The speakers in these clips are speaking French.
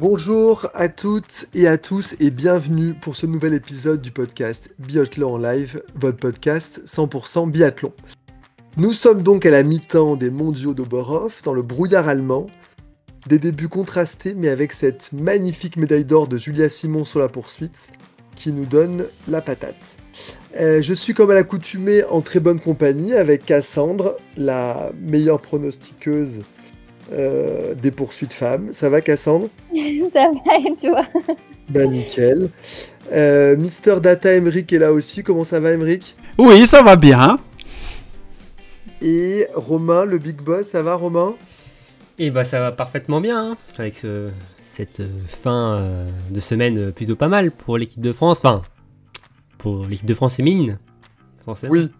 Bonjour à toutes et à tous et bienvenue pour ce nouvel épisode du podcast Biathlon live, votre podcast 100% biathlon. Nous sommes donc à la mi-temps des mondiaux d'Oberhof dans le brouillard allemand. Des débuts contrastés mais avec cette magnifique médaille d'or de Julia Simon sur la poursuite qui nous donne la patate. Euh, je suis comme à l'accoutumée en très bonne compagnie avec Cassandre, la meilleure pronostiqueuse euh, des poursuites femmes. Ça va Cassandre Ça va et toi? Bah nickel. Euh, Mister Data Emric est là aussi. Comment ça va Emric Oui, ça va bien. Et Romain, le big boss, ça va Romain? Et bah ça va parfaitement bien, hein, avec euh, cette fin de semaine plutôt pas mal pour l'équipe de France, enfin pour l'équipe de France féminine. Forcément. Oui,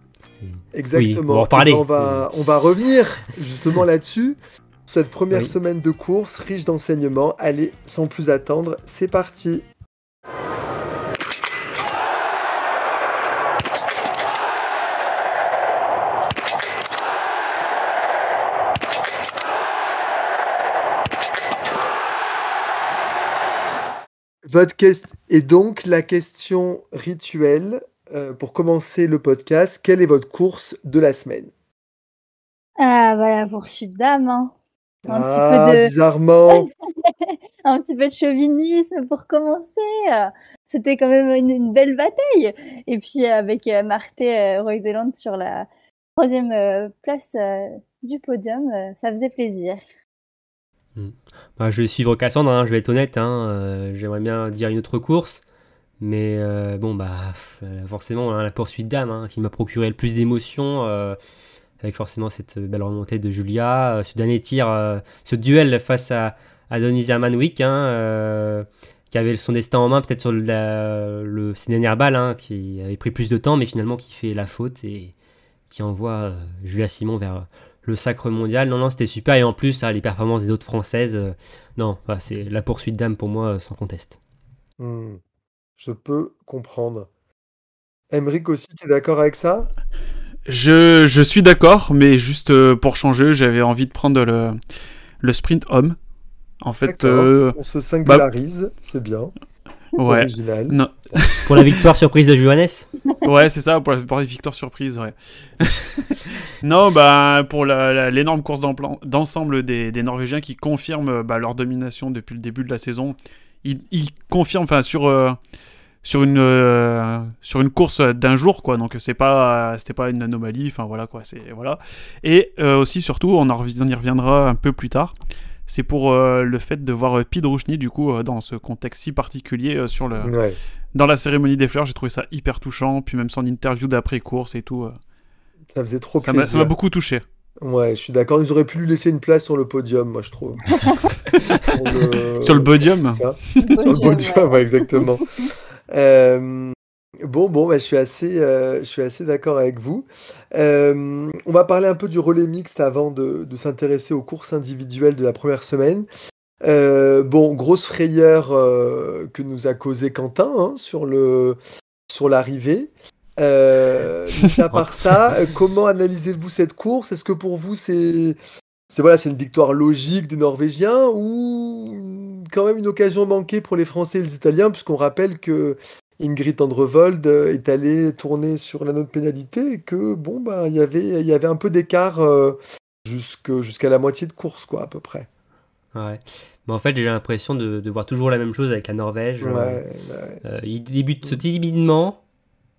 exactement. Oui, on va en reparler. Eh ben, on, va, on va revenir justement là-dessus. Cette première Oui. semaine de course riche d'enseignements. Allez, sans plus attendre, c'est parti. Votre question et donc la question rituelle euh, pour commencer le podcast. Quelle est votre course de la semaine? Ah, voilà, poursuite d'âme. hein. Un petit Ah, peu de- bizarrement. Un petit peu de chauvinisme pour commencer. C'était quand même une, une belle bataille. Et puis euh, avec euh, Marthe euh, Royseland sur la troisième euh, place euh, du podium, euh, ça faisait plaisir. Bah, je vais suivre Cassandre, hein, je vais être honnête, hein, euh, j'aimerais bien dire une autre course, mais euh, bon bah forcément hein, la poursuite d'âme hein, qui m'a procuré le plus d'émotions, euh, avec forcément cette belle remontée de Julia, euh, ce dernier tir, euh, ce duel face à, à Manwick, hein, euh, qui avait son destin en main peut-être sur le, ses dernières hein, qui avait pris plus de temps, mais finalement qui fait la faute et qui envoie euh, Julia Simon vers le sacre mondial. Non, non, c'était super. Et en plus, ah, les performances des autres françaises, euh, non, c'est la poursuite d'âme pour moi, euh, sans conteste. Hmm, Je peux comprendre. Emric aussi, tu es d'accord avec ça? Je, je suis d'accord, mais juste euh, pour changer, j'avais envie de prendre le, le sprint homme. En fait, euh, On se singularise, c'est bien. ouais. Original. Non, Pour la victoire surprise de Johannes ouais, c'est ça, pour la pour les victoires surprises, ouais. non, bah, pour la- la- l'énorme course d'ensemble des, des Norvégiens qui confirment bah, leur domination depuis le début de la saison. Ils, ils confirment, enfin, sur, euh, sur, une, euh, sur une course d'un jour, quoi. Donc, c'est pas, c'était pas une anomalie, enfin, voilà, quoi. C'est, voilà. Et euh, aussi, surtout, on, en on y reviendra un peu plus tard. C'est pour euh, le fait de voir euh, Pete Rouchny, du coup, euh, dans ce contexte si particulier euh, sur le, Ouais. dans la cérémonie des fleurs, j'ai trouvé ça hyper touchant. Puis même son interview d'après-course et tout. euh, Ça faisait trop ça m'a ça plaisir. m'a beaucoup touché. Ouais, je suis d'accord. Ils auraient pu lui laisser une place sur le podium, moi, je trouve. Le- Sur le podium ça. Sur le podium, ouais, exactement. Euh, bon, bon, bah, je suis assez, euh, je suis assez d'accord avec vous. Euh, on va parler un peu du relais mixte avant de, de s'intéresser aux courses individuelles de la première semaine. Bon, grosse frayeur que nous a causé Quentin hein, sur le sur l'arrivée. À part ça, comment analysez-vous cette course? Est-ce que pour vous c'est c'est voilà, c'est une victoire logique des Norvégiens ou quand même une occasion manquée pour les Français et les Italiens, puisqu'on rappelle que Ingrid Andrevold euh, est allée tourner sur l'anneau de pénalité et que bon bah il y avait il y avait un peu d'écart euh, jusqu'à la moitié de course quoi à peu près. Ouais. Mais en fait, j'ai l'impression de, de voir toujours la même chose avec la Norvège. Ouais, Euh, ouais. euh, ils débutent timidement,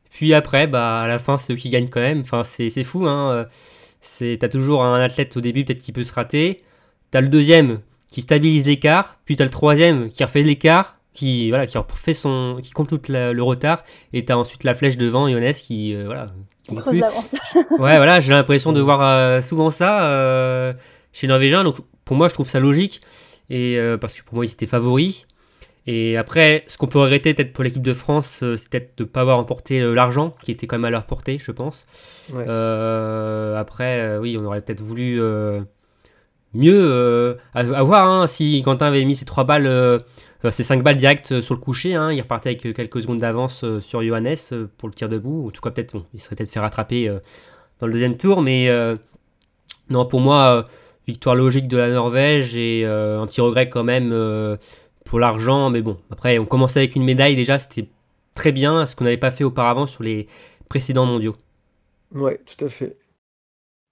puis après, bah, à la fin, c'est eux qui gagnent quand même. Enfin, c'est fou, hein. c'est- T'as toujours un athlète au début, peut-être qui peut se rater. T'as le deuxième qui stabilise l'écart, puis t'as le troisième qui refait l'écart, qui voilà, qui refait son, qui complète la- le retard, et t'as ensuite la flèche devant Johannes qui euh, voilà. qui creuse l'avance. Ouais, voilà, j'ai l'impression de voir euh, souvent ça euh, chez les Norvégiens. Donc, pour moi, je trouve ça logique. Et euh, parce que pour moi, ils étaient favoris. Et après, ce qu'on peut regretter peut-être pour l'équipe de France, euh, c'est peut-être de ne pas avoir emporté euh, l'argent, qui était quand même à leur portée, je pense. Ouais. Euh, après, euh, oui, on aurait peut-être voulu euh, mieux euh, avoir. hein, si Quentin avait mis ses trois balles, euh, euh, ses cinq balles directes euh, sur le coucher, hein, il repartait avec quelques secondes d'avance sur Johannes pour le tir debout. En tout cas, peut-être, bon, il serait peut-être fait rattraper euh, dans le deuxième tour, mais euh, non, pour moi, euh, victoire logique de la Norvège et euh, un petit regret quand même euh, pour l'argent. Mais bon, après, on commençait avec une médaille déjà, c'était très bien, ce qu'on n'avait pas fait auparavant sur les précédents mondiaux. Ouais, tout à fait.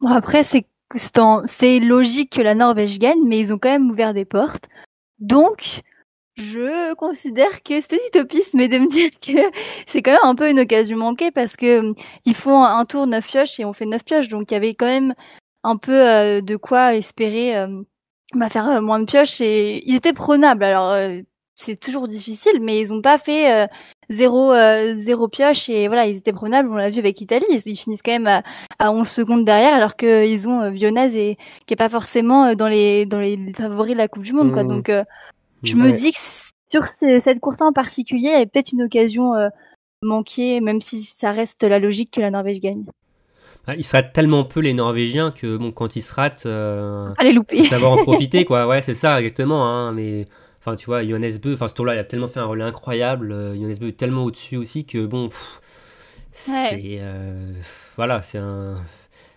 Bon, après, c'est c'est logique que la Norvège gagne, mais ils ont quand même ouvert des portes. Donc, je considère que c'est utopisme de me dire que c'est quand même un peu une occasion manquée parce que hum, ils font un tour 9 pioches et on fait 9 pioches. Donc, il y avait quand même un peu euh, de quoi espérer euh, bah, faire euh, moins de pioches et ils étaient prenables. Alors, euh, c'est toujours difficile, mais ils ont pas fait euh, zéro, euh, zéro pioche et voilà, ils étaient prenables. On l'a vu avec l'Italie, ils, ils finissent quand même à, à 11 secondes derrière, alors qu'ils ont euh, et qui est pas forcément euh, dans les dans les favoris de la Coupe du Monde, quoi. Mhm. Donc, euh, je me dis que sur ce- cette course en particulier, il y a peut-être une occasion manquée, même si ça reste la logique que la Norvège gagne. Ah, Ils se ratent tellement peu les Norvégiens que bon, quand ils se ratent, euh, Allez louper. savoir en profiter, quoi. Ouais, c'est ça, exactement. Hein, mais enfin, tu vois, Johannes Beu, enfin, ce tour-là, il a tellement fait un relais incroyable. euh, Johannes Beu est tellement au-dessus aussi que bon, pff, Ouais. c'est euh, voilà, c'est un.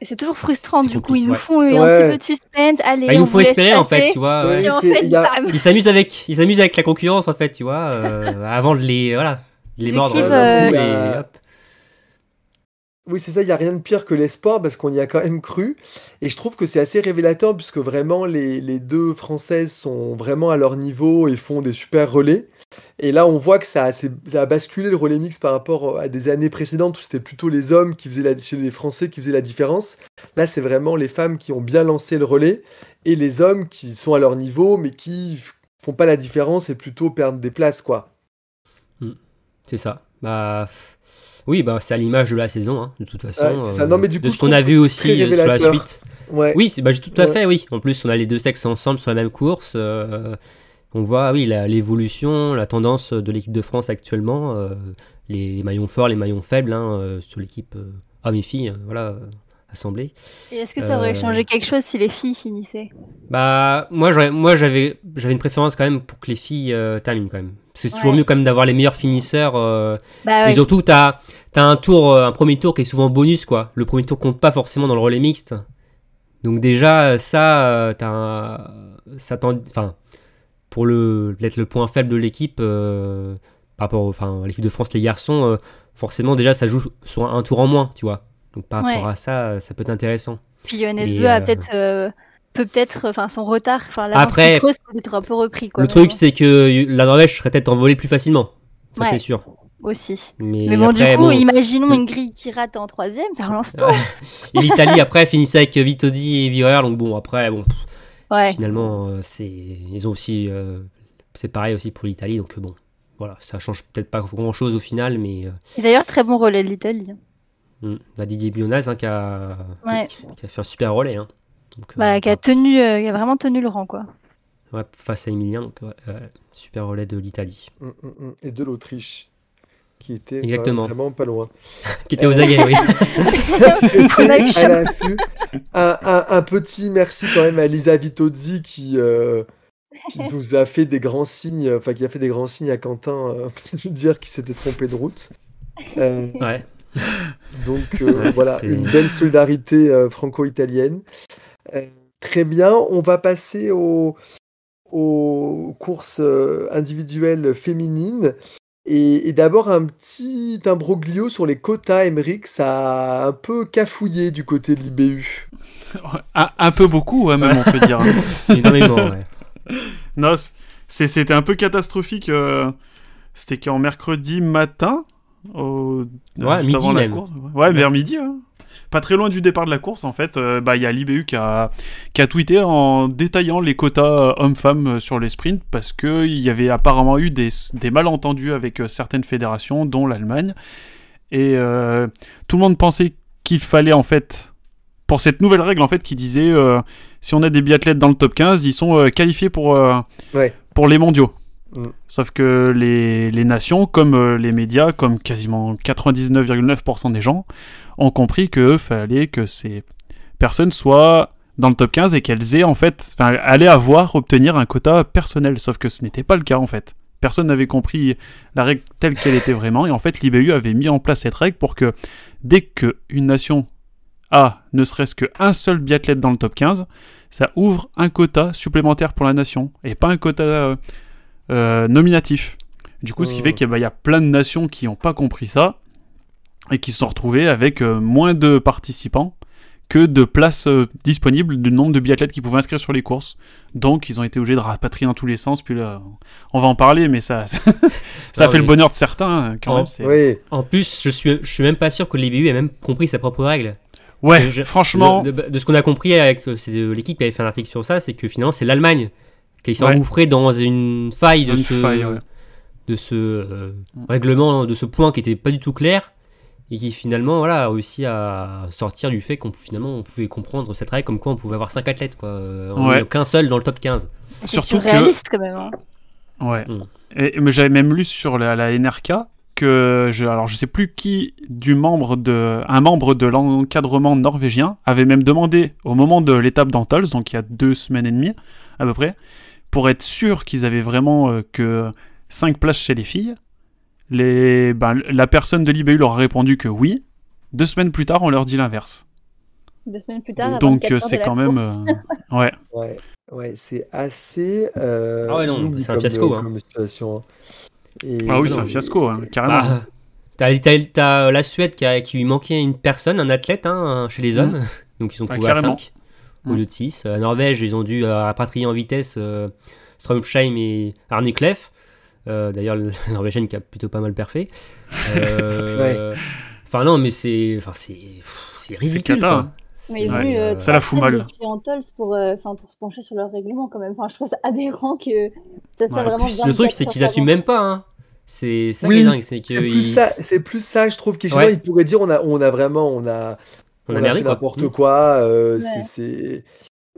Et c'est toujours frustrant, C'est du coup, ils nous font euh, un Ouais. petit peu de suspense. Allez, Bah, il on nous laisse espérer en fait, tu vois. Ouais, en fait, a-. Ils s'amusent avec, ils s'amusent avec la concurrence en fait, tu vois, euh, avant de les, voilà, de les Ils mordre. euh, et hop. Oui, c'est ça, il n'y a rien de pire que l'espoir parce qu'on y a quand même cru. Et je trouve que c'est assez révélateur puisque vraiment les, deux Françaises sont vraiment à leur niveau et font des super relais. Et là, on voit que ça, a- basculé le relais mix par rapport à des années précédentes où c'était plutôt les hommes qui faisaient chez les Français qui faisaient la différence. Là, c'est vraiment les femmes qui ont bien lancé le relais et les hommes qui sont à leur niveau mais qui font pas la différence et plutôt perdent des places, quoi. C'est ça. Bah, oui, bah, c'est à l'image de la saison, hein, de toute façon. Ouais, ça. Non, mais du de coup, ce je qu'on a vu aussi euh, sur la suite. Ouais. Oui, bah, tout à Ouais. fait, oui. En plus, on a les deux sexes ensemble sur la même course. euh, on voit, oui, l'évolution, la tendance de l'équipe de France actuellement, euh, les, les maillons forts, les maillons faibles hein, euh, sur l'équipe euh, hommes et filles, euh, voilà, euh, assemblée. Et est-ce que ça aurait Euh, changé quelque chose si les filles finissaient? Bah, moi, j'aurais- moi, j'avais, j'avais une préférence quand même pour que les filles euh, terminent quand même. C'est toujours Ouais. mieux quand même d'avoir les meilleurs finisseurs. euh, Bah Et surtout, t'as as un tour, euh, un premier tour qui est souvent bonus, quoi. Le premier tour compte pas forcément dans le relais mixte. Donc déjà, ça, euh, un- ça t'en- enfin, pour le d'être le point faible de l'équipe euh, par rapport, enfin, à l'équipe de France, les garçons, euh, forcément déjà, ça joue sur un, tour en moins, tu vois. Donc par Ouais. rapport à ça, euh, ça peut être intéressant. Puis Johannes Beu a euh, peut-être euh, peut peut-être enfin son retard, enfin l'avance Après, creuse peut être un peu repris quoi. le truc, bon, c'est que la Norvège serait peut-être envolée plus facilement. Ça, Ouais. c'est sûr. aussi. Mais, Mais bon, après, du coup, bon, imaginons une grille qui rate en troisième, ça relance tout. Et l'Italie, après, finissait avec Vitodi et Virer. Donc bon, après, bon, pff, Ouais. Finalement, euh, c'est ils ont aussi euh, c'est pareil aussi pour l'Italie, donc euh, bon, voilà, ça change peut-être pas grand chose au final, mais euh, Et d'ailleurs, très bon relais de l'Italie. bah, Didier Bionaz hein, qui, a, Ouais. qui a fait un super relais, hein. Donc, euh, Bah, qui a tenu, euh, qui a vraiment tenu le rang, quoi. ouais, face à Emilien, donc ouais, super relais de l'Italie, Mm, mm, mm. Et de l'Autriche, qui était même Exactement. vraiment pas loin. qui était aux Euh, aguets, oui. Un, un- un petit merci quand même à Lisa Vitozzi qui, euh, qui nous a fait des grands signes, enfin qui a fait des grands signes à Quentin, euh, pour dire qu'il s'était trompé de route. Euh, Ouais. donc euh, Ouais, voilà, une belle solidarité euh, franco-italienne. Euh, très bien, on va passer au- aux courses euh, individuelles féminines. Et, et d'abord un petit imbroglio sur les quotas, Emmerich, ça a un peu cafouillé du côté de l'IBU. Un, un peu beaucoup, ouais, même, on peut dire. Énormément, ouais. Non, c'est- c'était un peu catastrophique. euh, C'était qu'en mercredi matin, au... Ouais, juste midi avant la même. course. Ouais, vers midi. hein. Pas très loin du départ de la course, en fait, euh, bah, il y a l'IBU qui a, qui a tweeté en détaillant les quotas euh, hommes-femmes euh, sur les sprints parce qu'il y avait apparemment eu des, des malentendus avec certaines fédérations, dont l'Allemagne. Et euh, tout le monde pensait qu'il fallait, en fait, pour cette nouvelle règle, en fait, qui disait euh, si on a des biathlètes dans le top 15, ils sont euh, qualifiés pour, Ouais. pour les mondiaux. Mm. Sauf que les, les nations, comme les médias, comme quasiment 99,9% des gens, ont compris que fallait que ces personnes soient dans le top 15 et qu'elles aient en fait, enfin, allaient avoir, obtenir un quota personnel. Sauf que ce n'était pas le cas en fait. Personne n'avait compris la règle telle qu'elle était vraiment. Et en fait, l'IBU avait mis en place cette règle pour que dès qu'une nation a ne serait-ce qu'un seul biathlète dans le top 15, ça ouvre un quota supplémentaire pour la nation et pas un quota euh, euh, nominatif. Du coup, ce qui Oh. fait qu'il bah, y a plein de nations qui n'ont pas compris ça et qui se sont retrouvées avec euh, moins de participants que de places euh, disponibles du nombre de biathlètes qui pouvaient inscrire sur les courses. Donc, ils ont été obligés de rapatrier dans tous les sens. Puis là, on va en parler, mais ça, ça Ah fait oui. le bonheur de certains hein, quand Oh. même. Oui, En plus, je suis, je suis même pas sûr que l'IBU ait même compris sa propre règle. Ouais, Je- franchement, De, de- de ce qu'on a compris avec euh, l'équipe qui avait fait un article sur ça, c'est que finalement c'est l'Allemagne qui s'est Ouais. engouffrée dans une faille Dans de une ce, faille, ouais. de ce euh, règlement, de ce point qui était pas du tout clair et qui finalement voilà, a réussi à sortir du fait qu'on finalement on pouvait comprendre cette règle comme quoi on pouvait avoir 5 athlètes quoi, en Ouais. qu'un seul dans le top 15. C'est surtout que surréaliste quand même. hein. Ouais. Mm. Et, mais j'avais même lu sur la, la NRK que je, alors je sais plus qui du membre de un membre de l'encadrement norvégien avait même demandé au moment de l'étape d'Antals, donc il y a deux semaines et demie à peu près, pour être sûr qu'ils avaient vraiment euh, que 5 places chez les filles. Les, ben, la personne de l'IBU leur a répondu que oui. Deux semaines plus tard, on leur dit l'inverse. Deux semaines plus tard, à Donc 24 euh, c'est quand même euh, ouais. ouais, ouais, c'est assez. euh, Ah ouais, non, c'est un fiasco, hein. comme situation. Et- Ah oui, c'est un fiasco, hein, carrément. Bah, T'as, t'as- t'as la Suède qui, a- qui lui manquait une personne, un athlète hein, chez les hommes, donc ils sont Ah, trouvés à carrément. 5 au Mm. lieu de 6. La Norvège, ils ont dû rapatrier en vitesse euh, Strömsheim et Arne Kleff. Euh, D'ailleurs, la Norvégienne qui a plutôt pas mal perfé. Euh, Enfin, non, mais c'est, enfin, c'est, ridicule. hein. Mais ils Ouais, ont eu euh, ça la fout mal. pour, euh, pour se pencher sur leur règlement quand même. Enfin, je trouve ça aberrant que ça soit Ouais, vraiment Puis, le truc, c'est 24 qu'ils heures assument avant. même pas. Hein. C'est ça qui Oui, est dingue. C'est plus c'est plus ça, je trouve. qu'ils Ouais. ils pourraient dire on a, on a vraiment, on a, on on a a fait n'importe Mm. quoi. euh, Ouais. c'est- c'est,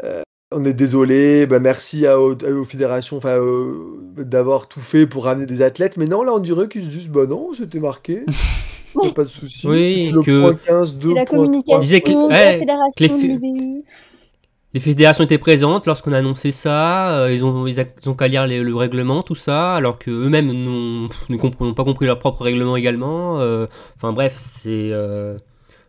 euh, on est désolé. Bah, merci à, aux, aux fédérations, enfin, euh, d'avoir tout fait pour ramener des athlètes. Mais non, là, on dirait qu'ils se disent bah non, c'était marqué. Pas de souci. Oui, le que- point 15, 2 C'est la communication que- ouais, la les fédérations étaient présentes lorsqu'on a annoncé ça, euh, ils ont ils a- ils ont qu'à lire les- le règlement, tout ça, alors que eux-mêmes n'ont pas compris leur propre règlement également. euh, Enfin bref, c'est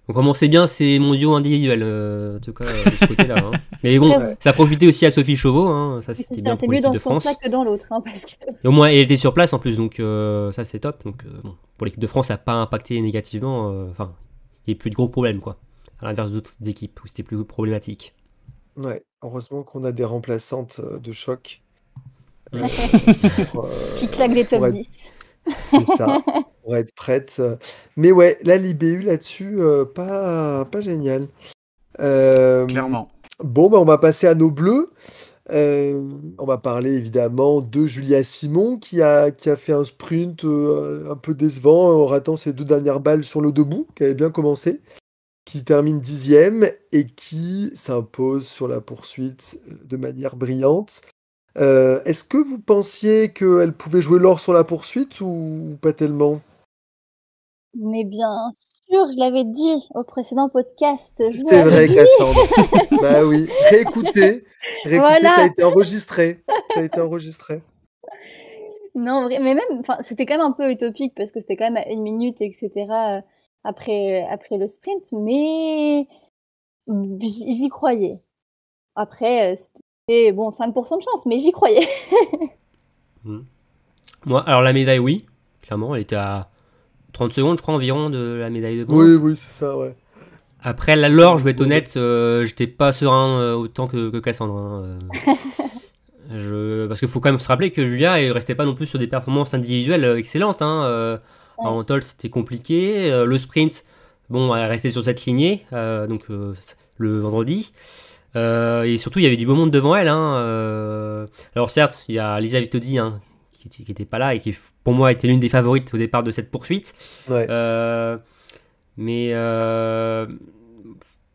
on commençait bien ces mondiaux individuels, euh, en tout cas euh, de ce côté-là. hein. Mais bon, Ouais. ça a profité aussi à Sophie Chauveau, hein, ça c'était C'est bien ça, c'est pour mieux l'équipe dans de ce sens-là France. que dans l'autre, hein, parce que Et au moins elle était sur place en plus, donc euh, ça c'est top. Donc euh, bon, pour l'équipe de France, ça n'a pas impacté négativement. euh, Enfin, il n'y a plus de gros problèmes quoi. À l'inverse d'autres équipes où c'était plus problématique. Ouais, heureusement qu'on a des remplaçantes de choc. Euh, pour, euh, qui claque des top ouais. 10. C'est ça, pour être prête. Mais ouais, là, l'IBU là-dessus, euh, pas, pas génial. Euh, Clairement. Bon, bah, on va passer à nos bleus. Euh, on va parler évidemment de Julia Simon qui a, qui a fait un sprint euh, un peu décevant en ratant ses deux dernières balles sur le debout, qui avait bien commencé, qui termine dixième et qui s'impose sur la poursuite de manière brillante. Euh, Est-ce que vous pensiez qu'elle pouvait jouer l'or sur la poursuite ou pas tellement? Mais bien sûr, je l'avais dit au précédent podcast. C'est vrai, dit. Cassandre. bah oui, réécoutez. Réécoutez, Voilà. ça a été enregistré. Ça a été enregistré. Non, mais même, c'était quand même un peu utopique parce que c'était quand même à une minute, etc. euh, après, après le sprint, mais j'y j'y croyais. Après, c'était bon, 5% de chance, mais j'y croyais. Moi, alors la médaille, oui, clairement, elle était à 30 secondes, je crois, environ de la médaille de bronze. Oui, oui, c'est ça, ouais. Après, la l'or, je vais être honnête, euh, j'étais pas serein euh, autant que, que Cassandre. hein, euh. je... Parce qu'il faut quand même se rappeler que Julia ne restait pas non plus sur des performances individuelles excellentes. Hein. euh, Ouais. En Tol, c'était compliqué. euh, le sprint, bon, elle restait sur cette lignée, euh, donc euh, le vendredi. Euh, et surtout, il y avait du beau monde devant elle. Hein, euh. Alors certes, il y a Lisa Vitodi hein, qui, était- qui était pas là et qui, pour moi, était l'une des favorites au départ de cette poursuite. Ouais. Euh, mais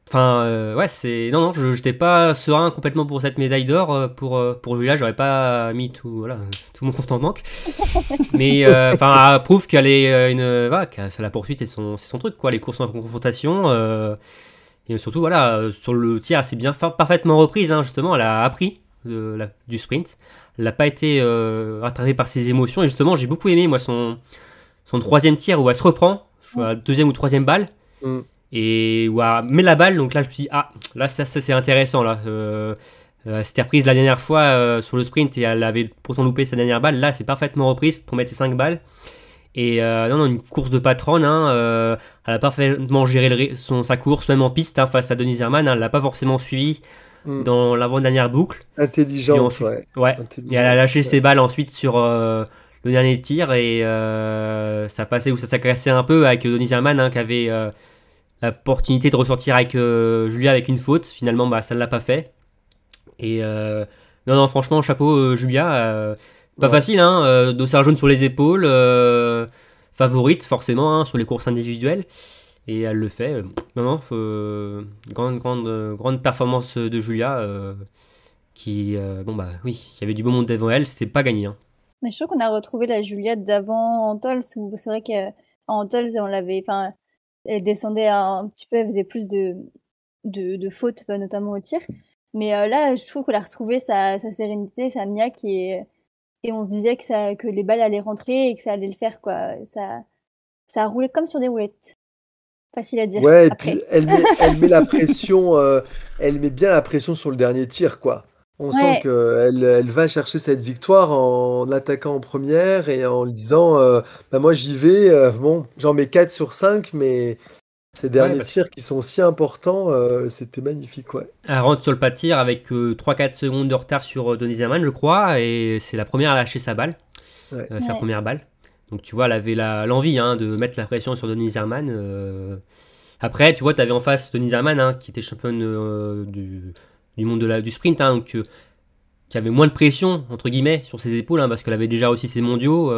enfin, ouais, c'est. Non, non, je n'étais pas serein complètement pour cette médaille d'or. Pour, pour Julia, j'aurais pas mis tout, voilà, tout mon compte en banque. Mais, enfin, prouve qu'elle est une. Voilà, que la poursuite, c'est son, c'est son truc, quoi. Les courses en confrontation. Euh, et surtout, voilà, euh, sur le tir, elle s'est bien fa- parfaitement reprise, hein, justement. Elle a appris de la- du sprint. Elle n'a pas été euh, rattrapée par ses émotions. Et justement, j'ai beaucoup aimé, moi, son, son troisième tir où elle se reprend, je crois, la deuxième ou troisième balle. Mm. Et où elle met la balle. Donc là, je me suis dit, ah, là, ça, ça, c'est intéressant. Là. Euh, euh, elle s'était reprise la dernière fois euh, sur le sprint et elle avait pourtant loupé sa dernière balle. Là, c'est parfaitement reprise pour mettre ses 5 balles. Et euh, non, non, une course de patronne. hein, euh, elle a parfaitement géré le son, sa course, même en piste, hein, face à Denise Herman. hein, elle l'a pas forcément suivi Mm. dans l'avant-dernière boucle. Intelligente, ensuite- ouais. Ouais. Intelligente, Et elle a lâché ouais. ses balles ensuite sur euh, le dernier tir et ça passait ou ça s'agressait un peu avec Denis Herman hein, qui avait l'opportunité de ressortir avec Julia avec une faute. Finalement, bah, ça ne l'a pas fait. Et non, non, franchement, chapeau Julia. Euh, pas Ouais. facile, hein, euh, dossard jaune sur les épaules. euh, favorite, forcément, hein, sur les courses individuelles. Et elle le fait. Non, non, faut- grande, grande, euh, grande performance de Julia. euh, qui, euh, bon bah oui, il y avait du beau monde devant elle, c'était pas gagné. hein. Mais je trouve qu'on a retrouvé la Juliette d'avant Antols, où c'est vrai qu'en Antols, on l'avait, enfin, elle descendait un petit peu, elle faisait plus de, de, de fautes, euh, notamment au tir. Mais euh, là, je trouve qu'on a retrouvé sa, sa sérénité, sa niaque, et, et on se disait que, ça, que les balles allaient rentrer et que ça allait le faire, quoi. Ça, ça roulait comme sur des roulettes. Facile à dire. Ouais, et après. puis elle met, elle met la pression, euh, elle met bien la pression sur le dernier tir, quoi. On sent qu'elle elle va chercher cette victoire en attaquant en première et en disant euh, bah moi j'y vais, euh, bon, j'en mets 4 sur 5, mais ces derniers parce- tirs qui sont si importants, euh, c'était magnifique, ouais. Elle rentre sur le pas de tir avec euh, 3-4 secondes de retard sur euh, Denise Herman, je crois, et c'est la première à lâcher sa balle, Ouais. euh, sa Ouais. première balle. Donc tu vois, elle avait l'envie hein, de mettre la pression sur Denise Herman. euh. Après, tu vois, tu avais en face Denise Herman, hein, qui était championne euh, du, du monde de la, du sprint, hein, donc euh, qui avait moins de pression, entre guillemets, sur ses épaules, hein, parce qu'elle avait déjà aussi ses mondiaux.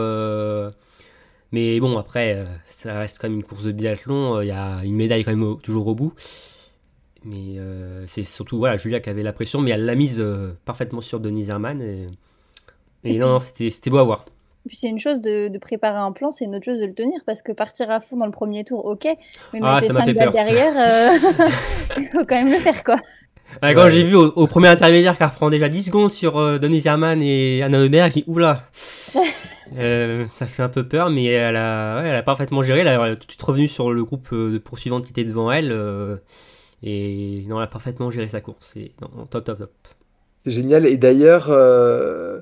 Mais bon, après, euh, ça reste quand même une course de biathlon, euh, il y a une médaille quand même au- toujours au bout. Mais euh, c'est surtout voilà, Julia qui avait la pression, mais elle l'a mise euh, parfaitement sur Denise Herman. Et, et non, non, c'était beau à voir. Puis c'est une chose de, de préparer un plan, c'est une autre chose de le tenir, parce que partir à fond dans le premier tour, ok, mais Ah, mettre les m'a fait 5 balles peur. derrière, euh, il faut quand même le faire, quoi. Ouais, quand Ouais. j'ai vu au, au premier intermédiaire qu'elle reprend déjà 10 secondes sur Denise Herman et Anna Hubert, j'ai dit oula Euh, Ça fait un peu peur, mais elle a, ouais, elle a parfaitement géré. Elle a tout de suite revenu sur le groupe euh, de poursuivantes qui était devant elle. euh, et non, elle a parfaitement géré sa course. Et, non, top, top, top. C'est génial. Et d'ailleurs, euh,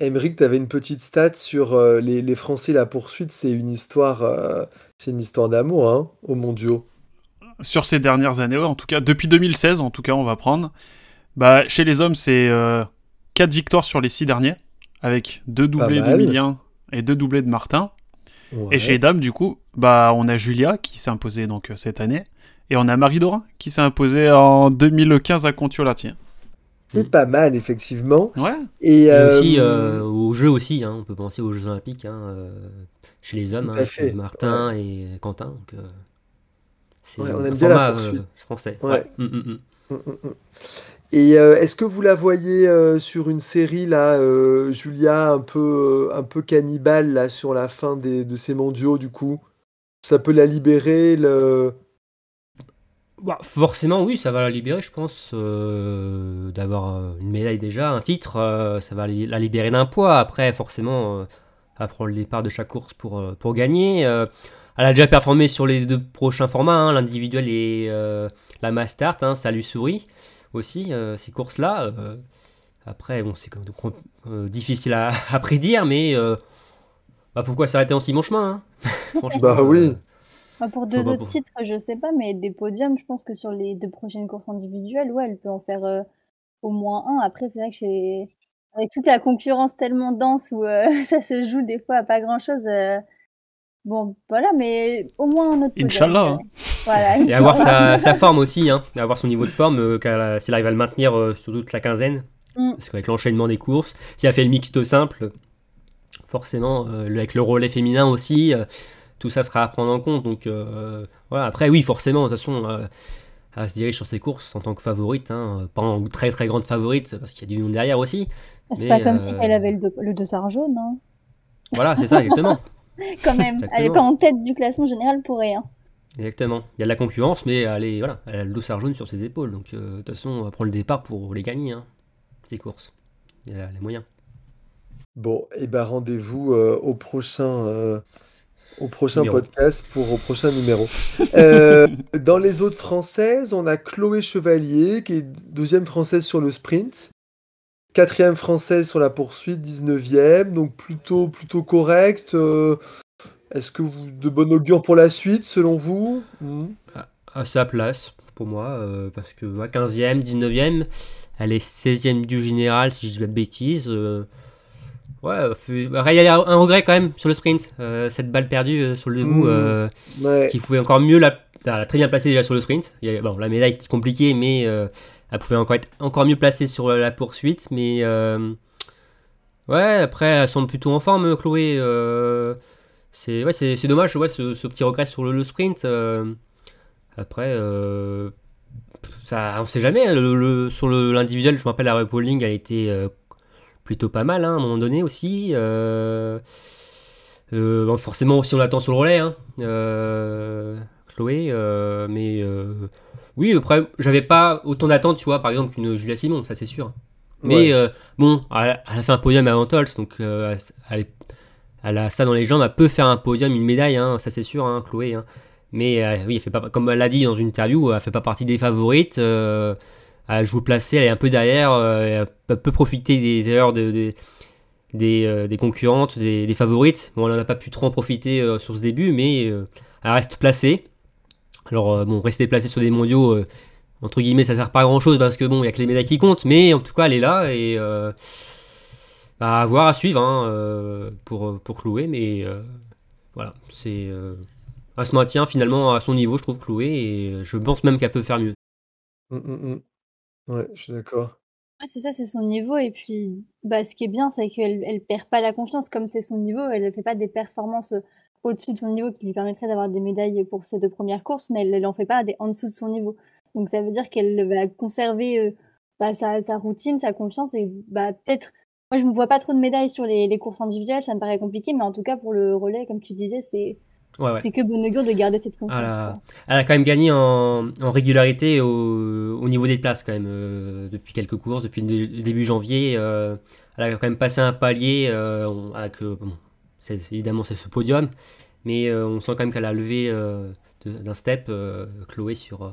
Emeric, tu avais une petite stat sur euh, les, les Français, la poursuite, c'est une histoire, euh, c'est une histoire d'amour, hein, aux mondiaux. sur ces dernières années, ouais, en tout cas depuis 2016, en tout cas on va prendre. Bah, chez les hommes, c'est 4 victoires sur les 6 derniers, avec deux doublés mal. d'Emilien et deux doublés de Martin. Ouais. Et chez les dames, du coup, bah, on a Julia qui s'est imposée donc euh, cette année, et on a Marie Dorin qui s'est imposée en 2015 à Contiolati. C'est pas mal, effectivement. Ouais. Et, Et euh, aussi euh, aux Jeux aussi, hein, on peut penser aux Jeux Olympiques hein, euh, chez les hommes, Tout hein, à chez fait, Martin et Quentin. Donc, euh, c'est Ouais, on aime bien la poursuite. euh, français. Ouais. Ouais. Mm, Et euh, est-ce que vous la voyez euh, sur une série là, euh, Julia, un peu, un peu cannibale là sur la fin des, de ces mondiaux du coup? Ça peut la libérer, le... Bah, forcément, oui, ça va la libérer, je pense, d'avoir une médaille déjà, un titre, ça va la libérer d'un poids. Après, forcément, elle prend le départ de chaque course pour, pour gagner. Elle a déjà performé sur les deux prochains formats, hein, l'individuel et la mass start, hein, ça lui sourit aussi, euh, ces courses-là. euh. après, bon, c'est quand même, euh, difficile à, à prédire, mais euh, bah, pourquoi s'arrêter en si bon chemin hein? Franchement, Bah oui. euh, Bah, pour deux autres pour- titres, je sais pas, mais des podiums, je pense que sur les deux prochaines courses individuelles, ouais, elle peut en faire euh, au moins un. Après, c'est vrai que chez... avec toute la concurrence tellement dense où euh, ça se joue des fois à pas grand-chose. euh, Bon, voilà, mais au moins un autre. Inch'Allah, hein. Voilà, Et avoir sa, sa forme aussi, hein, et avoir son niveau de forme, euh, qu'elle a- s'il arrive à le maintenir euh, sur toute la quinzaine. Mm. Parce qu'avec l'enchaînement des courses, si elle fait le mixte simple, forcément, euh, avec le relais féminin aussi, euh, tout ça sera à prendre en compte. Donc euh, voilà, après, oui, forcément, de toute façon, euh, elle se dirige sur ses courses en tant que favorite, hein, pas en très très grande favorite parce qu'il y a du monde derrière aussi. C'est pas comme euh, si elle avait le, le dossard jaune, hein. Voilà, c'est ça exactement. quand même. Elle est Exactement. pas en tête du classement général pour rien. Exactement. Il y a de la concurrence, mais elle, est, voilà, elle a le dossard jaune sur ses épaules. Donc, euh, de toute façon, on va prendre le départ pour les gagner, hein, ces courses. Il y a les moyens. Bon, et ben rendez-vous euh, au prochain, euh, au prochain Numéro. podcast pour au prochain numéro. Euh, dans les autres françaises, on a Chloé Chevalier, qui est deuxième française sur le sprint, quatrième française sur la poursuite, 19e, donc plutôt, plutôt correct. Euh, Est-ce que vous de bon augure pour la suite, selon vous? Hmm. À sa place, pour moi, euh, parce que ouais, 15e, 19e, elle est 16e du général, si je dis pas de bêtises. euh, ouais, bah, il y a un regret quand même sur le sprint. cette balle perdue sur le debout. Mm. euh, Ouais. qui pouvait encore mieux la, elle a très bien placée déjà sur le sprint. Il y a- bon, la médaille c'était compliqué, mais elle pouvait encore être encore mieux placée sur la poursuite. Mais euh, ouais, après elle semble plutôt en forme, Chloé. euh, c'est ouais, c'est dommage, ouais, ce, ce petit regret sur le, sprint. euh, après, ça, on sait jamais. hein, sur l'individuel, je me rappelle la repolling a été plutôt pas mal hein, à un moment donné aussi. forcément aussi on l'attend sur le relais, hein, Chloé, mais oui après j'avais pas autant d'attentes tu vois par exemple qu'une Julia Simon, ça c'est sûr. Mais Ouais. euh, bon, elle, elle a fait un podium avant Tols, donc euh, elle, a ça dans les jambes, elle peut faire un podium, une médaille, hein, ça c'est sûr, hein, Chloé. hein. Mais euh, oui, elle fait pas, comme elle l'a dit dans une interview, elle fait pas partie des favorites. elle joue placée, elle est un peu derrière, elle peut profiter des erreurs de, de- des, des concurrentes, des, des favorites. Bon, elle n'a pas pu trop en profiter sur ce début, mais elle reste placée. Alors, euh, bon, rester placée sur des mondiaux, euh, entre guillemets, ça sert pas à grand chose parce que bon, il y a que les médailles qui comptent, mais en tout cas, elle est là et euh, bah, à voir, à suivre hein, euh, pour, pour Chloé, mais euh, voilà, c'est. euh, elle se maintient finalement à son niveau, je trouve, Chloé, et je pense même qu'elle peut faire mieux. Hmm. Ouais, je suis d'accord. Ouais, c'est ça, c'est son niveau. Et puis, bah, ce qui est bien, c'est qu'elle elle perd pas la confiance. Comme c'est son niveau, elle ne fait pas des performances euh, au-dessus de son niveau qui lui permettraient d'avoir des médailles pour ses deux premières courses, mais elle n'en fait pas des en dessous de son niveau. Donc ça veut dire qu'elle va conserver euh, bah, sa, sa routine, sa confiance et bah, peut-être. Moi, je ne vois pas trop de médailles sur les, les courses individuelles, ça me paraît compliqué, mais en tout cas, pour le relais, comme tu disais, c'est Ouais, ouais. c'est que bon augure de garder cette confiance. Quoi. Elle a quand même gagné en, en régularité au, au niveau des places quand même euh, depuis quelques courses, depuis le dé- début janvier. euh, elle a quand même passé un palier avec bon, évidemment c'est ce podium, mais euh, on sent quand même qu'elle a levé euh, d'un step euh, Chloé sur euh,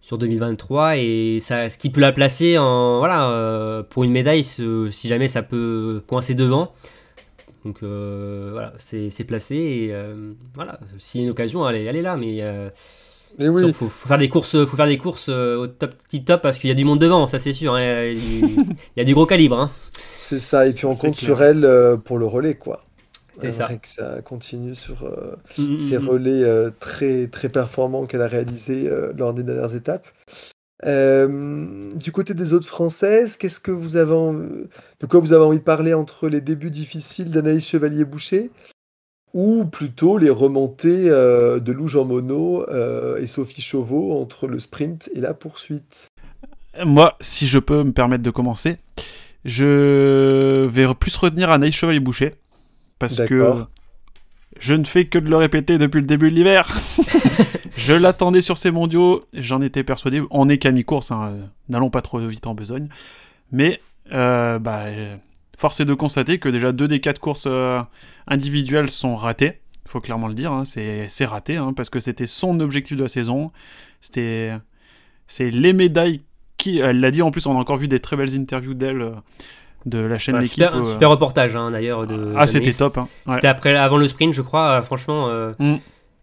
sur 2023 et ça, ce qui peut la placer en voilà euh, pour une médaille ce- si jamais ça peut coincer devant. Donc euh, voilà, c'est c'est placé et euh, voilà, s'il y a une occasion, elle est, elle est là, mais euh, oui, il faut, faut faire des courses, faut faire des courses euh, au top tip top parce qu'il y a du monde devant, ça c'est sûr. hein, il, il y a du gros calibre. hein. c'est ça. Et puis on compte clair. sur elle euh, pour le relais, quoi. C'est ça. Que ça continue sur euh, Mm, mm, ces mm. relais euh, très, très performants qu'elle a réalisés euh, lors des dernières étapes. Euh, du côté des autres françaises, qu'est-ce que vous avez en- de quoi vous avez envie de parler entre les débuts difficiles d'Anaïs Chevalier-Boucher ou plutôt les remontées euh, de Lou Jean Monod euh, et Sophie Chauveau entre le sprint et la poursuite? Moi, si je peux me permettre de commencer, je vais plus retenir Anaïs Chevalier-Boucher. Parce que je ne fais que de le répéter depuis le début de l'hiver. je l'attendais sur ces mondiaux, j'en étais persuadé. On est qu'à mi-course, hein, n'allons pas trop vite en besogne. Mais euh, bah, force est de constater que déjà deux des quatre courses euh, individuelles sont ratées. Il faut clairement le dire, hein, c'est raté, hein, parce que c'était son objectif de la saison. C'était c'est les médailles qui. Elle l'a dit en plus, on a encore vu des très belles interviews d'elle euh, de la chaîne Ouais, L'équipe. super, un euh, super reportage hein, d'ailleurs. de- ah, c'était top. hein, ouais. C'était après, avant le sprint, je crois. euh, franchement, euh, Mm.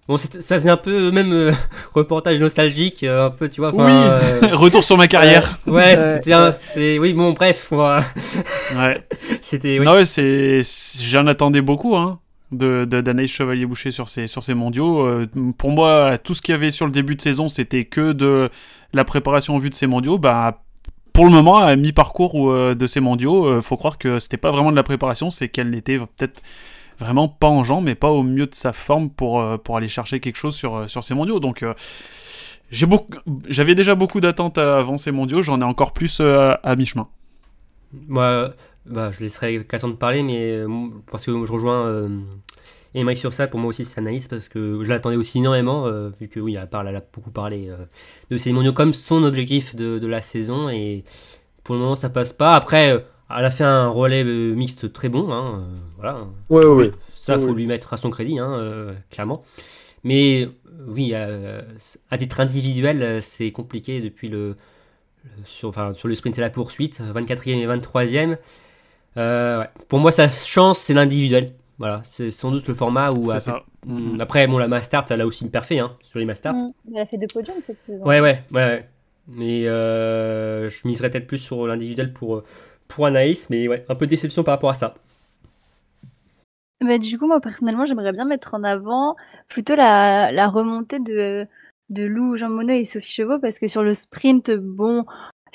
bon, ça faisait un peu même euh, reportage nostalgique, un peu, tu vois. Oui. euh, Retour sur ma carrière. ouais, Ouais, c'était oui, bon, bref, Ouais. c'était. oui. Non, ouais, c'est, j'en attendais beaucoup, hein, de, de- d'Anaïs Chevalier-Boucher sur ces, sur ces mondiaux. Euh, pour moi, tout ce qu'il y avait sur le début de saison, c'était que de la préparation en vue de ces mondiaux. Bah, pour le moment, à mi-parcours ou, euh, de ces mondiaux, euh, faut croire que c'était pas vraiment de la préparation, c'est qu'elle n'était peut-être vraiment pas en jambes, mais pas au mieux de sa forme pour, euh, pour aller chercher quelque chose sur, sur ces mondiaux. Donc, euh, j'avais déjà beaucoup d'attentes avant ces mondiaux, j'en ai encore plus à mi-chemin. Moi, bah, je laisserai de parler, mais parce que je rejoins euh, Emmerich sur ça, pour moi aussi c'est Anaïs, parce que je l'attendais aussi énormément, euh, vu que oui, elle, parle, elle a beaucoup parlé de ces mondiaux comme son objectif de, de, la saison, et pour le moment ça passe pas. Après, elle a fait un relais mixte très bon, hein, voilà. Ouais, ouais, Ça, faut lui mettre à son crédit, hein, clairement. Mais oui, à titre individuel, c'est compliqué depuis le, sur, enfin, sur le sprint et la poursuite, 24e et 23e. Euh, Pour moi, sa chance, c'est l'individuel. Voilà, c'est sans doute le format où. Après, ça. Mm, après, bon, la Mastart, elle a aussi une parfait hein, sur les Mastart. Mm, elle a fait deux podiums cette saison. Ouais, ouais, ouais. Mais euh, je miserais peut-être plus sur l'individuel pour, pour Anaïs, mais ouais, un peu de déception par rapport à ça. Bah, du coup, moi, personnellement, j'aimerais bien mettre en avant plutôt la, la remontée de, de Lou, Jean Monod et Sophie Chevaux, parce que sur le sprint, bon,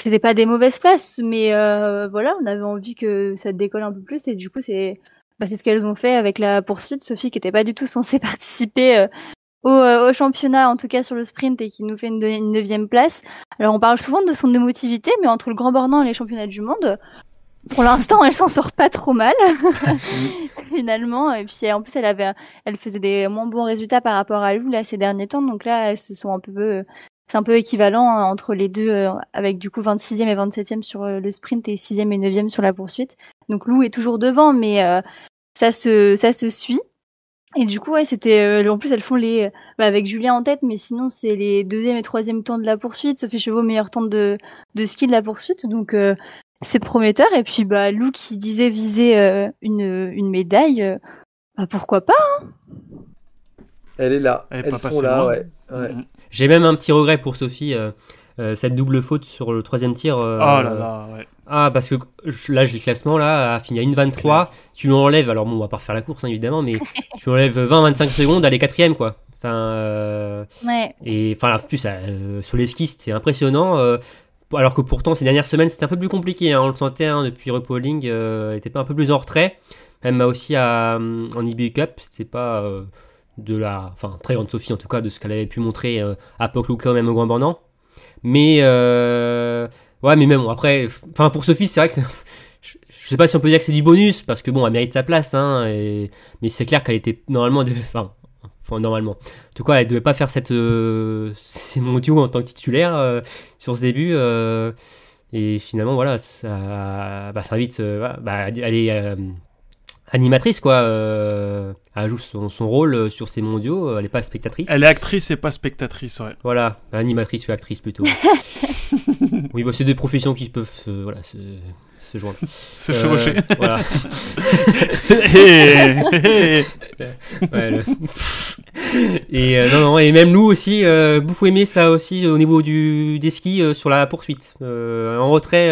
c'était pas des mauvaises places, mais euh, voilà, on avait envie que ça décolle un peu plus et du coup c'est bah, c'est ce qu'elles ont fait avec la poursuite. Sophie qui était pas du tout censée participer euh, au, euh, au, championnat, en tout cas sur le sprint et qui nous fait une, une neuvième place. Alors on parle souvent de son émotivité, mais entre le Grand Bornand et les championnats du monde, pour l'instant, elle s'en sort pas trop mal finalement. Et puis en plus, elle avait, elle faisait des moins bons résultats par rapport à Lou là ces derniers temps. Donc là, elles se sont un peu c'est un peu équivalent hein, entre les deux, euh, avec du coup 26e et 27e sur euh, le sprint et 6e et 9e sur la poursuite. Donc Lou est toujours devant, mais euh, ça se ça se suit. Et du coup, ouais, c'était en plus elles font les bah, avec Julien en tête, mais sinon c'est les deuxième et troisième temps de la poursuite. Sophie Chevaux meilleur temps de de ski de la poursuite, donc c'est prometteur. Et puis bah Lou qui disait viser une une médaille, bah, pourquoi pas hein Elle est là, elles sont là, ouais. ouais. Mm-hmm. J'ai même un petit regret pour Sophie, euh, euh, cette double faute sur le troisième tir. Euh, oh là là, ouais. Ah, parce que là, j'ai le classement, là, a fini à 1,23. Tu lui enlèves, alors bon, on va pas refaire la course, hein, évidemment, mais tu lui enlèves 20-25 secondes, elle est quatrième, quoi. Enfin, ouais. Et enfin, en plus, sur les skis, c'était impressionnant. alors que pourtant, ces dernières semaines, c'était un peu plus compliqué. Hein, on le sentait hein, depuis Repolling, elle était pas un peu plus en retrait. Même aussi à, en IB Cup, c'était pas de la, enfin très grande Sophie en tout cas, de ce qu'elle avait pu montrer euh, à Pocluca même au Grand Bornand. Mais euh, ouais, mais même après, enfin pour Sophie, c'est vrai que je, sais pas si on peut dire que c'est du bonus parce que bon, elle mérite sa place, hein, mais c'est clair qu'elle était normalement, enfin, normalement. En tout cas, elle devait pas faire cette euh, mondiaux en tant que titulaire euh, sur ce début. et finalement, voilà, ça, invite, bah, animatrice, quoi. Euh, elle joue son, son, rôle euh, sur ces mondiaux. Euh, elle n'est pas spectatrice. Elle est actrice et pas spectatrice, ouais. Voilà, animatrice ou actrice plutôt. oui, bah, c'est des professions qui peuvent voilà, se, se joindre. Se chevaucher. Voilà. et non, non, et même nous aussi, beaucoup aimé ça aussi au niveau du, des skis sur la poursuite. en retrait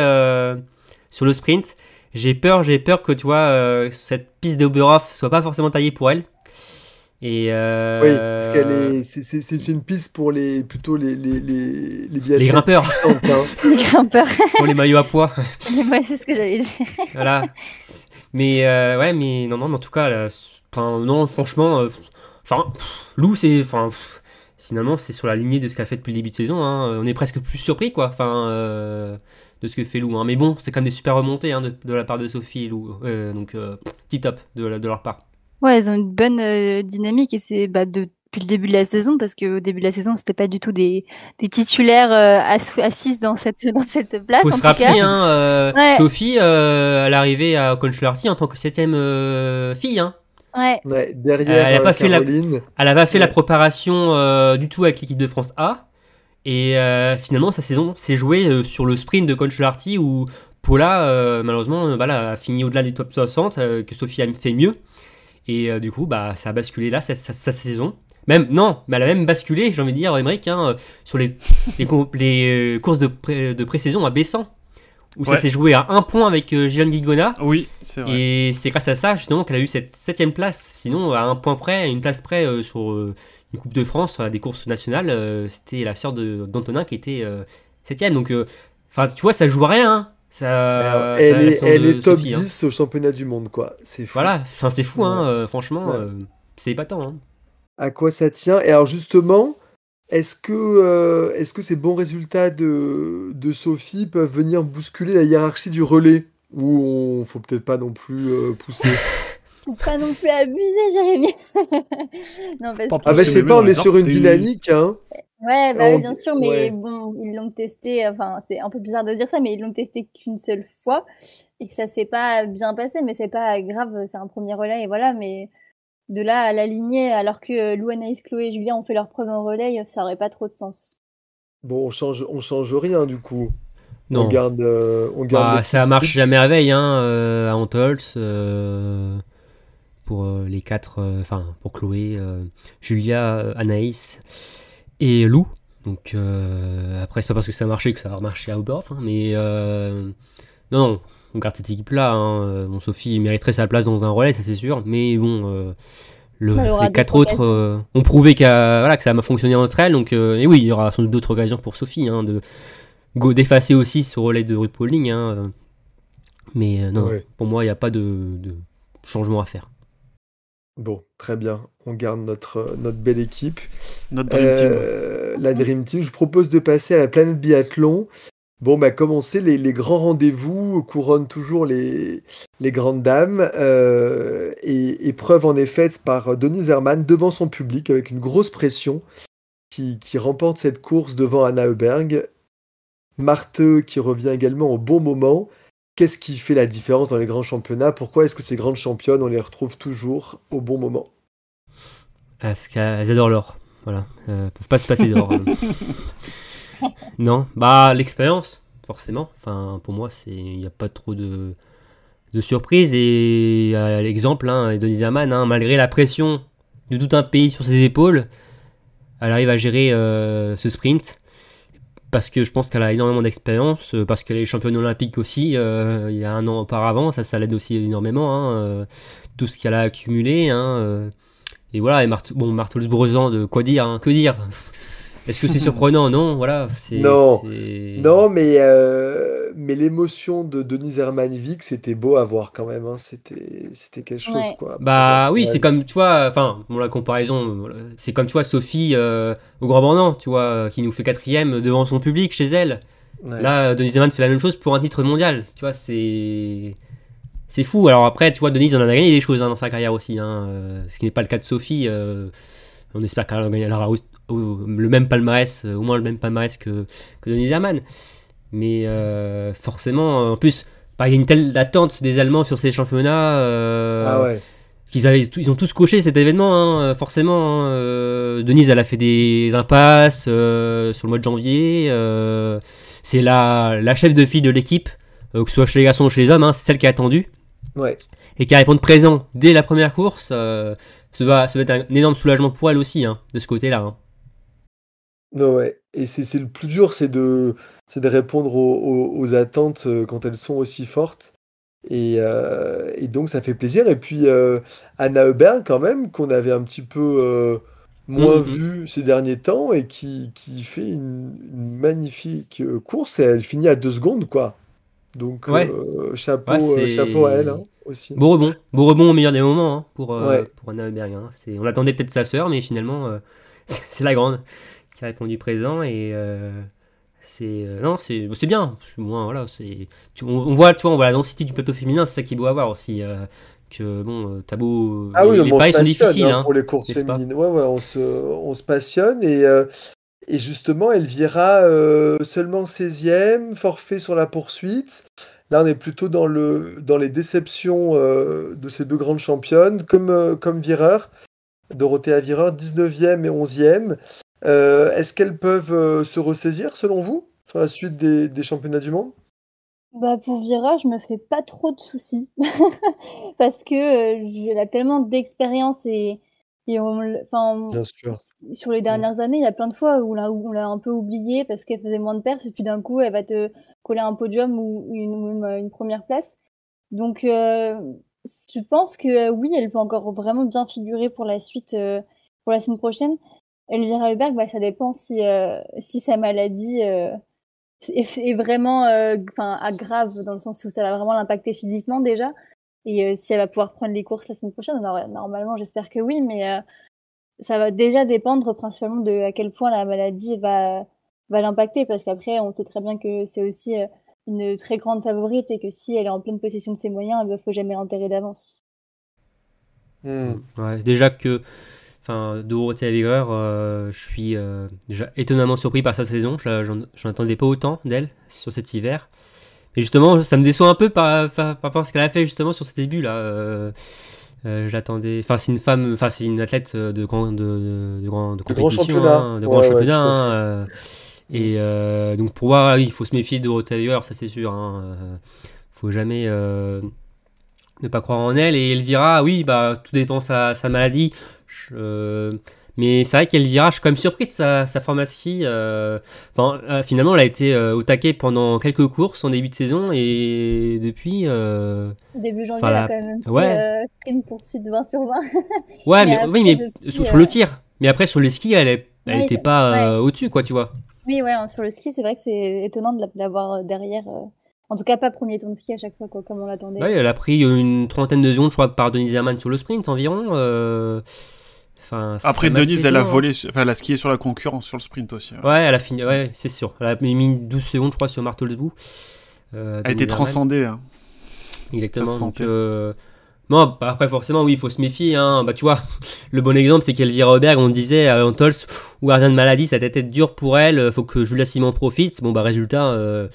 sur le sprint j'ai peur, j'ai peur que tu vois euh, cette piste d'Oberhof soit pas forcément taillée pour elle. Et euh... Oui, parce qu'elle est, c'est, une piste pour les plutôt les les les, les, les grimpeurs. Hein. les grimpeurs. pour les maillots à poids. ouais, c'est ce que j'allais dire. voilà. Mais euh, ouais, mais non, non, en tout cas, enfin non, franchement, euh, enfin Lou, c'est, enfin finalement, c'est sur la lignée de ce qu'elle fait depuis le début de saison. Hein. On est presque plus surpris, quoi. Enfin de ce que fait Lou. Hein. Mais bon, c'est quand même des super remontées hein, de, la part de Sophie et Lou. Euh, donc, euh, tip top de, de, leur part. Ouais, elles ont une bonne euh, dynamique et c'est bah, depuis le début de la saison parce qu'au début de la saison, c'était pas du tout des, des titulaires assises dans cette, dans cette place. Faut se rappeler, hein, Sophie, elle est arrivée à Conchlarty en tant que septième fille. Hein. Ouais. ouais. derrière elle, a pas fait la, elle avait fait la préparation du tout avec l'équipe de France A. Et euh, finalement, sa saison s'est jouée euh, sur le sprint de Concholarty où Paula, euh, malheureusement, a fini au-delà des top 60, que Sophie a fait mieux. Et du coup, bah, ça a basculé là, sa, saison. Même, non, mais elle a même basculé, j'ai envie de dire, Emmerich, hein, sur les, les, courses de, pré, de pré-saison à Bessan où ça s'est joué à un point avec euh, Gillian Guigona. Oui, c'est vrai. Et c'est grâce à ça, justement, qu'elle a eu cette septième place. Sinon, à un point près, à une place près sur une Coupe de France, des courses nationales, euh, c'était la sœur d'Antonin qui était euh, septième. Donc, euh, enfin, tu vois, ça joue à rien. Hein. Ça, elle, est, top 10 hein. au championnat du monde, quoi. C'est fou. Voilà, enfin, c'est fou, hein, franchement, c'est épatant. Hein. À quoi ça tient? Et alors, justement, Est-ce que, euh, est-ce que ces bons résultats de, de Sophie peuvent venir bousculer la hiérarchie du relais? Ou on faut peut-être pas non plus euh, pousser? Faut pas non plus abuser, Jérémy. non, parce Pas que- Ah bah je sais pas, on est sur une dynamique, hein. Ouais, bah oui, bien sûr, mais ouais. bon, ils l'ont testé, enfin, c'est un peu bizarre de dire ça, mais ils l'ont testé qu'une seule fois et que ça s'est pas bien passé, mais c'est pas grave, c'est un premier relais et voilà, mais de là à l'aligner alors que Lou, Anaïs, Chloé et Julien ont fait leur preuve en relais, ça aurait pas trop de sens. Bon, on change, on change rien du coup. Non. On garde, euh, on garde Bah, ça marche à merveille hein, euh, à Antolz euh, pour euh, les quatre, euh, enfin pour Chloé, euh, Julia, Anaïs et Lou. Donc euh, après c'est pas parce que ça a marché que ça va marcher à Oberhof, hein, mais euh, non, non, on garde cette équipe-là. Hein. Bon, Sophie mériterait sa place dans un relais, ça c'est sûr, mais bon. euh, le- Bah, les quatre autres euh, ont prouvé qu'à- voilà, que ça a fonctionné entre elles. Donc, euh, et oui, il y aura sans doute d'autres occasions pour Sophie hein, de go- d'effacer aussi ce relais de RuPauling. Hein, euh. mais euh, non, Ouais. pour moi, il n'y a pas de, de changement à faire. Bon, très bien. On garde notre, euh, notre belle équipe. Notre Dream Team. Euh, la Dream Team. Je vous propose de passer à la planète biathlon. Bon, bah, comme on sait, les, les grands rendez-vous couronnent toujours les, les grandes dames. euh, et, et preuve en est faite par Denise Herrmann devant son public avec une grosse pression qui, qui remporte cette course devant Anna Heuberg. Marthe qui revient également au bon moment. Qu'est-ce qui fait la différence dans les grands championnats? Pourquoi est-ce que ces grandes championnes, on les retrouve toujours au bon moment? Parce qu'elles adorent l'or. Voilà. Euh, peuvent pas se passer d'or. hein. non, bah l'expérience, forcément. Enfin, pour moi, c'est il n'y a pas trop de, de surprise. Et à l'exemple, hein, Denise hein, malgré la pression de tout un pays sur ses épaules, elle arrive à gérer euh, ce sprint. Parce que je pense qu'elle a énormément d'expérience, euh, parce qu'elle est championne olympique aussi euh, il y a un an auparavant, ça, ça l'aide aussi énormément. hein, euh, tout ce qu'elle a accumulé. hein, et voilà, et Mart bon, Martels-Brezan, de quoi dire, hein, que dire? Est-ce que c'est surprenant? Non, voilà. c'est- Non. c'est- Non, mais, euh, mais l'émotion de Denise Hermann-Vic, c'était beau à voir quand même. hein. C'était, c'était quelque chose, Ouais. quoi. Bah oui, c'est comme, tu vois, enfin, bon, la comparaison, c'est comme, tu vois, Sophie euh, au Grand Bandant, tu vois, euh, qui nous fait quatrième devant son public, chez elle. Ouais. Là, Denise Herrmann fait la même chose pour un titre mondial, tu vois, c'est... C'est fou. Alors après, tu vois, Denise en a gagné des choses hein, dans sa carrière aussi, hein, euh, ce qui n'est pas le cas de Sophie. euh, on espère qu'elle aura- le même palmarès, euh, au moins le même palmarès que, que Denise Herrmann. Mais euh, forcément, en plus, bah, il y a une telle attente des Allemands sur ces championnats. euh, Ah ouais. qu'ils avaient, ils ont tous coché cet événement, hein, forcément. hein, euh, Denise, elle a fait des impasses sur le mois de janvier. c'est la, la chef de file de l'équipe, que ce soit chez les garçons ou chez les hommes, hein, c'est celle qui a attendu Ouais. et qui a répondu présent dès la première course. Ça, va, ça va être un énorme soulagement pour elle aussi, hein, de ce côté-là. hein. Non, ouais. Et c'est, c'est le plus dur, c'est de, de répondre aux, aux- aux attentes euh, quand elles sont aussi fortes. Et, euh, et donc, ça fait plaisir. Et puis, euh, Anna Heuberg, quand même, qu'on avait un petit peu euh, moins Mhm. vu ces derniers temps et qui, qui fait une, une magnifique course. Et elle finit à deux secondes, quoi. Donc, Ouais. chapeau, Ouais, chapeau à elle hein, aussi. Beau rebond, beau rebond au meilleur des moments hein, pour, euh, Ouais. pour Anna Heuberg. hein. On attendait peut-être sa sœur, mais finalement, euh, c'est la grande qui a répondu présent. Et euh, c'est non, c'est bien. Moi, voilà, c'est on, on voit, tu vois, on voit la densité du plateau féminin, c'est ça qui est beau à voir aussi. euh, que bon, t'as beau, Ah oui, les, pailles sont passionne difficiles. hein, pour les courses féminines. Ouais, ouais, on se, on se passionne et, euh, et justement, Elvira euh, seulement 16e, forfait sur la poursuite. Là, on est plutôt dans, le, dans les déceptions euh, de ces deux grandes championnes, comme, euh, comme Vireur, Dorothea Vireur, 19e et 11e. Euh, Est-ce qu'elles peuvent se ressaisir, selon vous, sur la suite des, championnats du monde? Bah pour Vira, je me fais pas trop de soucis parce que elle a tellement d'expérience et, et on, enfin, sur les dernières années, il y a plein de fois où on l'a, un peu oubliée parce qu'elle faisait moins de perfs et puis d'un coup, elle va te coller un podium ou une, ou une, première place. Donc, euh, je pense que euh, oui, elle peut encore vraiment bien figurer pour la suite, euh, pour la semaine prochaine. Elvira Huberg, bah, ça dépend si, euh, si sa maladie euh, est, est vraiment euh, enfin, grave dans le sens où ça va vraiment l'impacter physiquement déjà. Et euh, si elle va pouvoir prendre les courses la semaine prochaine, alors, normalement, j'espère que oui, mais euh, ça va déjà dépendre principalement de à quel point la maladie va, va l'impacter, parce qu'après, on sait très bien que c'est aussi euh, une très grande favorite et que si elle est en pleine possession de ses moyens, il ne faut jamais l'enterrer d'avance. Hmm. Ouais, déjà que, enfin, Dorothée Avigreur, euh, je suis euh, déjà étonnamment surpris par sa saison. Je- J'en j'en attendais pas autant d'elle sur cet hiver. Et justement, ça me déçoit un peu par, par, par rapport à ce qu'elle a fait justement sur ce début là. Euh, euh, J'attendais. Enfin, c'est une femme, enfin, c'est une athlète de grand, de, de, de grand, de grand compétition, championnat. hein, de Ouais, grand ouais, championnat. hein, euh, et donc pour moi, oui, il faut se méfier de Avigreur, ça c'est sûr. Hein, faut jamais ne pas croire en elle. Et Elvira, oui, bah tout dépend de sa, sa maladie. Je- mais c'est vrai qu'Elvira, je suis quand même surpris de sa, sa forme à ski. euh, Enfin, euh, finalement, elle a été euh, au taquet pendant quelques courses en début de saison et depuis. Début janvier, elle a quand même ouais. sprint poursuite 20 sur 20. Ouais, Mais mais, après, oui, mais depuis, sur, sur le tir. Mais après, sur les skis, elle est- elle Ouais, était ça- pas ouais. au-dessus, quoi, tu vois. Oui, ouais, sur le ski, c'est vrai que c'est étonnant de la- de l'avoir derrière. En tout cas, pas premier tour de ski à chaque fois, quoi, comme on l'attendait. Ouais, elle a pris une trentaine de secondes, je crois, par Denise Herman sur le sprint environ. Euh, Enfin, Après, Denise, elle a hein. volé, enfin, elle a skié sur la concurrence sur le sprint aussi. ouais. Ouais, elle a fini, ouais, c'est sûr. Elle a mis 12 secondes, je crois, sur Martelsbourg. Euh, Elle était transcendée. hein. Exactement. Donc, euh, Non, bah, après, forcément, oui, il faut se méfier. Hein. Bah, tu vois, le bon exemple, c'est qu'Elvira Auberg, on disait à Antols, ou de maladie, ça doit être dur pour elle, faut que Julia Simon profite. Bon, bah, résultat, euh,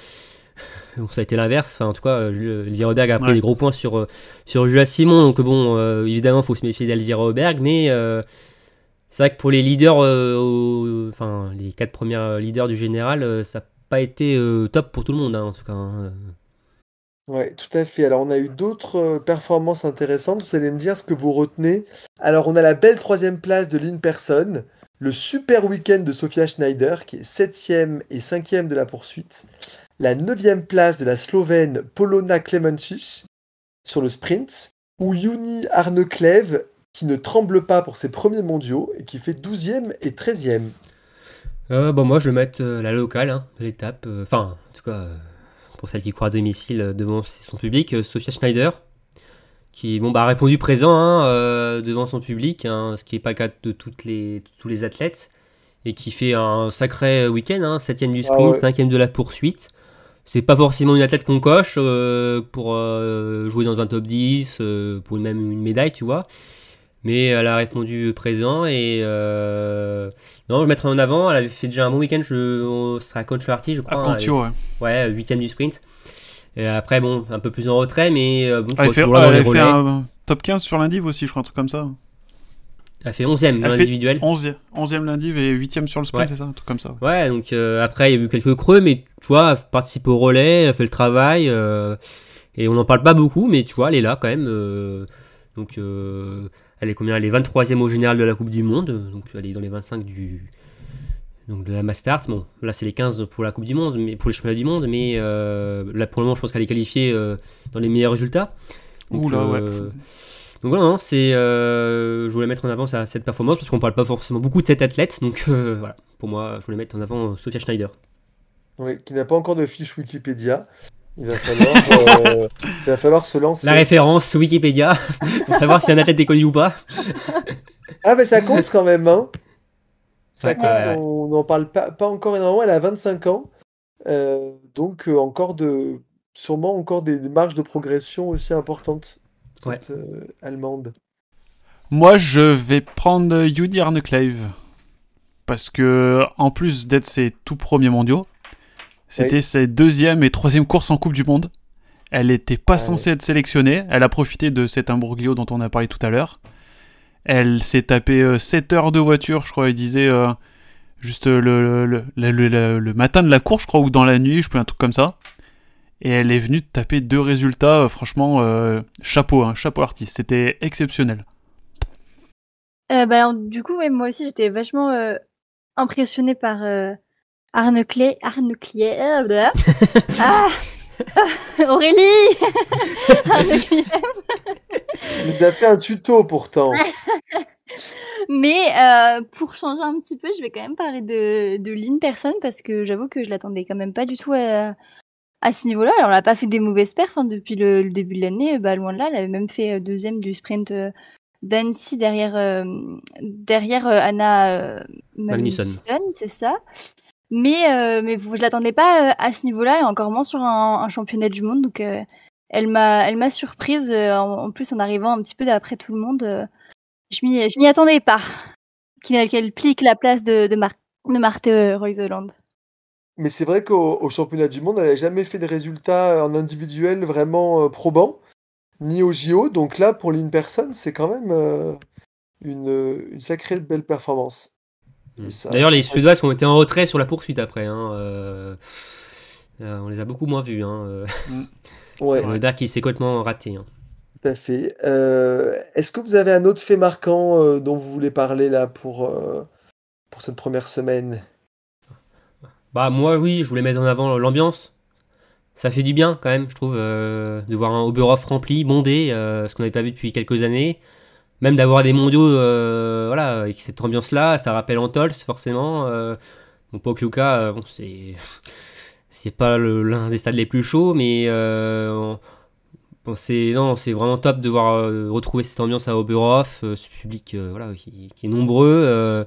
ça a été l'inverse. Enfin, en tout cas, euh, Julia- Elvira Auberg a pris Ouais. des gros points sur, euh, sur Julia Simon. Donc, bon, euh, évidemment, faut se méfier d'Elvira Auberg, mais euh, c'est vrai que pour les leaders, euh, au- enfin, les quatre premiers leaders du général, euh, ça n'a pas été euh, top pour tout le monde, hein, en tout cas. hein. Ouais, tout à fait. Alors, on a eu d'autres euh, performances intéressantes. Vous allez me dire ce que vous retenez. Alors, on a la belle troisième place de Lynn Person, le super week-end de Sofia Schneider, qui est septième et cinquième de la poursuite, la neuvième place de la Slovène Polona Klemencic sur le sprint, ou Yuni Arneklev, qui ne tremble pas pour ses premiers mondiaux et qui fait douzième et treizième. Euh, bon, moi, je vais mettre euh, la locale hein, de l'étape. euh, Enfin, en tout cas, pour celle qui croit à domicile devant son public, Sophia Schneider, qui bon, bah, a répondu présent hein, euh, devant son public, hein, ce qui n'est pas le cas de toutes les, tous les athlètes, et qui fait un sacré week-end, hein, 7 du Ah sprint, ouais. 5 de la poursuite. C'est pas forcément une athlète qu'on coche euh, pour euh, jouer dans un top 10, euh, pour même une médaille, tu vois. Mais elle a répondu présent et non, je vais mettre en avant. Elle avait fait déjà un bon week-end. Je, on sera à Conchoarty, je À crois. Contio, ouais. Ouais, huitième du sprint. Et après, bon, un peu plus en retrait, mais bon, Elle fait, elle avait fait un top 15 sur l'indiv aussi, je crois, un truc comme ça. Elle a fait 11ème dans l'individuel. 11e, 11e l'indiv et 8e sur le sprint, Ouais. c'est ça Un truc comme ça. ouais. Ouais, donc euh, après, il y a eu quelques creux, mais tu vois, elle participe au relais, elle fait le travail. euh, et on n'en parle pas beaucoup, mais tu vois, elle est là quand même. euh, donc, elle est combien? Elle est 23e au général de la Coupe du Monde. Donc, elle est dans les 25 du. Donc, de la Mastart. Bon, là, c'est les 15 pour la Coupe du Monde, mais pour les championnats du monde. Mais là, pour le moment, je pense qu'elle est qualifiée dans les meilleurs résultats. Donc, Oula, ouais. Donc voilà, non, c'est, euh, je voulais mettre en avant cette performance parce qu'on parle pas forcément beaucoup de cette athlète. Donc euh, voilà, pour moi, je voulais mettre en avant euh, Sophia Schneider. Oui, qui n'a pas encore de fiche Wikipédia. Il va falloir, euh, il va falloir se lancer. La référence Wikipédia pour savoir si un athlète est connu ou pas. Ah, mais ça compte quand même, hein. Ça compte, ouais, ouais. on n'en parle pas, pas encore énormément. Elle a 25 ans. Euh, donc, encore de, sûrement encore des, des marges de progression aussi importantes, cette euh, Allemande. Moi, je vais prendre Yudi Arnekleiv. Parce que, en plus d'être ses tout premiers mondiaux, c'était ses deuxième et troisième courses en Coupe du Monde. Elle n'était pas Ah censée être sélectionnée. Elle a profité de cet imbroglio dont on a parlé tout à l'heure. Elle s'est tapé 7 heures de voiture, je crois. Elle disait euh, juste le, le, le, le- le- le matin de la course, je crois, ou dans la nuit, je peux un truc comme ça. Et elle est venue taper deux résultats, euh, franchement, euh, chapeau, hein, chapeau artiste. C'était exceptionnel. Euh, bah, alors, du coup, ouais, moi aussi, j'étais vachement euh, impressionnée par euh, Arne Clé. Arne Clé. euh, ah Aurélie Arne Clé. Il nous a fait un tuto pourtant. Mais euh, pour changer un petit peu, je vais quand même parler de, de Lynn Person parce que j'avoue que je l'attendais quand même pas du tout à, à ce niveau-là. Alors, elle n'a pas fait des mauvaises perfs hein, depuis le, le début de l'année. Bah, loin de là, elle avait même fait euh, deuxième du sprint euh, d'Annecy derrière, euh, derrière euh, Anna euh, Magnusson. c'est ça. Mais, euh, mais vous- je l'attendais pas euh, à ce niveau-là, et encore moins sur un, un championnat du monde. Donc, euh, elle m'a, elle m'a surprise. euh, en, en plus, en arrivant un petit peu d'après tout le monde, euh, je m'y, attendais pas. Qu'elle, plique la place de, de, Mar de Marthe euh. Mais c'est vrai qu'au au championnat du monde, elle n'avait jamais fait de résultats en individuel vraiment euh, probants, ni au JO. Donc là, pour l'in person, c'est quand même euh, une, une sacrée belle performance. Ça- D'ailleurs, les Suédoises ont été en retrait sur la poursuite après. hein, euh, euh, on les a beaucoup moins vus. Hein. euh. Ouais, qui s'est complètement raté. hein. tout à fait. Euh, Est-ce que vous avez un autre fait marquant euh, dont vous voulez parler là pour, euh, pour cette première semaine? Bah moi oui, je voulais mettre en avant l'ambiance. Ça fait du bien quand même, je trouve, euh, de voir un Oberhof rempli, bondé, euh, ce qu'on n'avait pas vu depuis quelques années. Même d'avoir des mondiaux, euh, voilà, avec cette ambiance-là, ça rappelle Antols forcément. Bon, Pokljuka, euh, bon, c'est c'est pas l'un des stades les plus chauds, mais c'est non, c'est vraiment top de voir retrouver cette ambiance à Oberhof, ce public, voilà, qui est nombreux.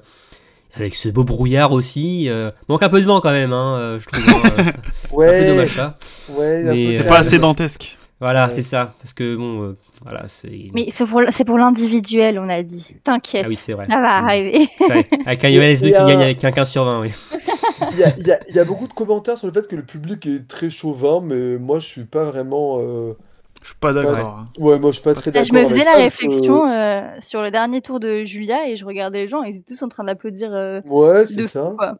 Avec ce beau brouillard aussi. euh, manque un peu de vent quand même, hein, euh, je trouve. hein, euh, c'est un peu Ouais, dommage ça. ouais, Mais, euh, C'est calme. pas assez dantesque. Voilà, Ouais. c'est ça. Parce que bon, euh, voilà, c'est. Mais c'est pour, c'est pour l'individuel, on a dit. T'inquiète, Ah oui, c'est vrai. ça va Mm. arriver. ça, avec un y qui gagne avec un 15 sur 20, oui. Il y a, il y a- il y a beaucoup de commentaires sur le fait que le public est très chauvin, mais moi je suis pas vraiment. euh, Je suis pas d'accord. hein. Ouais, moi je suis pas très d'accord. je me faisais la ça, réflexion euh, sur le dernier tour de Julia et je regardais les gens, ils étaient tous en train d'applaudir euh, Ouais, de c'est fou, ça. quoi.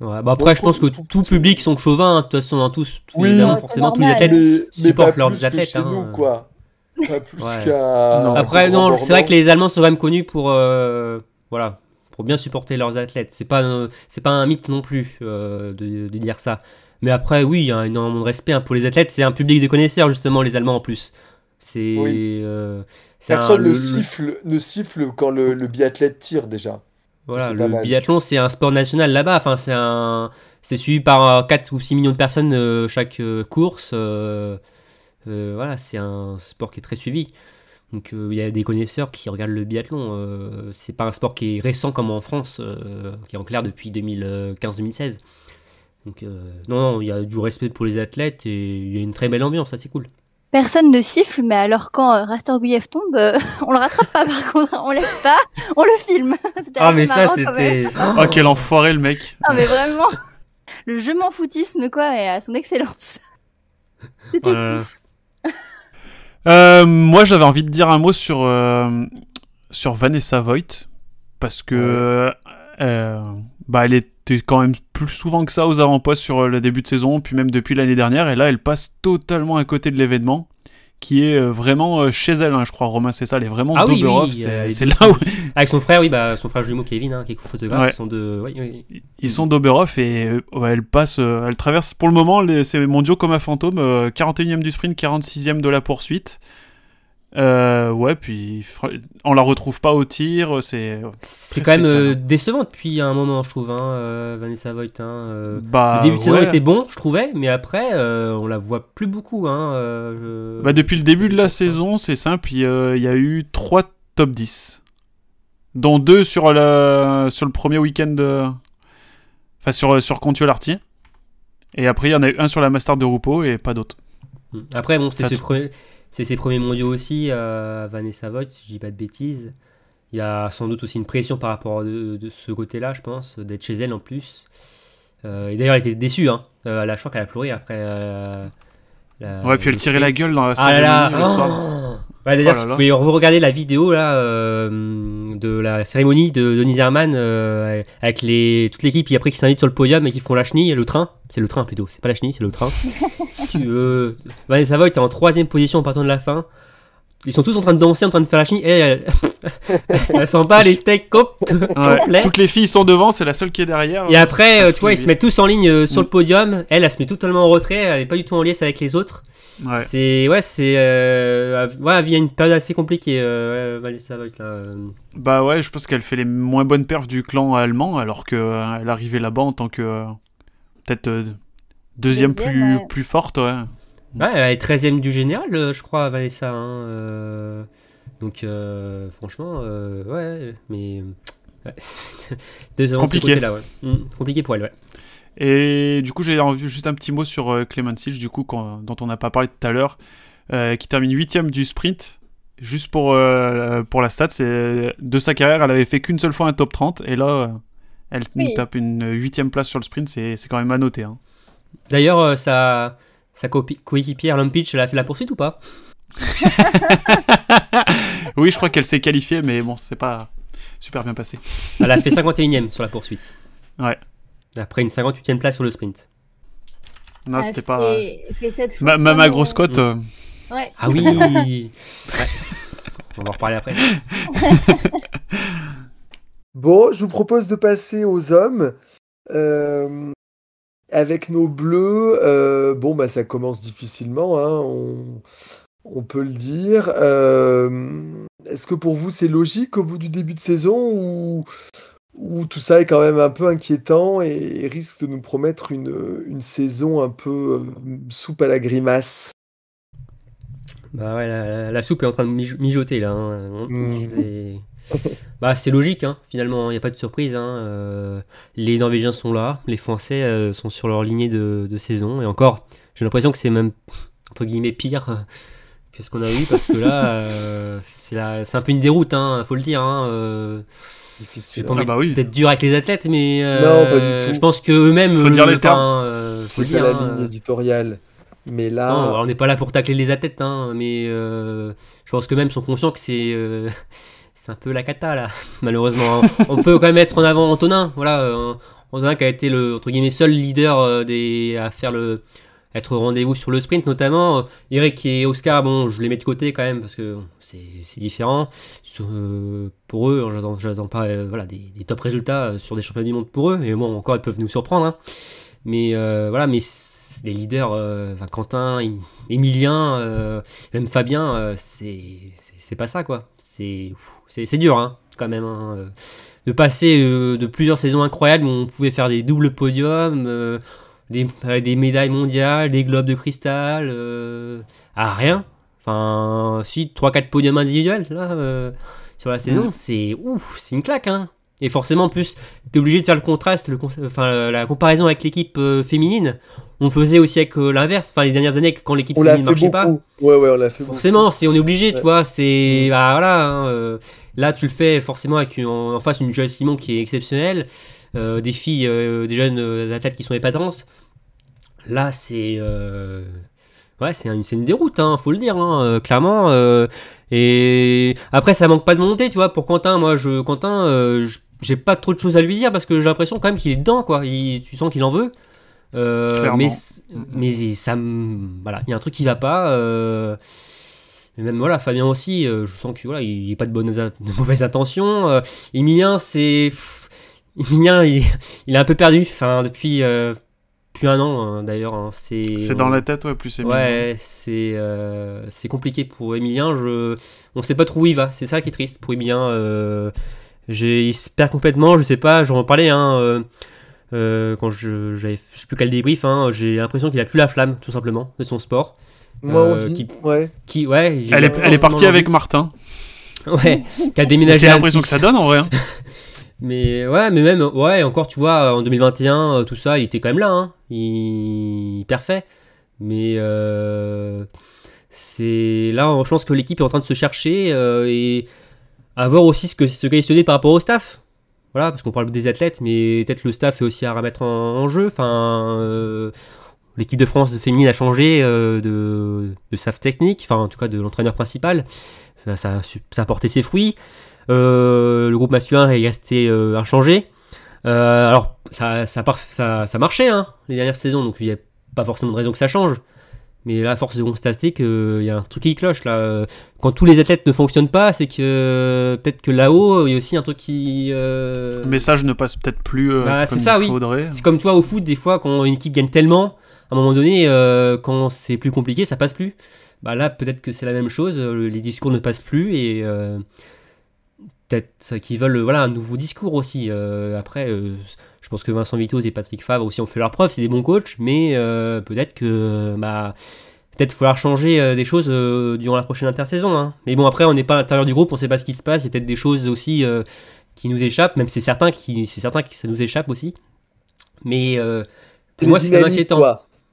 Ouais, bah après, je je pense que tout que- public sont chauvins, hein, de toute façon, hein, tous, tous Oui. évidemment, forcément, tous les athlètes. Mais, mais supportent pas leurs plus que athlètes, chez hein. nous, quoi. Pas plus Ouais. qu'à. Non. Après, non, c'est vrai que les Allemands sont quand même connus pour, euh, voilà, pour bien supporter leurs athlètes. C'est pas, euh, c'est pas un mythe non plus euh, de, de dire ça. Mais après, oui, il y a énormément de respect hein, pour les athlètes. C'est un public de connaisseurs justement, les Allemands en plus. C'est, Oui. euh, un- Personne ne le- siffle, ne siffle quand le, le biathlète tire déjà. Voilà, le mal. biathlon, c'est un sport national là-bas. Enfin, c'est un, c'est suivi par 4 ou 6 millions de personnes euh, chaque euh, course. euh, euh, voilà, c'est un sport qui est très suivi. Donc, euh, il y a des connaisseurs qui regardent le biathlon. euh, c'est pas un sport qui est récent comme en France, euh, qui est en clair depuis 2015-2016. Donc, euh, non, non, il y a du respect pour les athlètes et il y a une très belle ambiance, ça c'est cool. Personne ne siffle, mais alors quand euh, Rastorguyev tombe, euh, on le rattrape pas par contre, on laisse pas, on le filme. C'était Ah, mais ça, c'était. Oh, quel enfoiré le mec. Ah mais vraiment, le je m'en foutisme quoi est à son excellence. C'était fou. Euh, moi, j'avais envie de dire un mot sur, euh, sur Vanessa Voigt. Parce que euh, bah, elle était quand même plus souvent que ça aux avant-postes sur euh, le début de saison, puis même depuis l'année dernière. Et là, elle passe totalement à côté de l'événement. Qui est euh, vraiment euh, chez elle, hein, je crois, Romain, c'est ça. Elle est vraiment Ah oui, oui, c'est euh, c'est là où Avec son frère, oui, bah, son frère jumeau Kevin, hein, qui est photographe, Ouais. ils sont de. oui. ils sont d'Oberhof et euh, ouais, elle passe, euh, elle traverse pour le moment les, ces mondiaux comme un fantôme. euh, 41e du sprint, 46e de la poursuite. Euh, ouais, puis on la retrouve pas au tir. C'est C'est quand même euh, hein. décevant depuis un moment, je trouve, hein, euh, Vanessa Voigt. hein, bah, le début de saison était bon, je trouvais, mais après, on la voit plus beaucoup. Hein, je- Bah, depuis le début de la saison, c'est simple, il y, a- eu 3 top 10. Dont 2 sur, le sur le premier week-end. Enfin, sur, sur Contiolahti. Et après, il y en a eu un sur la Master de Rupo et pas d'autres. Après, bon, c'est Ça ses, te- pre- c'est ses premiers mondiaux aussi, euh, Vanessa Voigt, si je dis pas de bêtises. Il y a sans doute aussi une pression par rapport de, de ce côté-là, je pense, d'être chez elle en plus. Euh, et d'ailleurs, elle était déçue, hein. Euh, elle a, je crois qu'elle a pleuré après. Euh, la- Ouais, puis elle le tirait la gueule dans la Ah là là cérémonie le soir. Ouais, D'ailleurs, Oh si vous pouvez regarder la vidéo là euh, de la cérémonie de Denis Herman euh, avec les, toute l'équipe qui après qui s'invite sur le podium et qui font la chenille, le train. C'est le train plutôt, c'est pas la chenille, c'est le train. tu, euh, Vanessa Voigt est en troisième position en partant de la fin. Ils sont tous en train de danser, en train de faire la chenille. Et elle, elle sent pas les steaks complets. Toutes les filles sont devant, c'est la seule qui est derrière. Et après, euh, tu vois, ils se mettent tous en ligne euh, sur Mm. le podium. Elle, elle se met totalement en retrait. Elle est pas du tout en liesse avec les autres. Ouais. C'est ouais, c'est euh, ouais, il y a une période assez compliquée. Euh, ouais, Vanessa Voigt là. euh. Bah ouais, je pense qu'elle fait les moins bonnes perfs du clan allemand, alors qu'elle arrivait là-bas en tant que euh, peut-être euh, deuxième, Deuxième, plus, ouais. plus forte, ouais. Ouais, elle est 13ème du général, euh, je crois, Vanessa. hein, euh. Donc, euh, franchement, euh, ouais, mais. ouais. Compliqué. côté-là, ouais. Mm, compliqué pour elle, ouais. Et du coup, j'ai envie- juste un petit mot sur euh, Clément Silch, du coup, dont on n'a pas parlé tout à l'heure, euh, qui termine huitième du sprint. Juste pour, euh, pour la stat, c'est de sa carrière, elle avait fait qu'une seule fois un top 30, et là, elle Oui. tape une huitième place sur le sprint, c'est c'est quand même à noter. hein. D'ailleurs, euh, sa, sa coéquipière Lampitch, elle a fait la poursuite ou pas? oui, je crois qu'elle s'est qualifiée, mais bon, c'est pas super bien passé. Elle a fait 51ème sur la poursuite. Ouais. Après une 58ème place sur le sprint. Non, c'était pas. fait- fait cette Ma, grosse cote, euh, Ouais. Ah oui Ouais. On va en reparler après. Bon, je vous propose de passer aux hommes. Euh, avec nos bleus, euh, bon, bah, ça commence difficilement, hein, on, on peut le dire. Euh, Est-ce que pour vous, c'est logique au bout du début de saison ou, ou tout ça est quand même un peu inquiétant et risque de nous promettre une, une saison un peu euh, soupe à la grimace? Bah ouais, la, soupe est en train de mij- mijoter là. hein. Mm. C'est bah, c'est logique, hein, finalement, il n'y a pas de surprise. hein. Euh, les Norvégiens sont là, les Français sont sur leur lignée de, de saison. Et encore, j'ai l'impression que c'est même, entre guillemets, pire que ce qu'on a eu, parce que là, euh, c'est un peu une déroute, hein, faut le dire. Hein, euh, Difficile. envie Ah bah oui. dur avec les athlètes, mais euh, Non, pas du tout. je pense qu'eux-mêmes. Faut dire les euh, faut le C'est pas la hein. ligne éditoriale. Mais là, Non, on n'est pas là pour tacler les athlètes, hein, mais euh, je pense que même sont conscients que c'est euh, c'est un peu la cata là, malheureusement. hein. on peut quand même mettre en avant Antonin, voilà, euh, Antonin qui a été le entre guillemets seul leader euh, des à faire le être au rendez-vous sur le sprint notamment. Euh, Eric et Oscar, bon, je les mets de côté quand même parce que c'est différent. Euh, pour eux, j'attends pas euh, voilà des, top résultats sur des championnats du monde pour eux, mais bon encore ils peuvent nous surprendre. hein. Mais voilà, mais les leaders, Quentin, Em- Emilien, même Fabien, c'est pas ça quoi. C'est dur hein, quand même. hein, de passer de plusieurs saisons incroyables où on pouvait faire des doubles podiums, des, avec des médailles mondiales, des globes de cristal, euh, à rien. Enfin, si 3-4 podiums individuels là euh, sur la saison, Mm. c'est ouf, c'est une claque hein. Et forcément, en plus, t'es obligé de faire le contraste, le, enfin, la, comparaison avec l'équipe euh, féminine. On faisait aussi avec euh, l'inverse, enfin les dernières années quand l'équipe féminine fait marchait beaucoup. pas. Ouais, ouais, on l'a fait beaucoup. Forcément, c'est on est obligé, tu vois. C'est bah, voilà. hein, euh, là, tu le fais forcément avec une- en, en face une Joël Simon qui est exceptionnelle, euh, des filles, euh, des jeunes euh, athlètes qui sont épatantes. Là, c'est euh, ouais, c'est une, une déroute, hein, faut le dire, hein, euh, clairement. euh, et après, ça manque pas de volonté, tu vois. Pour Quentin, moi, je Quentin, euh, j'ai pas trop de choses à lui dire parce que j'ai l'impression quand même qu'il est dedans, quoi. Il- tu sens qu'il en veut. Euh, Clairement. mais mais ça voilà il y a un truc qui va pas euh, même voilà Fabien aussi euh, je sens que voilà il n'y a pas de bonnes de mauvaises intentions euh, Emilien c'est Emilien il, il est un peu perdu enfin depuis euh, plus un an hein, d'ailleurs hein. c'est c'est dans la tête, ouais, plus c'est mignon. Ouais, c'est euh, c'est compliqué pour Emilien. Je, on sait pas trop où il va. C'est ça qui est triste pour Emilien. Euh, j'ai, il se perd complètement. Je sais pas. J'en parlais hein, euh, euh, quand je, j'avais, je sais plus quel débrief. Hein, j'ai l'impression qu'il a plus la flamme, tout simplement, de son sport. Moi, Euh, envie. qui- Ouais. Qui, ouais, j'ai Elle est, elle est partie avec. Martin. Ouais, qui a déménagé. c'est l'impression que ça donne en vrai. hein. Mais ouais, mais même, ouais, encore, tu vois, en 2021, euh, tout ça, il était quand même là, hein. Il parfait. Mais euh, c'est là, je pense que l'équipe est en train de se chercher euh, et à voir aussi ce que se questionner par rapport au staff. Voilà, parce qu'on parle des athlètes, mais peut-être le staff est aussi à remettre en, jeu. Enfin, euh, l'équipe de France de féminine a changé de, staff technique, enfin, en tout cas de l'entraîneur principal. Ça a porté ses fruits. Euh, le groupe masculin est resté euh, inchangé. Euh, alors, ça, ça, par- ça, ça marchait hein, les dernières saisons, donc il n'y a pas forcément de raison que ça change. Mais là, à force de constater qu'il y a un truc qui cloche. Là. Quand tous les athlètes ne fonctionnent pas, c'est que euh, peut-être que là-haut, il y a aussi un truc qui. euh, Le message ne passe peut-être plus Bah, comme ça, il oui. faudrait. C'est comme toi au foot, des fois, quand une équipe gagne tellement, à un moment donné, quand c'est plus compliqué, ça passe plus. Bah là, peut-être que c'est la même chose, les discours ne passent plus et peut-être qu'ils veulent voilà, un nouveau discours aussi. Euh, après, euh, je pense que Vincent Vitoz et Patrick Favre aussi ont fait leur preuve, c'est des bons coachs, mais euh, peut-être que bah, peut-être falloir changer euh, des choses euh, durant la prochaine intersaison. Hein. Mais bon, après, on n'est pas à l'intérieur du groupe, on sait pas ce qui se passe. Il y a peut-être des choses aussi euh, qui nous échappent, même c'est certain, qui, c'est certain que ça nous échappe aussi. Mais euh, pour moi, c'est inquiétant.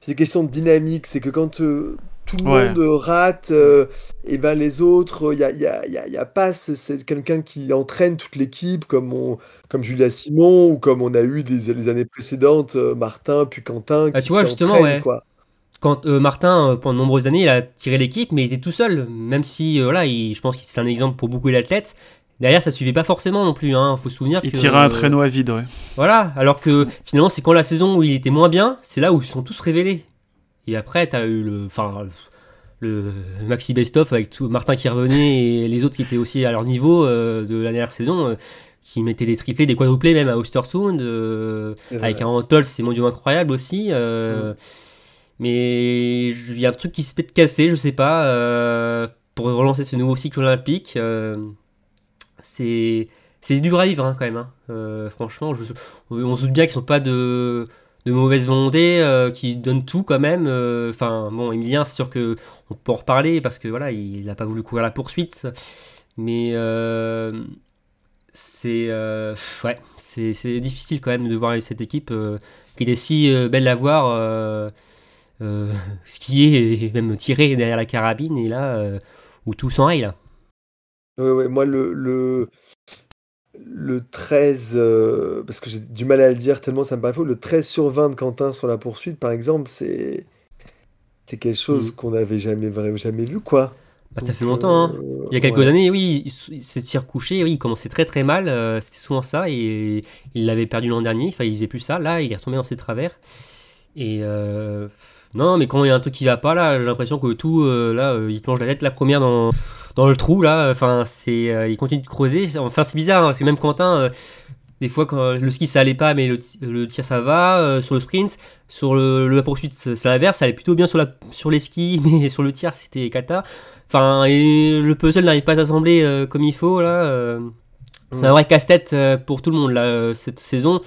C'est des questions de dynamique. C'est que quand euh, tout le Ouais. monde euh, rate, euh, et ben les autres, il n'y a, y a, y a- y a pas ce- c'est quelqu'un qui entraîne toute l'équipe comme, on, comme Julia Simon ou comme on a eu des, les années précédentes, euh, Martin puis Quentin Ah, qui, tu vois, qui justement, entraînent, ouais. quoi. Quand euh, Martin, pendant de nombreuses années, il a tiré l'équipe, mais il était tout seul. Même si, euh, voilà, il- je pense que c'est un exemple pour beaucoup d'athlètes. Derrière, ça suivait pas forcément non plus. Hein. Faut se souvenir Il que tirait un traîneau à vide, ouais. Voilà, alors que finalement, c'est quand la saison où il était moins bien, c'est là où ils se sont tous révélés. Et après, t'as eu le, enfin, le Maxi Best-of avec tout, Martin qui revenait et les autres qui étaient aussi à leur niveau euh, de la dernière saison, euh, qui mettaient des triplés, des quadruplés même à Ostersund, euh, avec un c'est mondiaux incroyable aussi. euh, Mais il y a un truc qui s'est peut-être cassé, je sais pas, pour relancer ce nouveau cycle olympique. c'est c'est dur à vivre hein, quand même. hein. Franchement, je- on se doute bien qu'ils sont pas de, de mauvaise volonté, euh, qui donnent tout quand même. euh, Enfin, bon, Emilien, c'est sûr que on peut en reparler parce que voilà, il n'a pas voulu courir la poursuite. Mais euh, c'est ouais, c'est difficile quand même de voir cette équipe qui était si belle à voir. Skier et même tirer derrière la carabine et là où tout s'enraye là. Ouais, ouais, moi, le, le, le 13, euh, parce que j'ai du mal à le dire tellement ça me paraît faux, le 13 sur 20 de Quentin sur la poursuite, par exemple, c'est c'est quelque chose Mhm. qu'on n'avait jamais, jamais vu, quoi. Bah, ça Donc, fait longtemps. hein. euh, Il y a quelques ouais. années, oui, il, s'est tiré couché, oui, il commençait très très mal, euh, c'était souvent ça, et il l'avait perdu l'an dernier, enfin il faisait plus ça, là il est retombé dans ses travers. Et non, mais quand il y a un truc qui va pas, là, j'ai l'impression que tout, là, il plonge la tête la première dans, dans le trou, là, enfin c'est, euh, il continue de creuser, enfin c'est bizarre, hein, parce que même Quentin, euh, des fois quand le ski ça allait pas, mais le, le tir ça va, euh, sur le sprint, sur le, la poursuite c'est l'inverse, ça allait plutôt bien sur, les skis, mais sur le tir c'était cata. Enfin, et le puzzle n'arrive pas à s'assembler comme il faut, là. C'est un vrai casse-tête euh, pour tout le monde, là, euh, cette saison.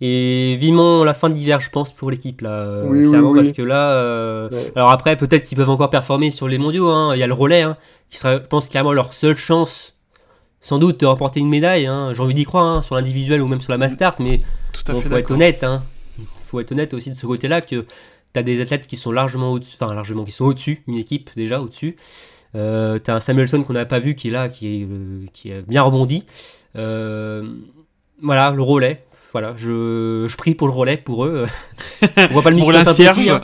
Et vivement la fin d'hiver, je pense, pour l'équipe, là. euh, Oui, clairement, oui. parce que là. euh, Ouais. Alors après, peut-être qu'ils peuvent encore performer sur les mondiaux. hein. Il y a le relais, hein, qui sera, je pense, clairement leur seule chance, sans doute, de remporter une médaille. hein. J'ai envie d'y croire, hein, sur l'individuel ou même sur la Masters, mais Tout à Bon, fait faut être honnête, hein. Faut être honnête aussi de ce côté-là que t'as des athlètes qui sont largement au-dessus, enfin largement, qui sont au-dessus, une équipe déjà au-dessus. Euh, t'as un Samuelson qu'on n'a pas vu qui est là, qui est, euh, qui est bien rebondi. Euh, voilà, le relais. Voilà, je, je prie pour le relais pour eux. On voit pas le Pour la aussi, hein.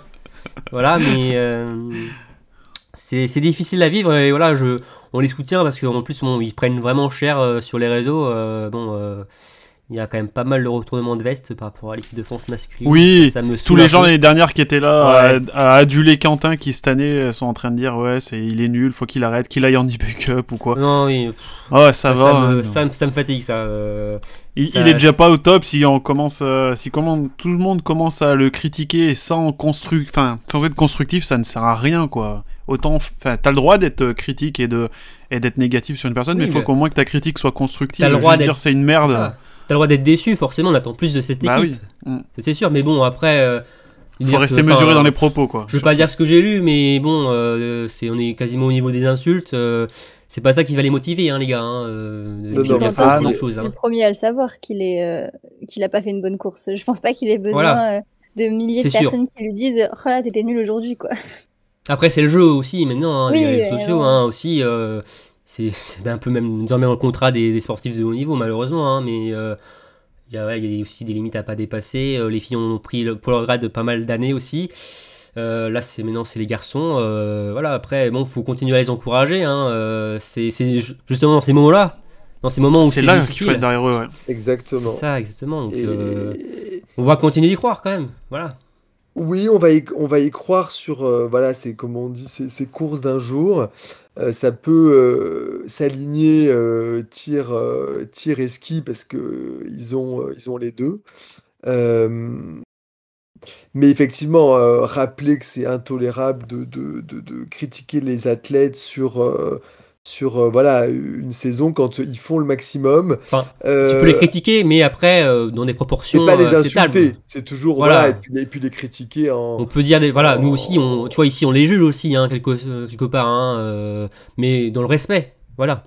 Voilà, mais euh, c'est c'est difficile à vivre et voilà, je, on les soutient parce qu'en plus, bon, ils prennent vraiment cher euh, sur les réseaux. bon, euh, il y a quand même pas mal de retournements de veste par rapport à l'équipe de France masculine. Oui, Ça me Tous les gens l'année dernière qui étaient là Ouais. à, à aduler Quentin qui cette année euh, sont en train de dire ouais c'est il est nul, faut qu'il arrête, qu'il aille en e up ou quoi. Non, oui, Oh ça, ça, va. me, hein, ça, me- ça me fatigue ça. euh. il, ça- il est déjà pas au top si on commence euh, si comment tout le monde commence à le critiquer sans constru enfin sans être constructif, ça ne sert à rien quoi. Autant enfin t'as le droit d'être euh, critique et de et d'être négatif sur une personne, Oui, mais il faut qu'au moins que ta critique soit constructive. T'as le droit dire d'être- c'est une merde. T'as le droit d'être déçu, forcément, on attend plus de cette équipe. Bah oui. Mm. C'est sûr, mais bon, après. euh, Faut dire rester que, mesuré dans les propos quoi. Je veux pas dire ce que j'ai lu, mais bon, euh, c'est, on est quasiment au niveau des insultes. euh, c'est pas ça qui va les motiver, hein, les gars. Hein, euh, Non, de non, dire mais une chose. Hein. le premier à le savoir qu'il est euh, qu'il a pas fait une bonne course. Je pense pas qu'il ait besoin Voilà. euh, de milliers de sûr. personnes qui lui disent oh là t'étais nul aujourd'hui quoi. Après, c'est le jeu aussi, maintenant, hein, Oui, les réseaux ouais, sociaux hein, aussi. euh, c'est, un peu même désormais dans le contrat des, des sportifs de haut niveau, malheureusement. hein, mais euh, il y, a, ouais, il y a aussi des limites à pas dépasser. euh, les filles ont pris le, pour leur grade pas mal d'années aussi. Euh, là, c'est maintenant c'est les garçons. euh, voilà. Après, bon, faut continuer à les encourager. Hein, euh, c'est, c'est ju- justement dans ces moments-là, dans ces moments où C'est là qu'il faut être derrière eux. ouais. Exactement. C'est ça, exactement. Donc, Et- euh, on va continuer d'y croire quand même. Voilà. Oui, on va y, croire sur, euh, voilà, on dit, ces, courses d'un jour. Euh, ça peut euh, s'aligner tir, tir et ski parce que ils ont, ils ont les deux. Mais effectivement, rappeler que c'est intolérable de, de, de, critiquer les athlètes sur, sur euh, voilà une saison quand ils font le maximum. Enfin, Euh, Tu peux les critiquer, mais après, euh, dans des c'est proportions. pas les euh, insulter, c'est toujours Voilà. voilà, et, puis, et puis les critiquer en. On peut dire des voilà, nous aussi, on, tu vois ici on les juge aussi hein, quelque, quelque part, hein, mais dans le respect, voilà.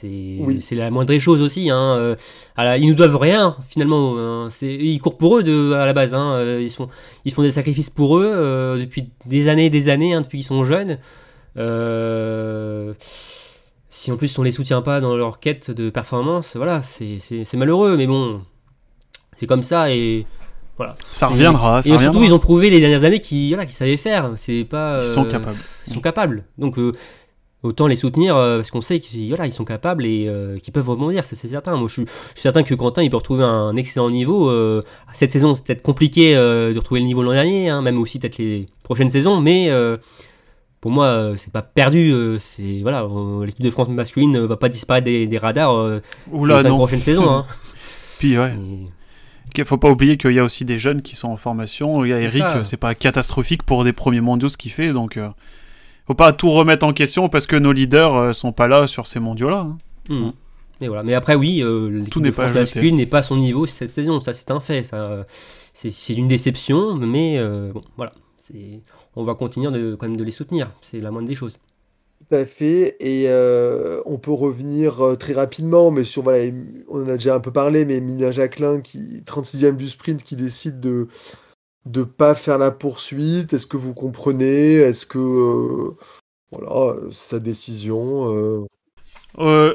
C'est Oui. c'est la moindre des choses aussi. Hein, à la- ils nous doivent rien finalement. hein, c'est ils courent pour eux de, à la base. Hein, ils sont ils font des sacrifices pour eux depuis des années et des années hein, depuis qu'ils sont jeunes. Euh, si en plus on les soutient pas dans leur quête de performance, voilà, c'est malheureux, mais bon, c'est comme ça et Ça reviendra, ça et reviendra. surtout, ils ont prouvé les dernières années qu'ils voilà, savaient faire. C'est pas. Ils sont euh, capables. Ils sont capables. Donc euh, autant les soutenir euh, parce qu'on sait qu'ils voilà, ils sont capables et qu'ils peuvent rebondir. C'est certain. Moi, je suis, je suis certain que Quentin, il peut retrouver un excellent niveau. cette saison, c'est peut-être compliqué de retrouver le niveau de l'an dernier, hein, même aussi peut-être les prochaines saisons, mais. Pour moi, euh, c'est pas perdu. euh, c'est voilà, euh, l'équipe de France masculine ne va pas disparaître des, des radars Oula, non. prochaines saisons. Hein. Puis ouais. Et- Ok, Faut pas oublier qu'il y a aussi des jeunes qui sont en formation. Il y a Eric, c'est pas catastrophique pour des premiers mondiaux ce qu'il fait, donc euh, faut pas tout remettre en question parce que nos leaders euh, sont pas là sur ces mondiaux-là. hein. Hmm. Mais voilà. Mais après, oui, euh, l'équipe Tout n'est pas masculine n'est pas à son niveau cette saison. Ça, c'est un fait. Ça, c'est, une déception, mais bon, voilà. On va continuer de, quand même de les soutenir. C'est la moindre des choses. Tout à fait. Et euh, on peut revenir euh, très rapidement, mais sur, voilà, on en a déjà un peu parlé, mais Emilien Jacquelin, qui 36e du sprint, qui décide de de pas faire la poursuite. Est-ce que vous comprenez? Est-ce que euh, voilà, sa décision euh, Euh,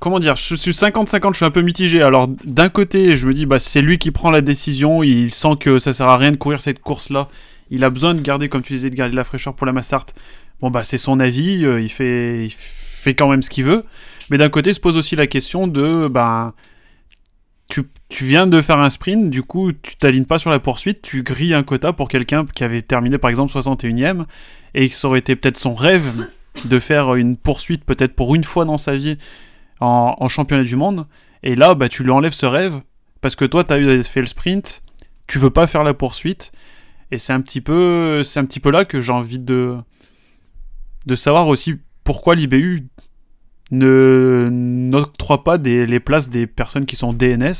comment dire, je suis 50-50, je suis un peu mitigé. Alors d'un côté, je me dis, bah c'est lui qui prend la décision, il sent que ça sert à rien de courir cette course-là. Il a besoin de garder, comme tu disais, de garder de la fraîcheur pour la Massart. Bon bah c'est son avis, euh, il fait, fait quand même ce qu'il veut. Mais d'un côté, se pose aussi la question de, bah, tu, tu viens de faire un sprint, du coup, tu t'alignes pas sur la poursuite, tu grilles un quota pour quelqu'un qui avait terminé par exemple 61ème et ça aurait été peut-être son rêve de faire une poursuite peut-être pour une fois dans sa vie en, en championnat du monde. Et là, bah, tu lui enlèves ce rêve parce que toi, tu as fait le sprint, tu veux pas faire la poursuite. Et c'est un petit peu, c'est un petit peu là que j'ai envie de, de savoir aussi pourquoi l'IBU ne n'octroie pas des, les places des personnes qui sont DNS,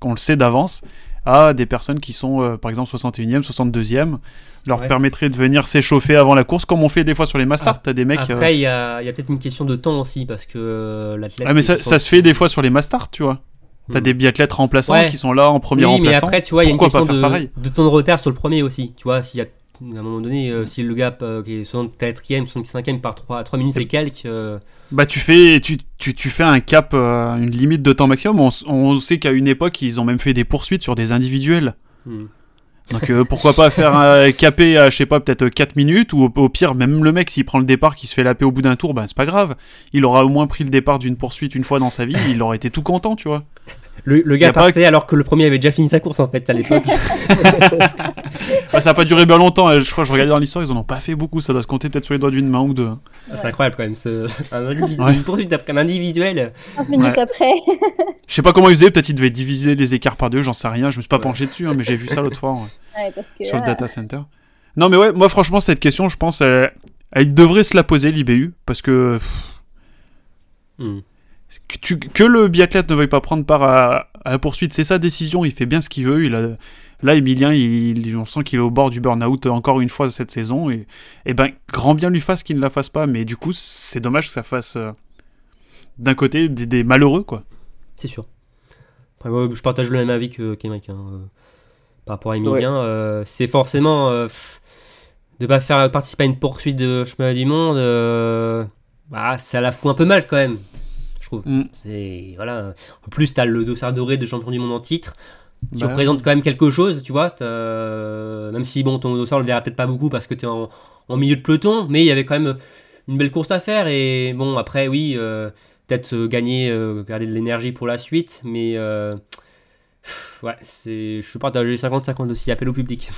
qu'on le sait d'avance, à des personnes qui sont, euh, par exemple, 61e, 62e, leur Ouais. permettrait de venir s'échauffer avant la course, comme on fait des fois sur les Masters. Ah, T'as des mecs. euh, Après, il y a, a peut-être une question de temps aussi, parce que euh, l'athlète. Ah mais ça, ça se fait des fois sur les Masters, tu vois. T'as Hmm. des biathlètes remplaçants Ouais. qui sont là en premier oui, mais remplaçant. après, tu vois, il y a une question de, temps de retard sur le premier aussi. Tu vois, s'il y a à un moment donné, euh, si le gap euh, qui est 64e, 65e par 3, 3 minutes et quelques, euh, Bah tu fais, tu, tu, tu fais un cap, une limite de temps maximum. On, sait qu'à une époque, ils ont même fait des poursuites sur des individuels. hmm. Donc euh, pourquoi pas faire un capé à, je sais pas, peut-être 4 minutes, ou au, au pire, même le mec, s'il prend le départ, qui se fait laper au bout d'un tour, bah c'est pas grave. Il aura au moins pris le départ d'une poursuite une fois dans sa vie, il aurait été tout content, tu vois. Le, gars a pas- partait alors que le premier avait déjà fini sa course en fait à l'époque. Bah, ça a pas duré bien longtemps, euh, je crois, je regardais dans l'histoire, ils en ont pas fait beaucoup, ça doit se compter peut-être sur les doigts d'une main ou deux. Ah, C'est incroyable quand même. ce- un individu- Ouais. Une poursuite après un individuel. 15 minutes Ouais. après. Je sais pas comment ils faisaient, peut-être ils devaient diviser les écarts par deux, j'en sais rien, je me suis pas Ouais. penché dessus, hein, mais j'ai vu ça l'autre fois. ouais. Ouais, parce que, sur le voilà. data center. Non, mais ouais, moi franchement, cette question, je pense, elle, elle devrait se la poser, l'IBU, parce que, pff, Hmm. Que, tu- que le biathlète ne veuille pas prendre part à, à la poursuite, c'est sa décision, il fait bien ce qu'il veut. Il a, là, Emilien, il, il- on sent qu'il est au bord du burn-out encore une fois cette saison, et, et ben, grand bien lui fasse qu'il ne la fasse pas, mais du coup, c'est dommage que ça fasse, euh, d'un côté, des, des malheureux, quoi. C'est sûr. Après, moi, je partage le même avis que qu'Emeric, hein, euh, par rapport à Emilien. euh, c'est forcément euh, de pas faire participer à une poursuite de championnat du monde. euh, bah, ça la fout un peu mal quand même, je trouve. Mm. C'est voilà. En plus, t'as le dossard doré de champion du monde en titre. Tu Bah, représentes quand même quelque chose, tu vois. Même si bon, ton dossard le verra peut-être pas beaucoup parce que t'es en, en milieu de peloton, mais il y avait quand même une belle course à faire. Et bon, après, oui, euh, peut-être euh, gagner, euh, garder de l'énergie pour la suite, mais euh, ouais, c'est, je suis partagé 50-50 aussi. Appel au public.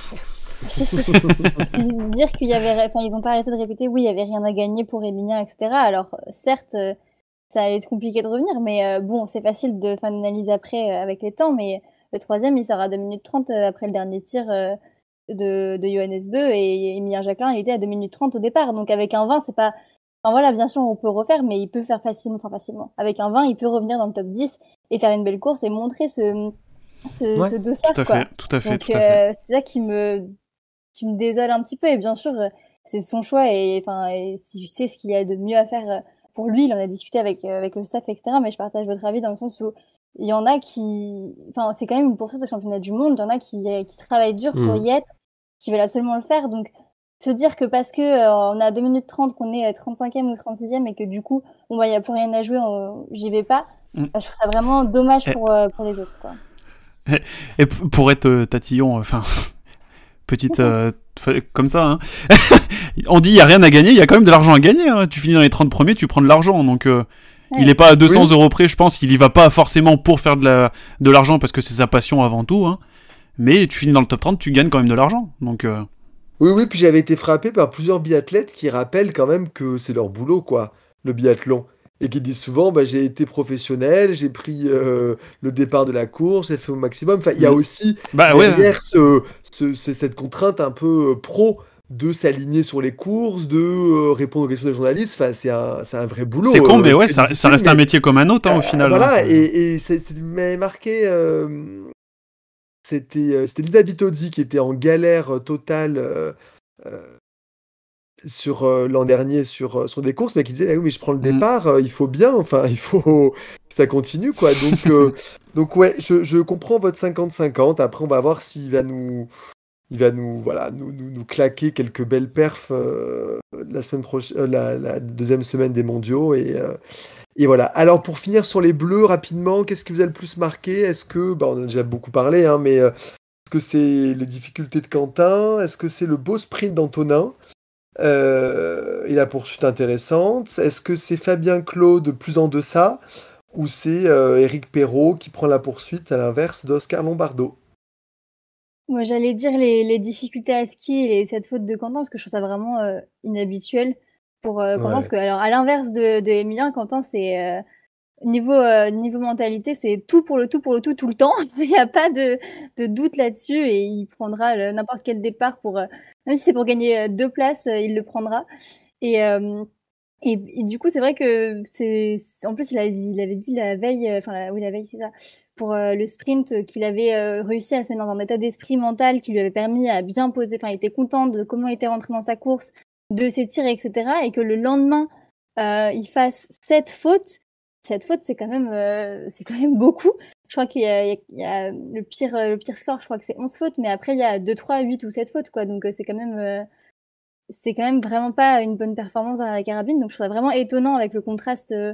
Si, si, si. Puis dire qu'il y avait, enfin, ils ont pas arrêté de répéter, oui, il y avait rien à gagner pour Emilien, etc. Alors, euh, certes, euh, ça allait être compliqué de revenir, mais euh, bon, c'est facile de faire une analyse après euh, avec les temps, mais le troisième, il sort à 2 minutes 30 euh, après le dernier tir de, de Johannes Beu, et Emilien Jacquelin, il était à 2 minutes 30 au départ. Donc, avec un 20, c'est pas, Enfin voilà, bien sûr, on peut refaire, mais il peut faire facilement, enfin facilement. Avec un 20, il peut revenir dans le top 10 et faire une belle course et montrer ce, ce, Ouais, ce dossard, Tout à quoi. fait, tout à fait, Donc tout à fait. c'est ça qui me, qui me désole un petit peu. Et bien sûr, c'est son choix et enfin, et si je sais ce qu'il y a de mieux à faire pour lui, il en a discuté avec euh, avec le staff, etc. Mais je partage votre avis dans le sens où il y en a qui, enfin, c'est quand même une poursuite de championnat du monde. Il y en a qui euh, qui travaillent dur pour Mhm. y être, qui veulent absolument le faire. Donc se dire que parce que euh, on a 2 minutes 30 qu'on est euh, 35e ou 36e et que du coup bon bah il y a plus rien à jouer on- j'y vais pas Mm. bah, je trouve ça vraiment dommage Eh. pour, euh, pour les autres quoi. Et p- pour être euh, tatillon, euh, enfin, petite. euh, comme ça, hein. on dit il n'y a rien à gagner, il y a quand même de l'argent à gagner. hein. Tu finis dans les 30 premiers, tu prends de l'argent. Donc, euh, Ouais. il n'est pas à 200 Oui. euros près, je pense. Il y va pas forcément pour faire de la- de l'argent parce que c'est sa passion avant tout. hein. Mais tu finis dans le top 30, tu gagnes quand même de l'argent. Donc, euh, Oui, oui, puis j'avais été frappé par plusieurs biathlètes qui rappellent quand même que c'est leur boulot, quoi, le biathlon. Et qui disent souvent, bah, j'ai été professionnel, j'ai pris euh, le départ de la course, j'ai fait au maximum. Enfin, il y a Mhm. aussi bah ouais. derrière ce, ce- ce- cette contrainte un peu euh, pro de s'aligner sur les courses, de euh, répondre aux questions des journalistes. Enfin, c'est un, c'est un vrai boulot. C'est con, euh, mais ouais, ça, ça reste un métier comme un autre hein, au euh, final. Voilà, hein, et, c'est- m'avait marqué. euh, c'était c'était Lisa Vitozzi qui était en galère totale euh, euh, sur l'an dernier sur, sur des courses, mais qui disait ah oui, mais je prends le Mhm. départ, il faut bien, enfin, il faut ça continue, quoi. Donc, donc ouais, je, je comprends votre 50-50. Après, on va voir s'il va nous. Il va nous, voilà, nous, nous, claquer quelques belles perfs euh, euh, la, deuxième semaine des mondiaux. Et, euh, et voilà. Alors, pour finir sur les bleus, rapidement, qu'est-ce qui vous a le plus marqué? Est-ce que, bah, on a déjà beaucoup parlé, hein, mais est-ce que c'est les difficultés de Quentin? Est-ce que c'est le beau sprint d'Antonin? Et la poursuite intéressante. Est-ce que c'est Fabien Claude plus en deçà? Ou c'est Eric Perrault qui prend la poursuite à l'inverse d'Oscar Lombardo? Moi, j'allais dire les, les difficultés à ski et cette faute de Quentin, parce que je trouve ça vraiment euh, inhabituel pour euh, Quentin. Ouais. Parce que, alors, à l'inverse de, de Emilien, Quentin, c'est euh, niveau, euh, niveau mentalité, c'est tout pour le tout pour le tout tout le temps. Il n'y a pas de, de doute là-dessus et il prendra n'importe quel départ pour, euh, même si c'est pour gagner euh, deux places, il le prendra. Et, euh, et, du coup, c'est vrai que c'est, en plus, il avait, dit la veille, euh, enfin, oui, la veille, c'est ça, pour euh, le sprint euh, qu'il avait réussi à se mettre dans un état d'esprit mental qui lui avait permis à bien poser, enfin, il était content de comment il était rentré dans sa course, de ses tirs, etc. Et que le lendemain, il fasse cette faute. Cette faute, c'est quand même, c'est quand même beaucoup. Je crois qu'il y y a- le pire, le pire score, je crois que c'est 11 fautes, mais après, il y a 2, 3, 8 ou 7 fautes, quoi. Donc, c'est quand même, c'est quand même vraiment pas une bonne performance dans la carabine. Donc, je trouve ça vraiment étonnant avec le contraste euh,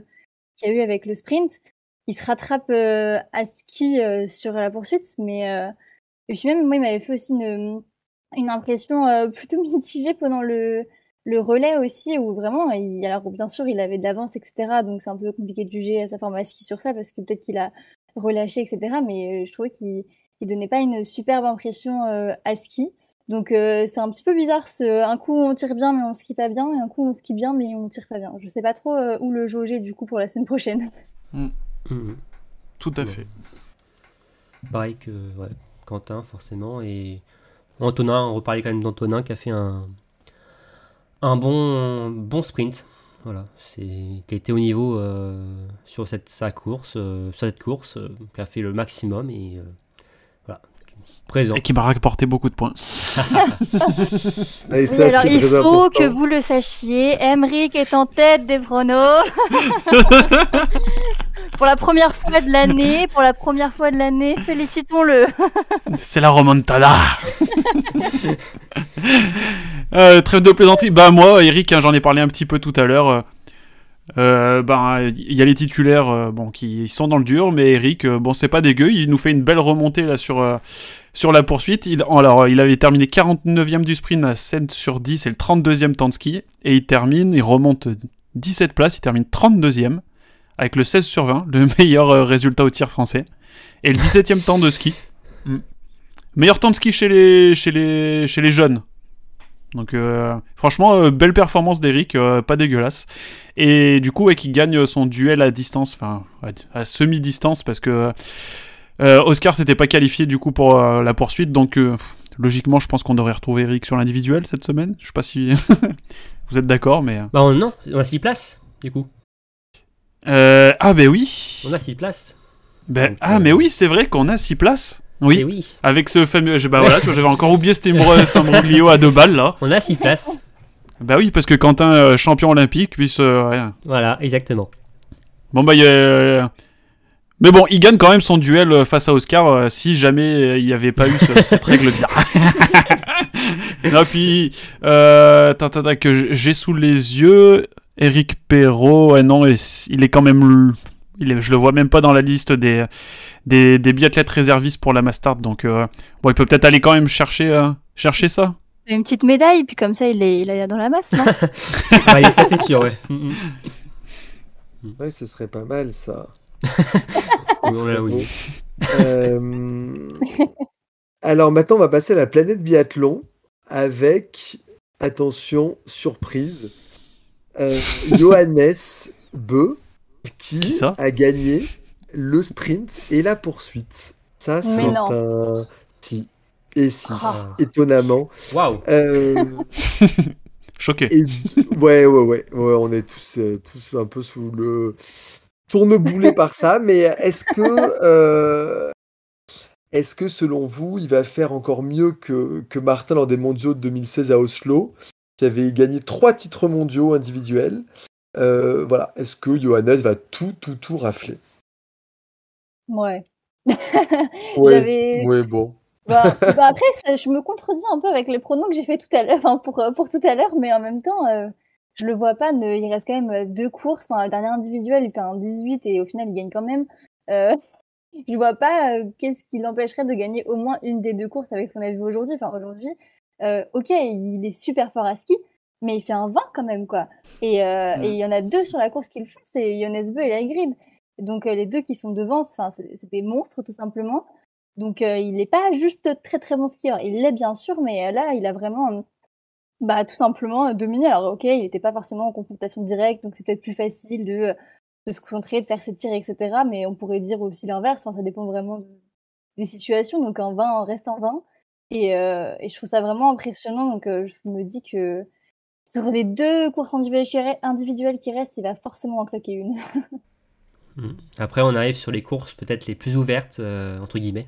qu'il y a eu avec le sprint. Il se rattrape euh, à ski euh, sur la poursuite, mais et puis même moi, il m'avait fait aussi une, impression plutôt mitigée pendant le, le relais aussi, où vraiment, il, alors bien sûr, il avait de l'avance, etc. Donc c'est un peu compliqué de juger sa forme à ski sur ça, parce que peut-être qu'il a relâché, etc. Mais je trouvais qu'il il donnait pas une superbe impression à ski. Donc euh, c'est un petit peu bizarre. Ce, un coup on tire bien mais on skie pas bien, et un coup on skie bien mais on tire pas bien. Je sais pas trop euh, où le jauger du coup pour la semaine prochaine. Mhm. Tout à Ouais. fait. Pareil que ouais, Quentin, forcément. Et Antonin, on reparlait quand même d'Antonin qui a fait un, un bon, bon sprint. Voilà, c'est qui a été au niveau euh, sur cette, sa course, euh, sur cette course, euh, qui a fait le maximum et euh, présent. Et qui m'a rapporté beaucoup de points. Et Oui, ça, alors il faut important. que vous le sachiez, Emric est en tête des pronos. pour la première fois de l'année, pour la première fois de l'année, félicitons-le. C'est la remontada euh, Trêve de plaisanterie. Bah moi, Eric, hein, j'en ai parlé un petit peu tout à l'heure. Euh, bah, il y a les titulaires euh, bon, qui sont dans le dur, mais Eric, euh, bon, c'est pas dégueu. Il nous fait une belle remontée là sur, euh, sur la poursuite. Il, alors, il avait terminé 49e du sprint à 7 sur 10 c'est le 32e temps de ski. Et il termine, il remonte 17 places, il termine 32e avec le 16 sur 20, le meilleur résultat au tir français. Et le 17e temps de ski. Mm. Meilleur temps de ski chez les, chez les, chez les jeunes. Donc euh, franchement, euh, belle performance d'Eric, euh, pas dégueulasse. Et du coup, ouais, qui gagne son duel à distance, enfin à, à semi-distance, parce que euh, Oscar s'était pas qualifié du coup pour euh, la poursuite. Donc euh, logiquement, je pense qu'on devrait retrouver Eric sur l'individuel cette semaine. Je sais pas si vous êtes d'accord, mais. Bah on- non, on a 6 places, du coup. Euh, ah, ben oui On a 6 places. Ben, Donc, Ah, euh, mais oui, c'est vrai qu'on a 6 places. Oui, Et oui, avec ce fameux. Bah voilà, j'avais encore oublié cet imbro- cet imbroglio à deux balles là. on a 6 places. Bah oui, parce que Quentin, euh, champion olympique, puisse. euh, voilà, exactement. Bon, bah, il y a- Mais bon, il gagne quand même son duel euh, face à Oscar euh, si jamais il n'y avait pas eu ce- cette règle bizarre. non, puis, que j'ai sous les yeux Eric Perrault, ouais, non, il est quand même. Il est, je le vois même pas dans la liste des, des, des biathlètes réservistes pour la Mastart, donc euh, bon, il peut peut-être aller quand même chercher, euh, chercher ça. Une petite médaille, puis comme ça, il est, il est dans la masse, non? Ah, et ça c'est sûr, ouais. Mm, mm. Ouais, ce serait pas mal ça. Oui. Euh, Alors maintenant, on va passer à la planète biathlon avec, attention, surprise, euh, Johannes Beu qui, Qui ça a gagné le sprint et la poursuite? Ça, c'est un... Si. Et si, Ah. étonnamment. Waouh. Choqué. et... Ouais, ouais, ouais, ouais, on est tous, euh, tous un peu sous le tourneboulet par ça, mais est-ce que, euh, est-ce que selon vous, il va faire encore mieux que, que Martin lors des mondiaux de 2016 à Oslo, qui avait gagné trois titres mondiaux individuels Euh, Voilà, est-ce que Johannes va tout, tout, tout rafler? Ouais. Ouais, ouais, bon. Bah, bah après, ça- je me contredis un peu avec les pronoms que j'ai fait tout à l'heure, enfin, pour, euh, pour tout à l'heure, mais en même temps, euh, je le vois pas. ne- il reste quand même euh, deux courses. Enfin, la dernière individuelle, il fait un 18 et au final, il gagne quand même. Euh, je vois pas euh, qu'est-ce qui l'empêcherait de gagner au moins une des deux courses avec ce qu'on a vu aujourd'hui. Enfin, aujourd'hui, ok, il est super fort à ski, mais il fait un 20 quand même, quoi. Et euh, Mm. il y en a deux sur la course qui le font, c'est Jonas Beu et Laigrid. Donc euh, les deux qui sont devant, c'est des monstres tout simplement. Donc euh, il n'est pas juste très très bon skieur, il l'est bien sûr, mais là il a vraiment bah, tout simplement dominé. Alors ok, il n'était pas forcément en confrontation directe, donc c'est peut-être plus facile de, de se concentrer, de faire ses tirs, etc. Mais on pourrait dire aussi l'inverse, enfin, ça dépend vraiment de- des situations. Donc un 20 reste un 20. Et, et je trouve ça vraiment impressionnant. Donc je me dis que sur les deux courses individuelles qui restent, il va forcément en claquer une. Mm. Après, on arrive sur les courses peut-être les plus ouvertes, euh, entre guillemets.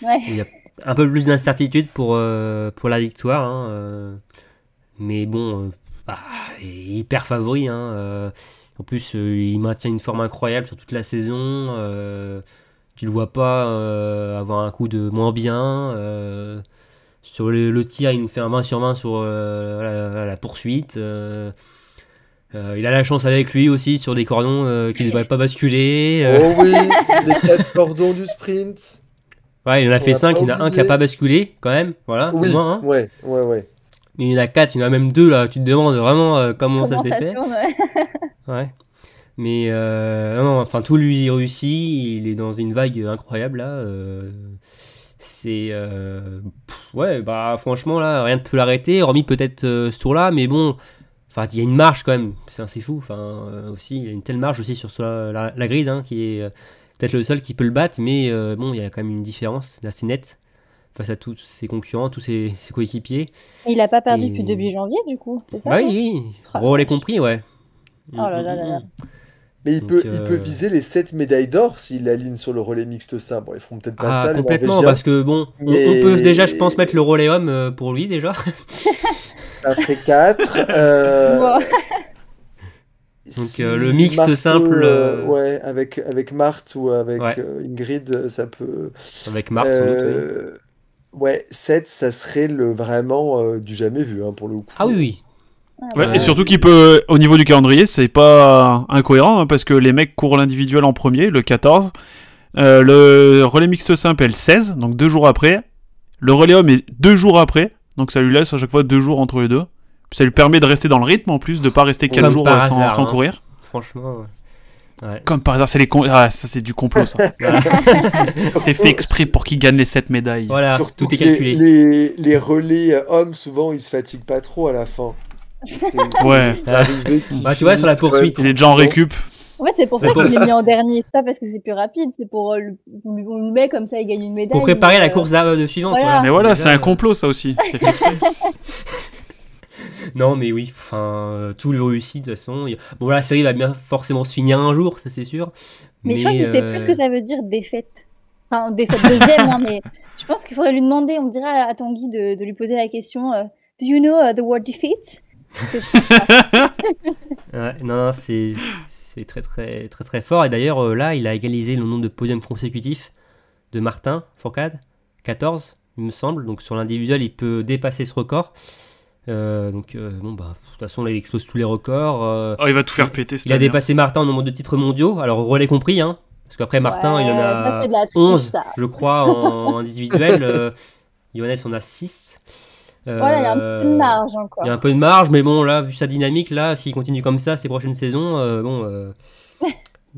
Ouais. Il y a un peu plus d'incertitude pour, euh, pour la victoire. hein, euh, mais bon, bah, il est hyper favori. hein, en plus, il maintient une forme incroyable sur toute la saison. tu le vois pas avoir un coup de moins bien. Sur le, le tir, il nous fait un 20 sur 20 sur euh, la, la poursuite. euh, euh, il a la chance avec lui aussi sur des cordons euh, qui ne devraient pas basculer. euh. Oh oui, les quatre cordons du sprint. Ouais, il en a On fait l'a 5, pas il y en a un qui oublié. a pas basculé quand même, voilà, Oui, au moins. hein. ouais, ouais, ouais. Mais il y en a 4, il y en a même 2 là, tu te demandes vraiment euh, comment, ça s'est fait. tourne ouais. Ouais. Mais euh, non, non, enfin tout lui réussit, il est dans une vague incroyable là. Euh, c'est euh, ouais, bah franchement là, rien ne peut l'arrêter, hormis peut-être euh, ce tour-là, mais bon, enfin il y a une marge quand même, c'est c'est fou. Enfin euh, aussi, il y a une telle marge aussi sur la, la, la grille hein, qui est peut-être le seul qui peut le battre, mais bon, il y a quand même une différence assez nette face à tous ses concurrents, tous ses, ses coéquipiers. Il a pas perdu Et- depuis début janvier, du coup, c'est ça Bah oui, oui, Oh la compris, ouais. Oh là là là là. Mais il Donc, peut, euh, il peut viser les 7 médailles d'or s'il aligne sur le relais mixte ça. Bon, ils feront peut-être pas Ah, ça, complètement, parce que bon, on, Mais- on peut déjà, je pense, mettre le relais homme euh, pour lui déjà. Ça ferait 4. Euh... Bon. Donc, si euh, le mixte Marthe, simple, euh, ouais, avec, avec Marthe ou avec Ouais. euh, Ingrid, ça peut. Avec doute, oui. Euh, Ouais, 7, ça serait le, vraiment euh, du jamais vu, hein, pour le coup. Ah oui, oui. Ouais. Et surtout qu'il peut, au niveau du calendrier, c'est pas incohérent hein, parce que les mecs courent l'individuel en premier, le 14. Euh, le relais mixte simple est le 16, donc deux jours après. Le relais homme est deux jours après, donc ça lui laisse à chaque fois deux jours entre les deux. Ça lui permet de rester dans le rythme en plus, de pas rester quatre jours euh, sans, hasard, sans hein. courir. Franchement, ouais. Ouais. Comme par hasard, c'est les con- ah, ça c'est du complot ça. c'est fait exprès pour qu'il gagne les 7 médailles. Voilà, Surtout tout est les- calculé. Les, les relais euh, hommes, souvent, ils se fatiguent pas trop à la fin. Ouais. Bah, tu vois, sur la poursuite, Il est déjà en récup. En fait, c'est pour ça qu'on l'a mis en dernier. C'est pas parce que c'est plus rapide, c'est pour euh, le- on lui- on le met comme ça, il gagne une médaille. Pour préparer mais, la euh, course là, de suivante. voilà. Mais voilà, c'est un euh, complot ça aussi. C'est fait exprès. Non, mais oui, enfin, euh, tout le réussit de toute façon. Bon, la série va bien forcément se finir un jour, ça c'est sûr. Mais, je crois qu'il sait euh, plus ce que ça veut dire défaite. Enfin, défaite deuxième, hein, mais je pense qu'il faudrait lui demander, on dirait à Tanguy de, de lui poser la question euh, Do you know uh, the word defeat? Ouais, non, non, c'est très très très très fort. Et d'ailleurs, euh, là, il a égalisé le nombre de podiums consécutifs de Martin Fourcade, 14, il me semble. Donc sur l'individuel, il peut dépasser ce record. Euh, donc euh, bon bah de toute façon là il explose tous les records. euh, Oh, il va tout faire péter cette il a année. dépassé Martin en nombre de titres mondiaux, alors relais compris hein. Parce qu'après Martin il en bah, a c'est de la triche, 11 ça. je crois en individuel. euh, Johannes en a 6. Voilà, il y a un petit peu de marge encore. Il y a un peu de marge, mais bon, là, vu sa dynamique, là, s'il continue comme ça ces prochaines saisons, euh, bon, euh,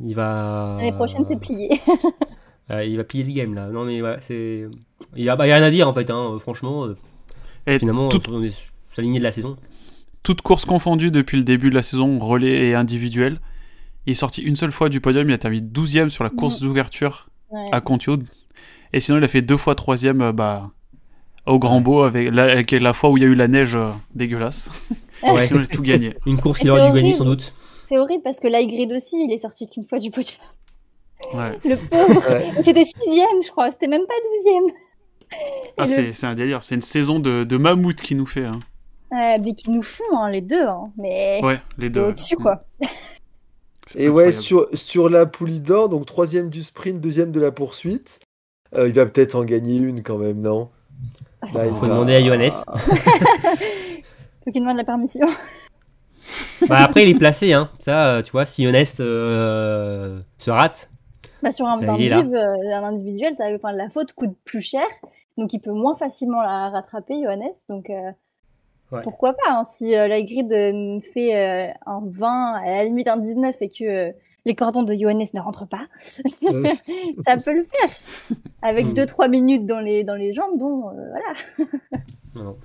il va. L'année prochaine, c'est plié. Euh, il va plier le game là. Non, mais ouais, c'est. Il y a, bah, a rien à dire en fait, hein, euh, franchement. euh, Et finalement, tout- on est sur la lignée de la saison. Toutes courses confondues depuis le début de la saison, relais et individuel. Il est sorti une seule fois du podium, il a terminé 12ème sur la course d'ouverture Ouais. à Contio. Et sinon, il a fait deux fois troisième euh, bah, au Grand Beau, avec la, avec la fois où il y a eu la neige euh, dégueulasse. Ouais. sinon, il a tout gagné. Une course qu'il aurait c'est dû gagner horrible. sans doute. C'est horrible parce que l'Aigrid aussi, il est sorti qu'une fois du podium. Ouais. Le pauvre. Ouais. C'était sixième, je crois. C'était même pas douzième. Ah, le- c'est c'est un délire, c'est une saison de, de mammouth qui nous fait. hein. Ouais, mais qui nous font, hein, les deux. hein. Mais Ouais, les deux. au-dessus, quoi. Et ouais, sur, sur la poulie d'or, donc troisième du sprint, deuxième de la poursuite, euh, il va peut-être en gagner une quand même, non? Là, Faut demander à Johannes. Faut qu'il demande la permission. Bah, après, il est placé, hein. Ça, euh, tu vois, si Johannes euh, se rate, Bah, sur un, il là. div, euh, un individuel, ça, enfin, la faute coûte plus cher. Donc, il peut moins facilement la rattraper, Johannes. Donc, euh, Ouais. pourquoi pas hein, Si euh, la grid fait euh, un 20, à la limite un 19, et que euh, les cordons de Johannes ne rentrent pas, ça peut le faire. Avec Mm. 2-3 minutes dans les, dans les jambes, bon, euh, voilà. non.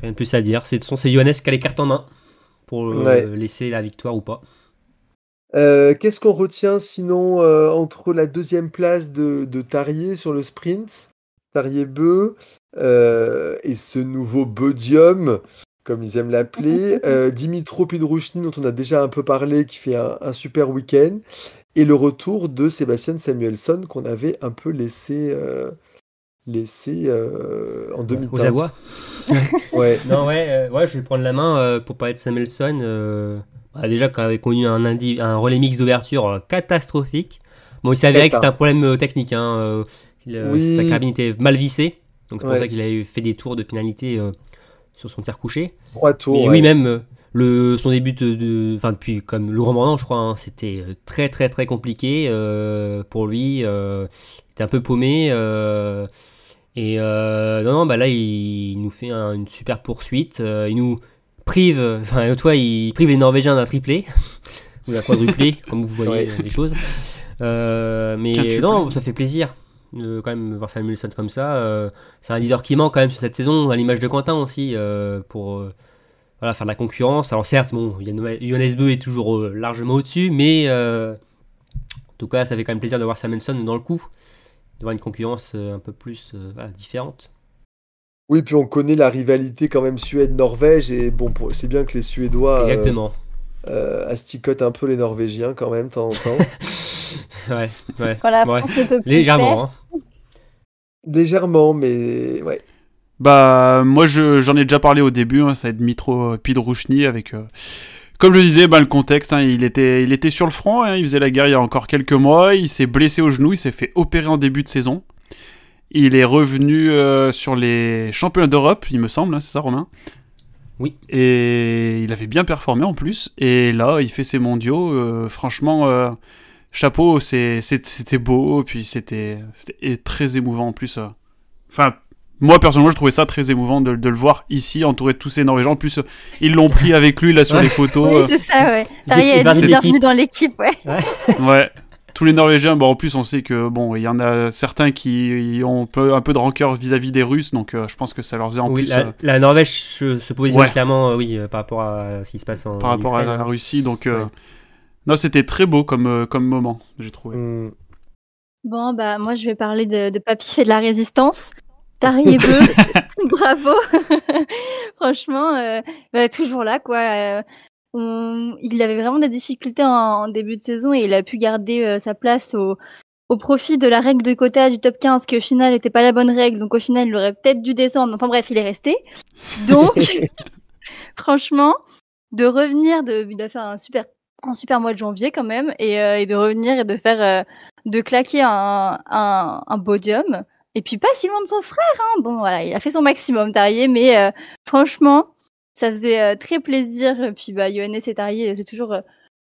rien de plus à dire. C'est de toute façon, c'est Johannes qui a les cartes en main pour euh, Ouais. laisser la victoire ou pas. Euh, Qu'est-ce qu'on retient sinon euh, entre la deuxième place de, de Tarier sur le sprint, Tarier Beu, et ce nouveau Bodium, comme ils aiment l'appeler, euh, Dimitro Pidrouchny, dont on a déjà un peu parlé, qui fait un, un super week-end, et le retour de Sébastien Samuelsson, qu'on avait un peu laissé, euh, laissé euh, en demi Aux abois. Ouais. Non, ouais, euh, ouais, je vais prendre la main euh, pour parler de Samuelson. euh, bah, déjà, qu'on avait connu un, indi- un relais mix d'ouverture euh, catastrophique. Bon, il avéré que c'était un problème euh, technique. Hein, il, Oui. Sa carabine était mal vissée. Donc, c'est pour Ouais. ça qu'il a eu- fait des tours de pénalité euh, sur son tir couché. Trois tours. Mais ouais. oui, même euh, le, son début de. de- Enfin, depuis comme Laurent Mordant, je crois, hein, c'était euh, très, très, très compliqué euh, pour lui. euh, il était un peu paumé. euh, et euh, non, non, bah là, il, il nous fait un- une super poursuite. euh, il nous prive. Enfin, toi, il prive les Norvégiens d'un triplé. ou d'un quadruplé, comme vous voyez Ouais. les choses. Euh, mais Quintuplé. non, ça fait plaisir. De quand même voir Samuelson comme ça. euh, c'est un leader qui manque quand même sur cette saison, à l'image de Quentin aussi, euh, pour euh, voilà, faire de la concurrence. Alors certes, bon, Johannes Beu est toujours largement au-dessus, mais en tout cas, ça fait quand même plaisir de voir Samuelson dans le coup, de voir une concurrence un peu plus voilà, différente. Oui, puis on connaît la rivalité quand même Suède-Norvège, et bon, c'est bien que les Suédois Exactement. Euh, asticotent un peu les Norvégiens quand même, de temps en temps. Ouais, ouais. Quand la Ouais. France ne peut plus Légèrement. faire. hein. Légèrement, mais ouais. Bah, moi, je- j'en ai déjà parlé au début, hein, ça va être Mitro Pidrouchny avec. euh, Comme je disais, bah, le contexte, hein, il, était, il était sur le front, hein, il faisait la guerre il y a encore quelques mois, il s'est blessé au genou, il s'est fait opérer en début de saison. Il est revenu euh, sur les championnats d'Europe, il me semble, hein, c'est ça, Romain? Oui. Et il avait bien performé en plus, et là, il fait ses mondiaux, euh, franchement, euh, chapeau, c'était beau, puis c'était c'était très émouvant en plus. euh. Enfin, moi personnellement, je trouvais ça très émouvant de, de le voir ici, entouré de tous ces Norvégiens. En plus, ils l'ont pris avec lui là sur Ouais. les photos. Oui, c'est ça, ouais. Bienvenue dans l'équipe, ouais. ouais. Tous les Norvégiens, bon, en plus, on sait que bon, il y en a certains qui ont un peu, un peu de rancœur vis-à-vis des Russes, donc euh, je pense que ça leur faisait en Oui, plus la, euh, la Norvège se, se positionne Ouais. clairement, euh, oui, euh, par rapport à ce qui se passe en par rapport à la. Russie. Donc, euh, Ouais. Non, c'était très beau comme, euh, comme moment, j'ai trouvé. Hmm. Bon, bah, moi, je vais parler de, de Papy fait de la résistance. Tari et Beu, bravo. Franchement, euh, bah, toujours là, quoi. On- Il avait vraiment des difficultés en, en début de saison et il a pu garder euh, sa place au, au profit de la règle de quota du top 15 qui au final n'était pas la bonne règle. Donc au final, il aurait peut-être dû descendre. Enfin bref, il est resté. Donc, franchement, de revenir, de, il a fait un super, un super mois de janvier quand même et, euh, et de revenir et de faire, euh, de claquer un, un, un podium. Et puis pas si loin de son frère, hein. Bon, voilà, il a fait son maximum, Tarier, mais franchement, ça faisait euh, très plaisir. Et puis, bah, et Tarier, c'est toujours, euh,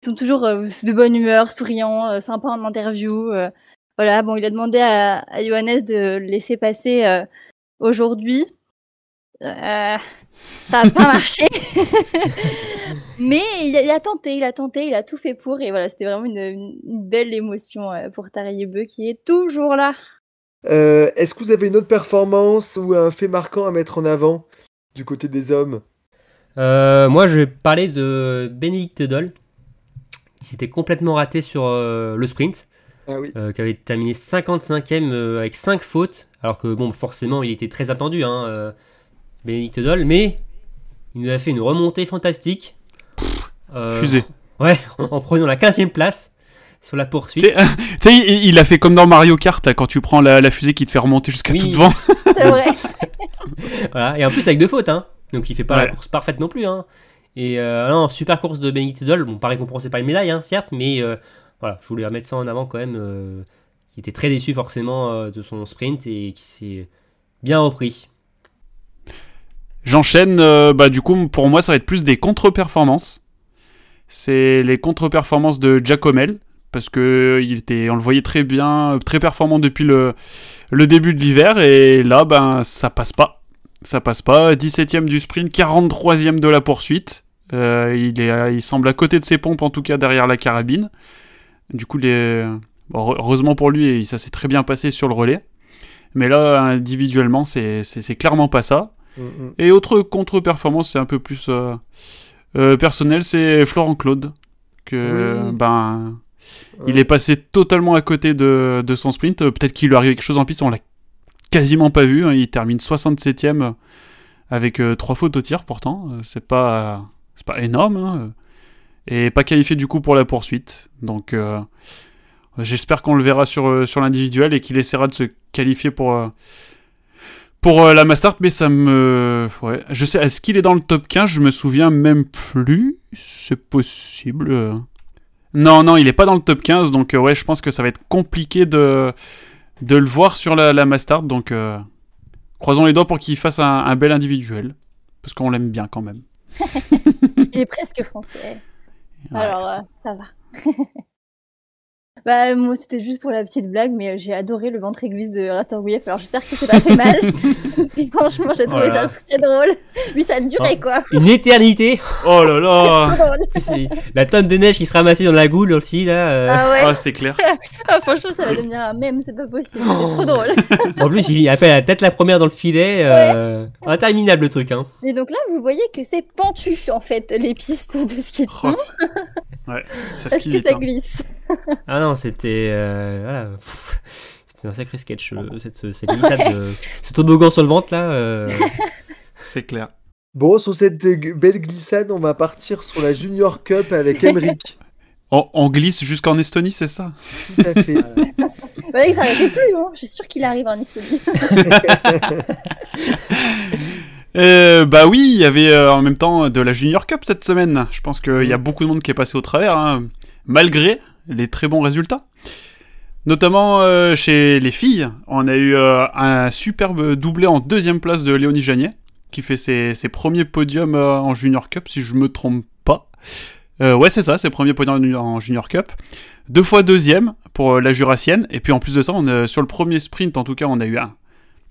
ils sont toujours euh, de bonne humeur, souriants, euh, sympas en interview. euh. voilà, bon, il a demandé à, Johannes de laisser passer euh, aujourd'hui. Euh, ça n'a pas marché. Mais il a, tenté, il a tenté, il a tout fait pour. Et voilà, c'était vraiment une, belle émotion euh, pour Tarier Beu qui est toujours là. Euh, Est-ce que vous avez une autre performance ou un fait marquant à mettre en avant du côté des hommes? Euh, moi, je vais parler de Bénédicte Doll, qui s'était complètement raté sur euh, le sprint, Ah oui. euh, qui avait terminé 55e euh, avec 5 fautes, alors que bon, forcément, il était très attendu, hein, euh, Bénédicte Doll, mais il nous a fait une remontée fantastique. Euh, Fusée. Ouais, en, en prenant la 15e place sur la poursuite. Tu sais, il, il a fait comme dans Mario Kart, quand tu prends la, la fusée qui te fait remonter jusqu'à Oui. tout devant. C'est vrai. Voilà, et en plus avec deux fautes, hein. Donc il fait pas la course parfaite non plus, hein. Et euh, non, super course de Benedict Doll, bon, pas récompensé par une médaille, hein, certes, mais euh, voilà, je voulais remettre ça en avant quand même, euh, qui était très déçu forcément euh, de son sprint et qui s'est bien repris. J'enchaîne, euh, bah du coup pour moi ça va être plus des contre-performances. C'est les contre-performances de Giacomel parce que il était, on le voyait très bien, très performant depuis le, le début de l'hiver et là ben ça passe pas, ça passe pas. 17ème du sprint, 43ème de la poursuite. Euh, il est, il semble à côté de ses pompes en tout cas derrière la carabine. Du coup les, bon, heureusement pour lui ça s'est très bien passé sur le relais. Mais là individuellement c'est clairement pas ça. Et autre contre-performance, c'est un peu plus euh, euh, personnel, c'est Florent Claude. Que, Oui. ben, il est passé totalement à côté de, de son sprint. Peut-être qu'il lui arrive quelque chose en piste, on l'a quasiment pas vu. hein. Il termine 67ème avec euh, trois fautes au tir pourtant. Euh, C'est pas, pas énorme. hein. Et pas qualifié du coup pour la poursuite. Donc euh, j'espère qu'on le verra sur, euh, sur l'individuel et qu'il essaiera de se qualifier pour, pour la Mastart. Mais ça me. Ouais. Je sais, est-ce qu'il est dans le top 15 Je me souviens même plus. C'est possible. Non, non, il est pas dans le top 15. Donc ouais, je pense que ça va être compliqué de, de le voir sur la, la. Donc euh, croisons les doigts pour qu'il fasse un, un bel individuel. Parce qu'on l'aime bien quand même. Il est presque français. Ouais. Alors, euh, ça va. bah, moi, c'était juste pour la petite blague, mais euh, j'ai adoré le ventre église de Ratorgouyev, alors j'espère que c'est pas fait mal. Et franchement, j'ai trouvé Voilà. ça très drôle. Lui, ça a duré, quoi. Une éternité Oh là là Trop drôle. C'est La tonne de neige qui se ramassait dans la goule aussi, là. euh. Ah ouais, Ah, c'est clair. Ah, franchement, ça va devenir un mème, c'est pas possible. C'était trop drôle. En plus, il appelle la tête la première dans le filet. euh, Interminable le truc, hein. Et donc là, vous voyez que c'est pentu, en fait, les pistes de ski de Oh, Ouais, ça que ça hein. glisse. Ah non, c'était. euh, voilà. C'était un sacré sketch, euh, cette, cette glissade, de- ce toboggan sur le ventre, là. euh. C'est clair. Bon, sur cette euh, belle glissade, on va partir sur la Junior Cup avec Emmerich. On, on glisse jusqu'en Estonie, c'est ça? Tout à fait. Voilà, il s'arrêtait plus, hein. Je suis sûre qu'il arrive en Estonie. Euh, bah oui, il y avait euh, en même temps de la Junior Cup cette semaine. Je pense qu'il y a beaucoup de monde qui est passé au travers, hein, malgré les très bons résultats. Notamment euh, chez les filles, on a eu euh, un superbe doublé en deuxième place de Léonie Janier, qui fait ses, ses premiers podiums euh, en Junior Cup, si je me trompe pas. Euh, ouais, c'est ça, ses premiers podiums en Junior Cup. Deux fois deuxième pour la Jurassienne, et puis en plus de ça, on sur le premier sprint, en tout cas, on a eu un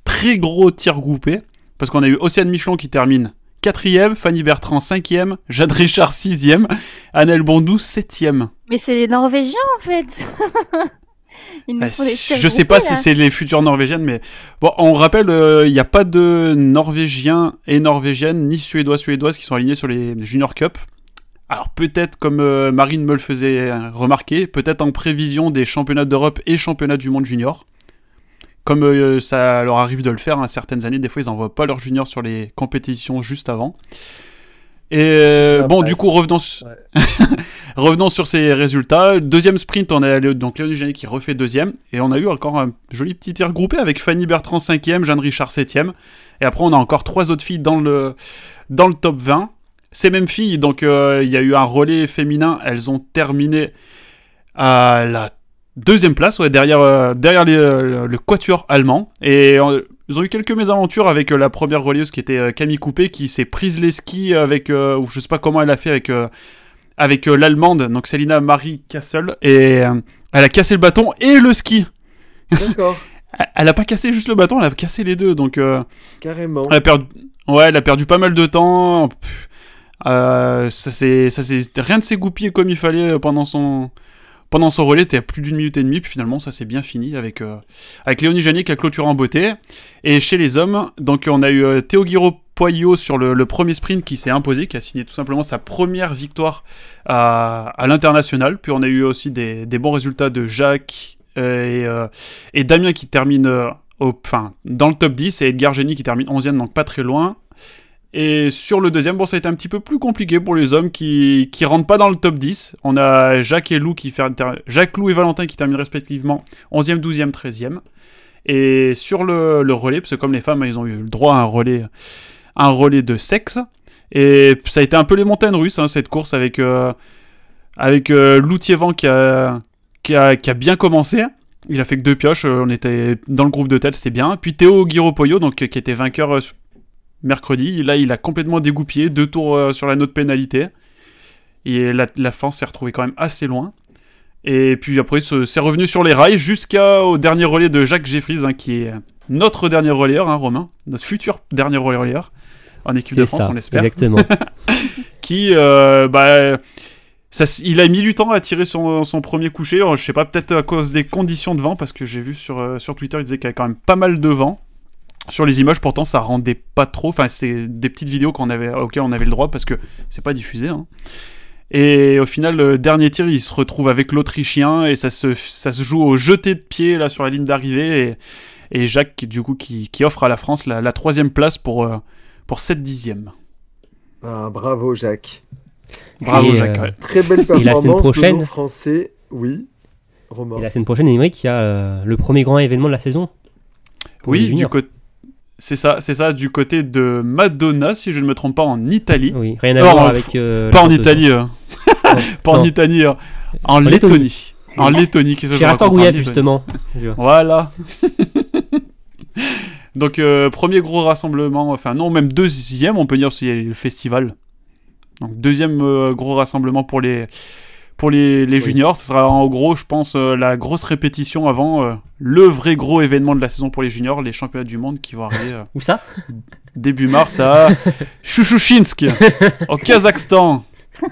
très gros tir groupé. Parce qu'on a eu Océane Michelon qui termine 4ème, Fanny Bertrand 5ème, Jade Richard 6ème, Annelle Bondou 7ème. Mais c'est les Norvégiens, en fait. Ils Euh, des tirs je sais pas si c'est les futures Norvégiennes, mais bon, on rappelle, euh, il n'y a pas de Norvégiens et Norvégiennes, ni Suédois, Suédoises qui sont alignés sur les Junior Cup. Alors peut-être comme euh, Marine me le faisait remarquer, peut-être en prévision des championnats d'Europe et championnats du monde junior. Comme euh, ça leur arrive de le faire à certaines années, des fois ils n'envoient pas leurs juniors sur les compétitions juste avant. Et euh, Ah, bon, bah, du coup, revenons, su- Ouais. revenons sur ces résultats. Deuxième sprint, on a donc Léonie Janet qui refait deuxième. Et on a eu encore un joli petit tir groupé avec Fanny Bertrand cinquième, Jeanne Richard septième. Et après, on a encore trois autres filles dans le, dans le top 20. Ces mêmes filles, donc euh, il y a eu un relais féminin. Elles ont terminé à la deuxième place, ouais, derrière, euh, derrière les, euh, le quatuor allemand. Et euh, ils ont eu quelques mésaventures avec la première relayeuse qui était Camille Coupé, qui s'est prise les skis avec, ou je sais pas comment elle a fait avec, avec l'allemande, donc Selina Marie Kassel. Et elle a cassé le bâton et le ski. D'accord, Elle- a pas cassé juste le bâton, elle a cassé les deux. Donc carrément. elle a perdu, ouais, elle a perdu pas mal de temps. Pff, ça c'est, ça c'est rien de s'est goupillé comme il fallait pendant son, pendant son relais. T'es à plus d'une minute et demie, puis finalement ça s'est bien fini avec, euh, avec Léonie Janier qui a en beauté. Et chez les hommes, donc on a eu euh, Théo Guiraud Poyot sur le, premier sprint qui s'est imposé, qui a signé tout simplement sa première victoire à, l'international. Puis on a eu aussi des, bons résultats de Jacques euh, et, Damien qui termine au, enfin, dans le top 10 et Edgar Génie qui termine 11e, donc pas très loin. Et sur le deuxième, bon, ça a été un petit peu plus compliqué pour les hommes qui, qui rentrent pas dans le top 10. On a Jacques et Lou qui fait, Jacques, Lou et Valentin qui terminent respectivement 11e, 12e, 13e. Et sur le, le relais, parce que comme les femmes, ils ont eu le droit à un relais, un relais de sexe. Et ça a été un peu les montagnes russes, hein, cette course, avec, euh, avec euh, qui, a, qui a bien commencé. Il a fait que deux pioches, euh, on était dans le groupe de tête, c'était bien. Puis Théo Guiropoyo, donc, euh, qui était vainqueur euh, mercredi, là il a complètement dégoupillé, deux tours euh, sur la note pénalité. Et la, la fin s'est retrouvée quand même assez loin. Et puis après, ce- c'est revenu sur les rails jusqu'au dernier relais de Jacques Jeffries, hein, qui est notre dernier relayeur, hein, Romain, notre futur dernier relayeur en équipe de France, ça, on l'espère exactement. qui, euh, bah, ça, il a mis du temps à tirer son, son premier coucher. Alors, je sais pas, peut-être à cause des conditions de vent, parce que j'ai vu sur, euh, sur Twitter, il disait qu'il y avait quand même pas mal de vent. Sur les images, pourtant, ça rendait pas trop. Enfin, c'était des petites vidéos qu'on avait, auxquelles on avait le droit, parce que c'est pas diffusé. hein. Et au final, le dernier tir, il se retrouve avec l'Autrichien, et ça se, ça se joue au jeté de pied là, sur la ligne d'arrivée. Et, et Jacques, qui, du coup, qui, qui offre à la France la, la troisième place pour, euh, pour 7 dixièmes. Ah, bravo Jacques. Bravo, Et, Jacques. euh, ouais. Très belle la semaine performance prochaine- de français. Oui, Romain. Et la semaine prochaine, Émeric, il y a euh, le premier grand événement de la saison. Oui, du côté. C'est ça, c'est ça, du côté de Madonna, si je ne me trompe pas, en Italie. Oui, rien à voir avec. euh, pas en. Italie, euh, pas en. Italie, euh, en, En Lettonie. En Lettonie, que je Chez Lettonie. justement. Voilà. Donc, euh, premier gros rassemblement, enfin, non, même deuxième, on peut dire, s'il y a le festival. Donc, deuxième gros rassemblement pour les, pour les, les Oui. juniors. Ce sera en gros, je pense, euh, la grosse répétition avant euh, le vrai gros événement de la saison pour les juniors, les championnats du monde qui vont arriver. euh, Où ça? début mars à Chouchouchinsk, au Kazakhstan.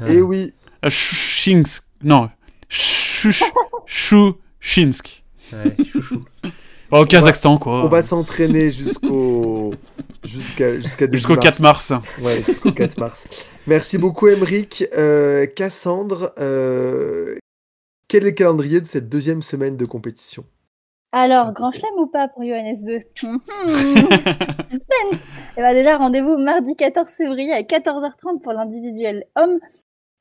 Et oui, À Chouchinsk. Non. Chouch- Chouchinsk. Ouais, chouchou. Au Kazakhstan, quoi. on va s'entraîner jusqu'au jusqu'à jusqu'à début Jusqu'au mars. 4 mars. Ouais, jusqu'au 4 mars. Merci beaucoup, Emeric. Euh, Cassandre, euh, quel est le calendrier de cette deuxième semaine de compétition? Alors, grand chelem ou pas pour Johannes Beu? Suspense Et bah déjà, rendez-vous mardi 14 février à 14h30 pour l'individuel homme.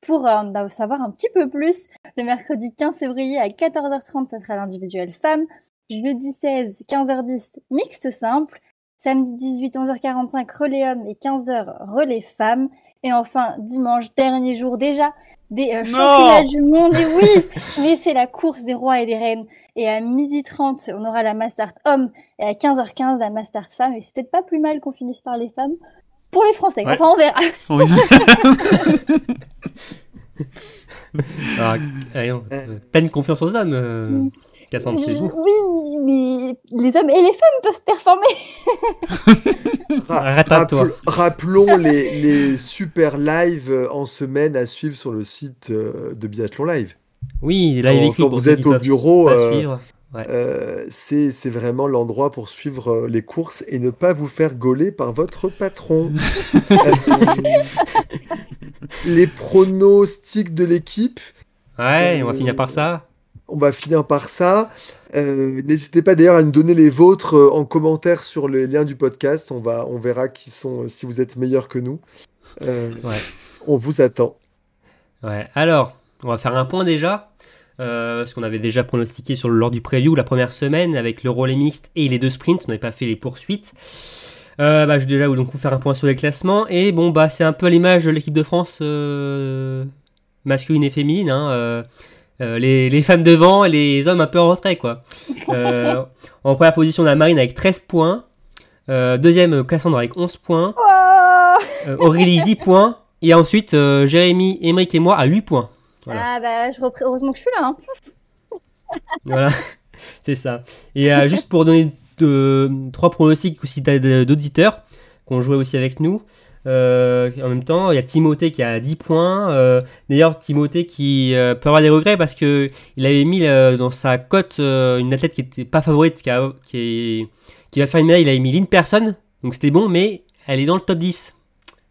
Pour euh, en savoir un petit peu plus, le mercredi 15 février à 14h30, ça sera l'individuel femme. Jeudi 16, 15h10, mixte simple. Samedi 18, 11h45, relais hommes et 15h, relais femmes. Et enfin, dimanche, dernier jour déjà, des euh, championnats du monde. Et oui, mais c'est la course des rois et des reines. Et à 12h30, on aura la Mastart homme. Et à 15h15, la Mastart femme. Et c'est peut-être pas plus mal qu'on finisse par les femmes. Pour les Français, enfin on verra. Oui. Ah, euh, confiance aux hommes. Euh. Mm. 406. Oui, mais les hommes et les femmes peuvent performer. Rappel, rappelons les, les, super lives euh, en semaine à suivre sur le site euh, de Biathlon Live. Oui, là, quand, quand vous êtes au bureau, euh, ouais. c'est vraiment l'endroit pour suivre les courses et ne pas vous faire gauler par votre patron. les pronostics de l'équipe. Ouais, on va finir par ça. On va finir par ça. Euh, N'hésitez pas d'ailleurs à nous donner les vôtres euh, en commentaire sur les liens du podcast. On, va, on verra qui sont, si vous êtes meilleurs que nous. Euh, Ouais. On vous attend. Ouais. Alors, on va faire un point déjà. Euh, parce qu'on avait déjà pronostiqué sur, lors du preview la première semaine avec le relais mixte et les deux sprints. On n'avait pas fait les poursuites. Euh, bah, je vais déjà donc vous faire un point sur les classements. Et bon, bah, c'est un peu à l'image de l'équipe de France euh, masculine et féminine. hein, euh, euh, les, les femmes devant et les hommes un peu en retrait. Quoi. Euh, en première position, on a Marine avec 13 points. Euh, deuxième, Cassandra avec 11 points. Oh Euh, Aurélie 10 points. Et ensuite, euh, Jérémy, Émeric et moi à 8 points. Voilà. Ah bah, je heureusement que je suis là. Hein. Voilà, c'est ça. Et euh, juste pour donner deux- trois pronostics aussi d'a- d'a- d'auditeurs qui ont joué aussi avec nous. Euh, en même temps, il y a Timothée qui a 10 points. euh, D'ailleurs, Timothée qui euh, peut avoir des regrets parce que il avait mis dans sa cote une athlète qui était pas favorite, qui, a- qui, est- qui va faire une médaille. Il avait mis Lynn Person, donc c'était bon, mais elle est dans le top 10.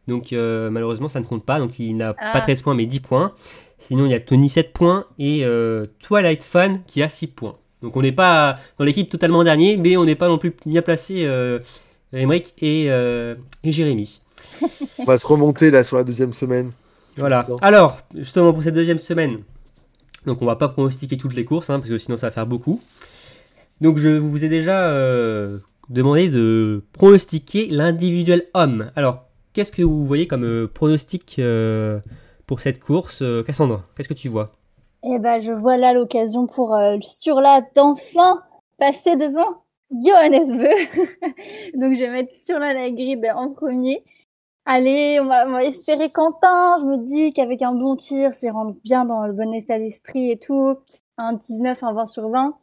Donc malheureusement, ça ne compte pas. Donc il n'a Ah. pas 13 points, mais 10 points. Sinon, il y a Tony 7 points et Twilight Fan qui a 6 points. Donc on n'est pas dans l'équipe totalement dernier, mais on n'est pas non plus bien placé, Emmerich et, et Jérémy. On va se remonter là sur la deuxième semaine. Voilà. Alors, justement pour cette deuxième semaine, donc on va pas pronostiquer toutes les courses, hein, parce que sinon ça va faire beaucoup. Donc je vous ai déjà euh, demandé de pronostiquer l'individuel homme. Alors, qu'est-ce que vous voyez comme euh, pronostic euh, pour cette course euh, Cassandra, qu'est-ce que tu vois? Eh ben, je vois là l'occasion pour euh, Sturla d'enfin passer devant Johannes Beu. Donc, je vais mettre Sturla la grid en premier. Allez, on va, on va espérer Quentin. Je me dis qu'avec un bon tir, s'il rentre bien dans le bon état d'esprit et tout, un 19, un 20 sur 20.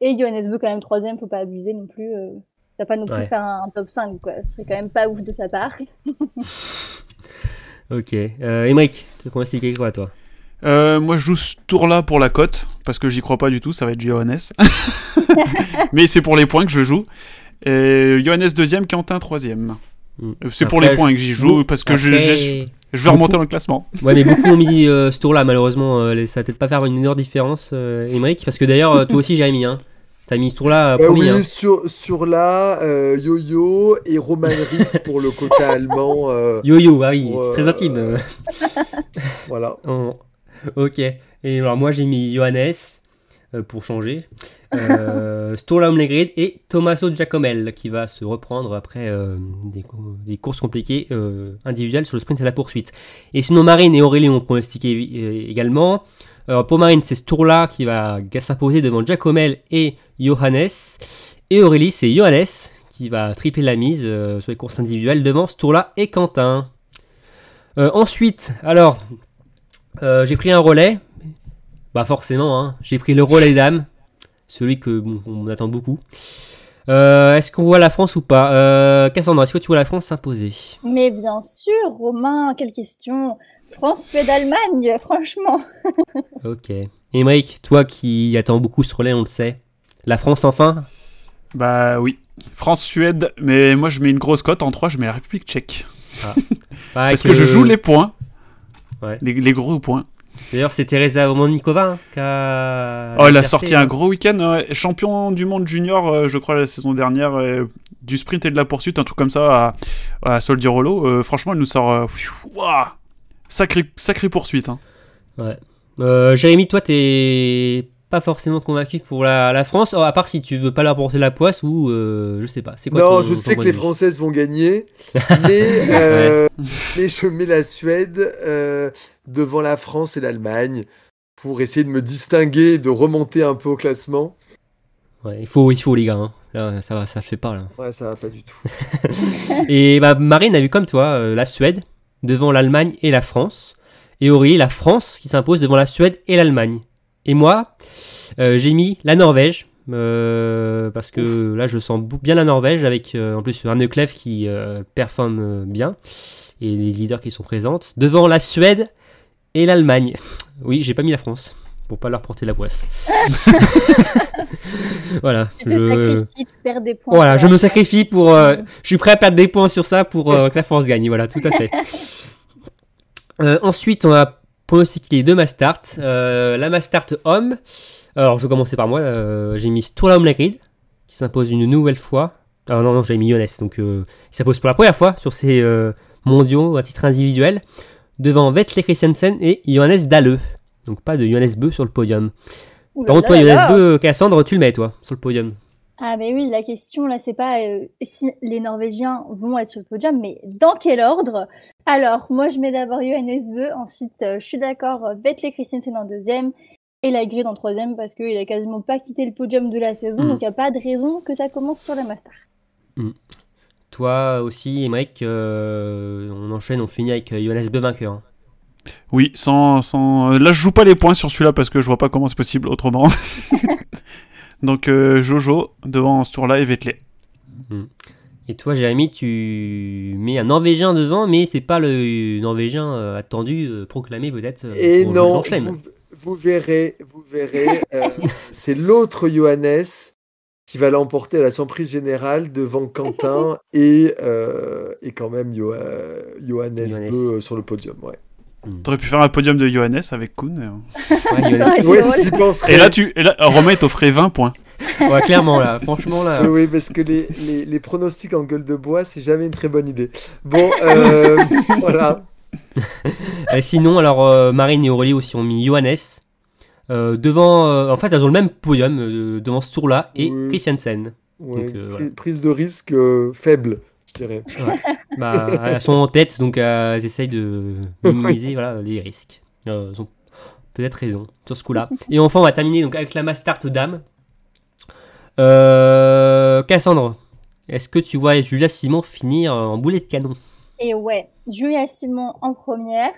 Et Johannes Beu quand même troisième, faut pas abuser non plus. Euh, ça va pas non plus Ouais. faire un, un top 5, quoi. Ce serait quand même pas ouf de sa part. Ok. Euh, Emmerich, tu pronostiquer quoi toi? Euh, moi, je joue ce tour-là pour la cote, parce que j'y crois pas du tout, ça va être Johannes. Mais c'est pour les points que je joue. Et Johannes deuxième, Quentin troisième. Euh, C'est pour les points que j'y joue, parce que je, Après- je- je vais remonter dans le classement. Ouais, mais beaucoup ont mis euh, ce tour-là, malheureusement. euh, ça va peut-être pas faire une énorme différence, euh, Emmerich, parce que d'ailleurs, euh, toi aussi, Jérémy, hein. T'as mis ce tour-là euh, Bah premier. oui, hein. sur, sur là, euh, Yo-Yo et Roman Ries pour le quota allemand. euh, Yo-yo, ah oui, Pour, c'est très intime. voilà. Oh, Ok. Et alors, moi, j'ai mis Johannes euh, pour changer. Euh, Sturla et Tommaso Giacomel qui va se reprendre après euh, des, cou- des courses compliquées euh, individuelles sur le sprint et la poursuite. Et sinon, Marine et Aurélie ont pronostiqué également. Alors, pour Marine, c'est Sturla qui va s'imposer devant Giacomel et Johannes. Et Aurélie, c'est Johannes qui va tripler la mise sur les courses individuelles devant Sturla et Quentin. Ensuite, alors, j'ai pris un relais. Bah forcément, hein, j'ai pris le relais dames, celui que bon, on attend beaucoup. Euh, est-ce qu'on voit la France ou pas? Euh, Cassandra, est-ce que tu vois la France s'imposer? Mais bien sûr, Romain, quelle question France, Suède, Allemagne, franchement. Ok. Émeric, toi qui attends beaucoup ce relais, on le sait. La France enfin? Bah oui. France-Suède, mais moi je mets une grosse cote en 3, je mets la République tchèque. Parce que je joue les points. Ouais. Les, les gros points. D'ailleurs, c'est Teresa Monikova hein, qui a. Oh, elle a sorti un gros week-end. ouais. Champion du monde junior, euh, je crois, la saison dernière. euh, du sprint et de la poursuite, un truc comme ça à, à Soldier Rollo. Euh, franchement, elle nous sort. euh, Ouah Sacré, sacrée poursuite. hein. Euh, Jérémy, toi, t'es pas forcément convaincu pour la, la France, oh, à part si tu veux pas leur porter la poisse ou euh, je sais pas. C'est quoi Non, ton- je ton sais que les Françaises vont gagner, mais, euh, mais je mets la Suède euh, devant la France et l'Allemagne pour essayer de me distinguer, de remonter un peu au classement. Ouais, il faut, il faut les gars. hein. Là, ça ça fait pas là. Ouais, ça va pas du tout. Et bah, Marine a vu comme toi la Suède devant l'Allemagne et la France. Et Aurélie, la France qui s'impose devant la Suède et l'Allemagne. Et moi, euh, j'ai mis la Norvège. euh, parce que là, je sens bien la Norvège avec euh, en plus un Neuclev qui euh, performe bien et les leaders qui sont présentes devant la Suède et l'Allemagne. Oui, j'ai pas mis la France pour pas leur porter la poisse. voilà. Tu te je- sacrifies, tu perds des points. voilà, je me sacrifie pour. euh, je suis prêt à perdre des points sur ça pour euh, que la France gagne. Voilà, tout à fait. Euh, ensuite, on va pronostiquer les deux Mastart. Euh, la Mastart homme. Alors, je vais commencer par moi. euh, j'ai mis Sturla Lagrid, qui s'impose une nouvelle fois. Alors, non, non, j'ai mis Johannes, donc euh, il s'impose pour la première fois sur ces euh, mondiaux à titre individuel. Devant Vetle Christiansen et Johannes Dalle. Donc, pas de Johannes Beu sur le podium. Par contre, toi, Johannes. Beu, Cassandre, tu le mets, toi, sur le podium. Ah ben oui, la question là, c'est pas euh, si les Norvégiens vont être sur le podium, mais dans quel ordre? Alors, moi je mets d'abord Johannes Bö, ensuite euh, je suis d'accord, Vetle Christensen en deuxième, et la Grid en troisième, parce qu'il a quasiment pas quitté le podium de la saison, Mm. donc il n'y a pas de raison que ça commence sur la Master. Toi aussi, Emmerich, euh, on enchaîne, on finit avec Johannes vainqueur. hein. Oui, sans, sans... Là, je joue pas les points sur celui-là parce que je vois pas comment c'est possible autrement. Donc, euh, Jojo devant Sturla et Vetley. Et toi, Jérémy, tu mets un Norvégien devant, mais c'est pas le Norvégien euh, attendu, euh, proclamé peut-être. Et non, vous, vous verrez, vous verrez, euh, c'est l'autre Johannes qui va l'emporter à la surprise générale devant Quentin et, euh, et quand même Johannes, Johannes. Beu, euh, sur le podium. Ouais. T'aurais pu faire un podium de Johannes avec Kuhn. euh. Ouais, Johannes- Oui, j'y penserai. Et là, tu... et là, Romain t'offrait 20 points. ouais, clairement, là, franchement, là. Oui, oui, parce que les, les, les pronostics en gueule de bois, c'est jamais une très bonne idée. Bon, euh, voilà. Et sinon, alors, euh, Marine et Aurélie aussi ont mis Johannes. Euh, devant, euh, en fait, elles ont le même podium, euh, devant Sturla et Oui. Christiansen. Ouais, Donc, euh, pri- voilà. Prise de risque euh, faible, je dirais. Bah, elles sont en tête, donc euh, elles essayent de minimiser voilà, les risques. Euh, elles ont peut-être raison sur ce coup-là. Et enfin, on va terminer donc, avec la Mastart Dame. Euh, Cassandre, est-ce que tu vois Julia Simon finir en boulet de canon? Et ouais, Julia Simon en première.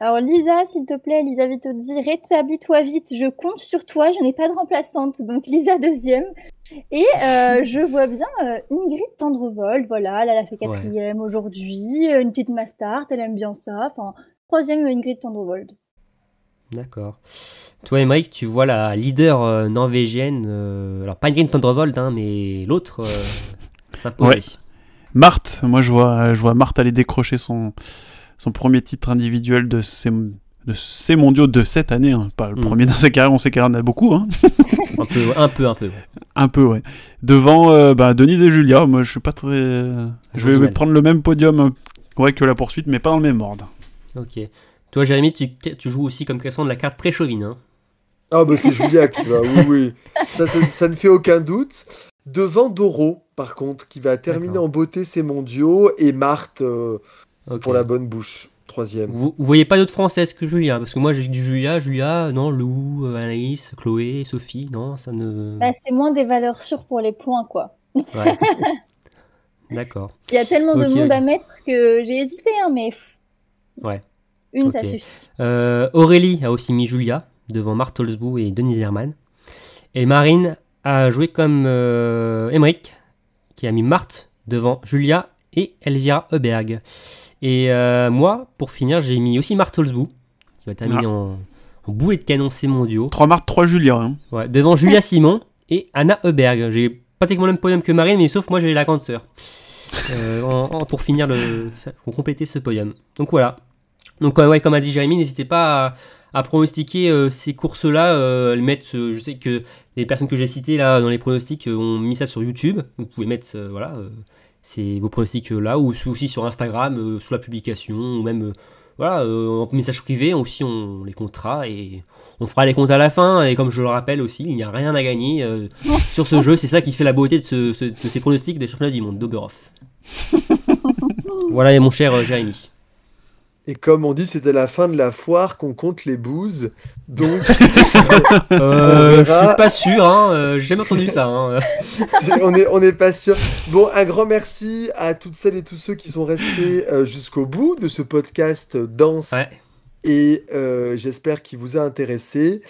Alors Lisa, s'il te plaît, Lisa Vitozzi, rétablis-toi vite, je compte sur toi, je n'ai pas de remplaçante, donc Lisa deuxième. Et euh, je vois bien euh, Ingrid Tendrevold, voilà, elle, elle a fait Ouais. quatrième aujourd'hui, euh, une petite Mastart, elle aime bien ça. Enfin, troisième Ingrid Tendrevold. D'accord. Toi, Emmerich, tu vois la leader euh, norvégienne, euh, alors pas Ingrid Tendrevold, hein, mais l'autre, euh, s'imposer. Ouais. Marthe, moi je vois, je vois Marthe aller décrocher son, son premier titre individuel de ces, de ces mondiaux de cette année. hein. Pas le Mm. premier dans sa carrière, on sait qu'elle en a beaucoup. Hein. Un peu, un peu, un peu. ouais. Un peu, ouais. Devant euh, bah, Denise et Julia, moi je suis pas très. Je vais prendre le même podium hein, ouais, que la poursuite, mais pas dans le même ordre. Ok. Toi, Jérémy, tu, tu joues aussi comme Cassandre de la carte très chauvine. Hein. Ah bah c'est Julia qui va, oui, oui. Ça, ça, ça ne fait aucun doute. Devant Doro, par contre, qui va terminer en beauté ses mondiaux, et Marthe euh, Pour la bonne bouche, troisième. Vous, vous voyez pas d'autres françaises que Julia? Parce que moi j'ai du Julia, Julia, non, Lou, euh, Anaïs, Chloé, Sophie, non, ça ne. Bah, c'est moins des valeurs sûres pour les points, quoi. Ouais. D'accord. Il y a tellement de monde à mettre que j'ai hésité, hein, mais Ouais. une, ça suffit. Euh, Aurélie a aussi mis Julia devant Marthe Holzbou et Denise Herman. Et Marine a joué comme euh, Emmerich, qui a mis Marthe devant Julia et Elvira Heuberg. Et euh, moi, pour finir, j'ai mis aussi Marthe Holzbou, qui va terminer Ah. en, en bouée de canon ces mondiaux. 3 Marthe, 3 Julia. hein. Ouais, devant Julia Simon et Anna Heuberg. J'ai pratiquement le même podium que Marine, mais sauf moi j'ai la grande sœur. Euh, en- en- pour finir le, pour compléter ce podium. Donc voilà. Donc euh, ouais, comme a dit Jérémy, n'hésitez pas à, à pronostiquer euh, ces courses-là. euh, euh, je sais que les personnes que j'ai citées là dans les pronostics ont mis ça sur YouTube. Vous pouvez mettre voilà, c'est vos pronostics là ou aussi sur Instagram euh, sous la publication ou même euh, voilà euh, en message privé aussi on les comptera et on fera les comptes à la fin et comme je le rappelle aussi il n'y a rien à gagner euh, sur ce jeu. C'est ça qui fait la beauté de, ce- ce- de ces pronostics des championnats du monde d'Oberhof. Voilà et mon cher Jérémy Et comme on dit, c'était la fin de la foire qu'on compte les bouses. Donc, euh, je suis pas sûr hein, euh, j'ai jamais entendu ça hein. c'est- on n'est on est pas sûr. Bon, un grand merci à toutes celles et tous ceux qui sont restés euh, jusqu'au bout de ce podcast Danse. Ouais. Et euh, j'espère qu'il vous a intéressé.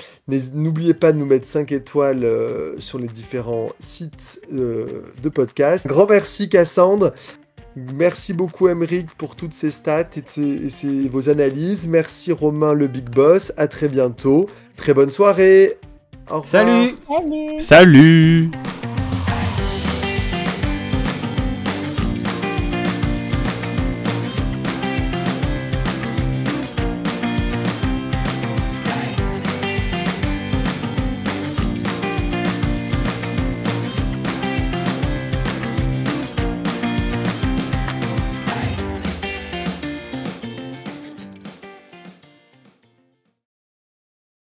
N'oubliez pas de nous mettre 5 étoiles euh, sur les différents sites euh, de podcast. Grand merci Cassandre. Merci beaucoup Emeric pour toutes ces stats et, ces- et ces- vos analyses. Merci Romain le Big Boss. À très bientôt. Très bonne soirée. Au revoir. salut Salut Salut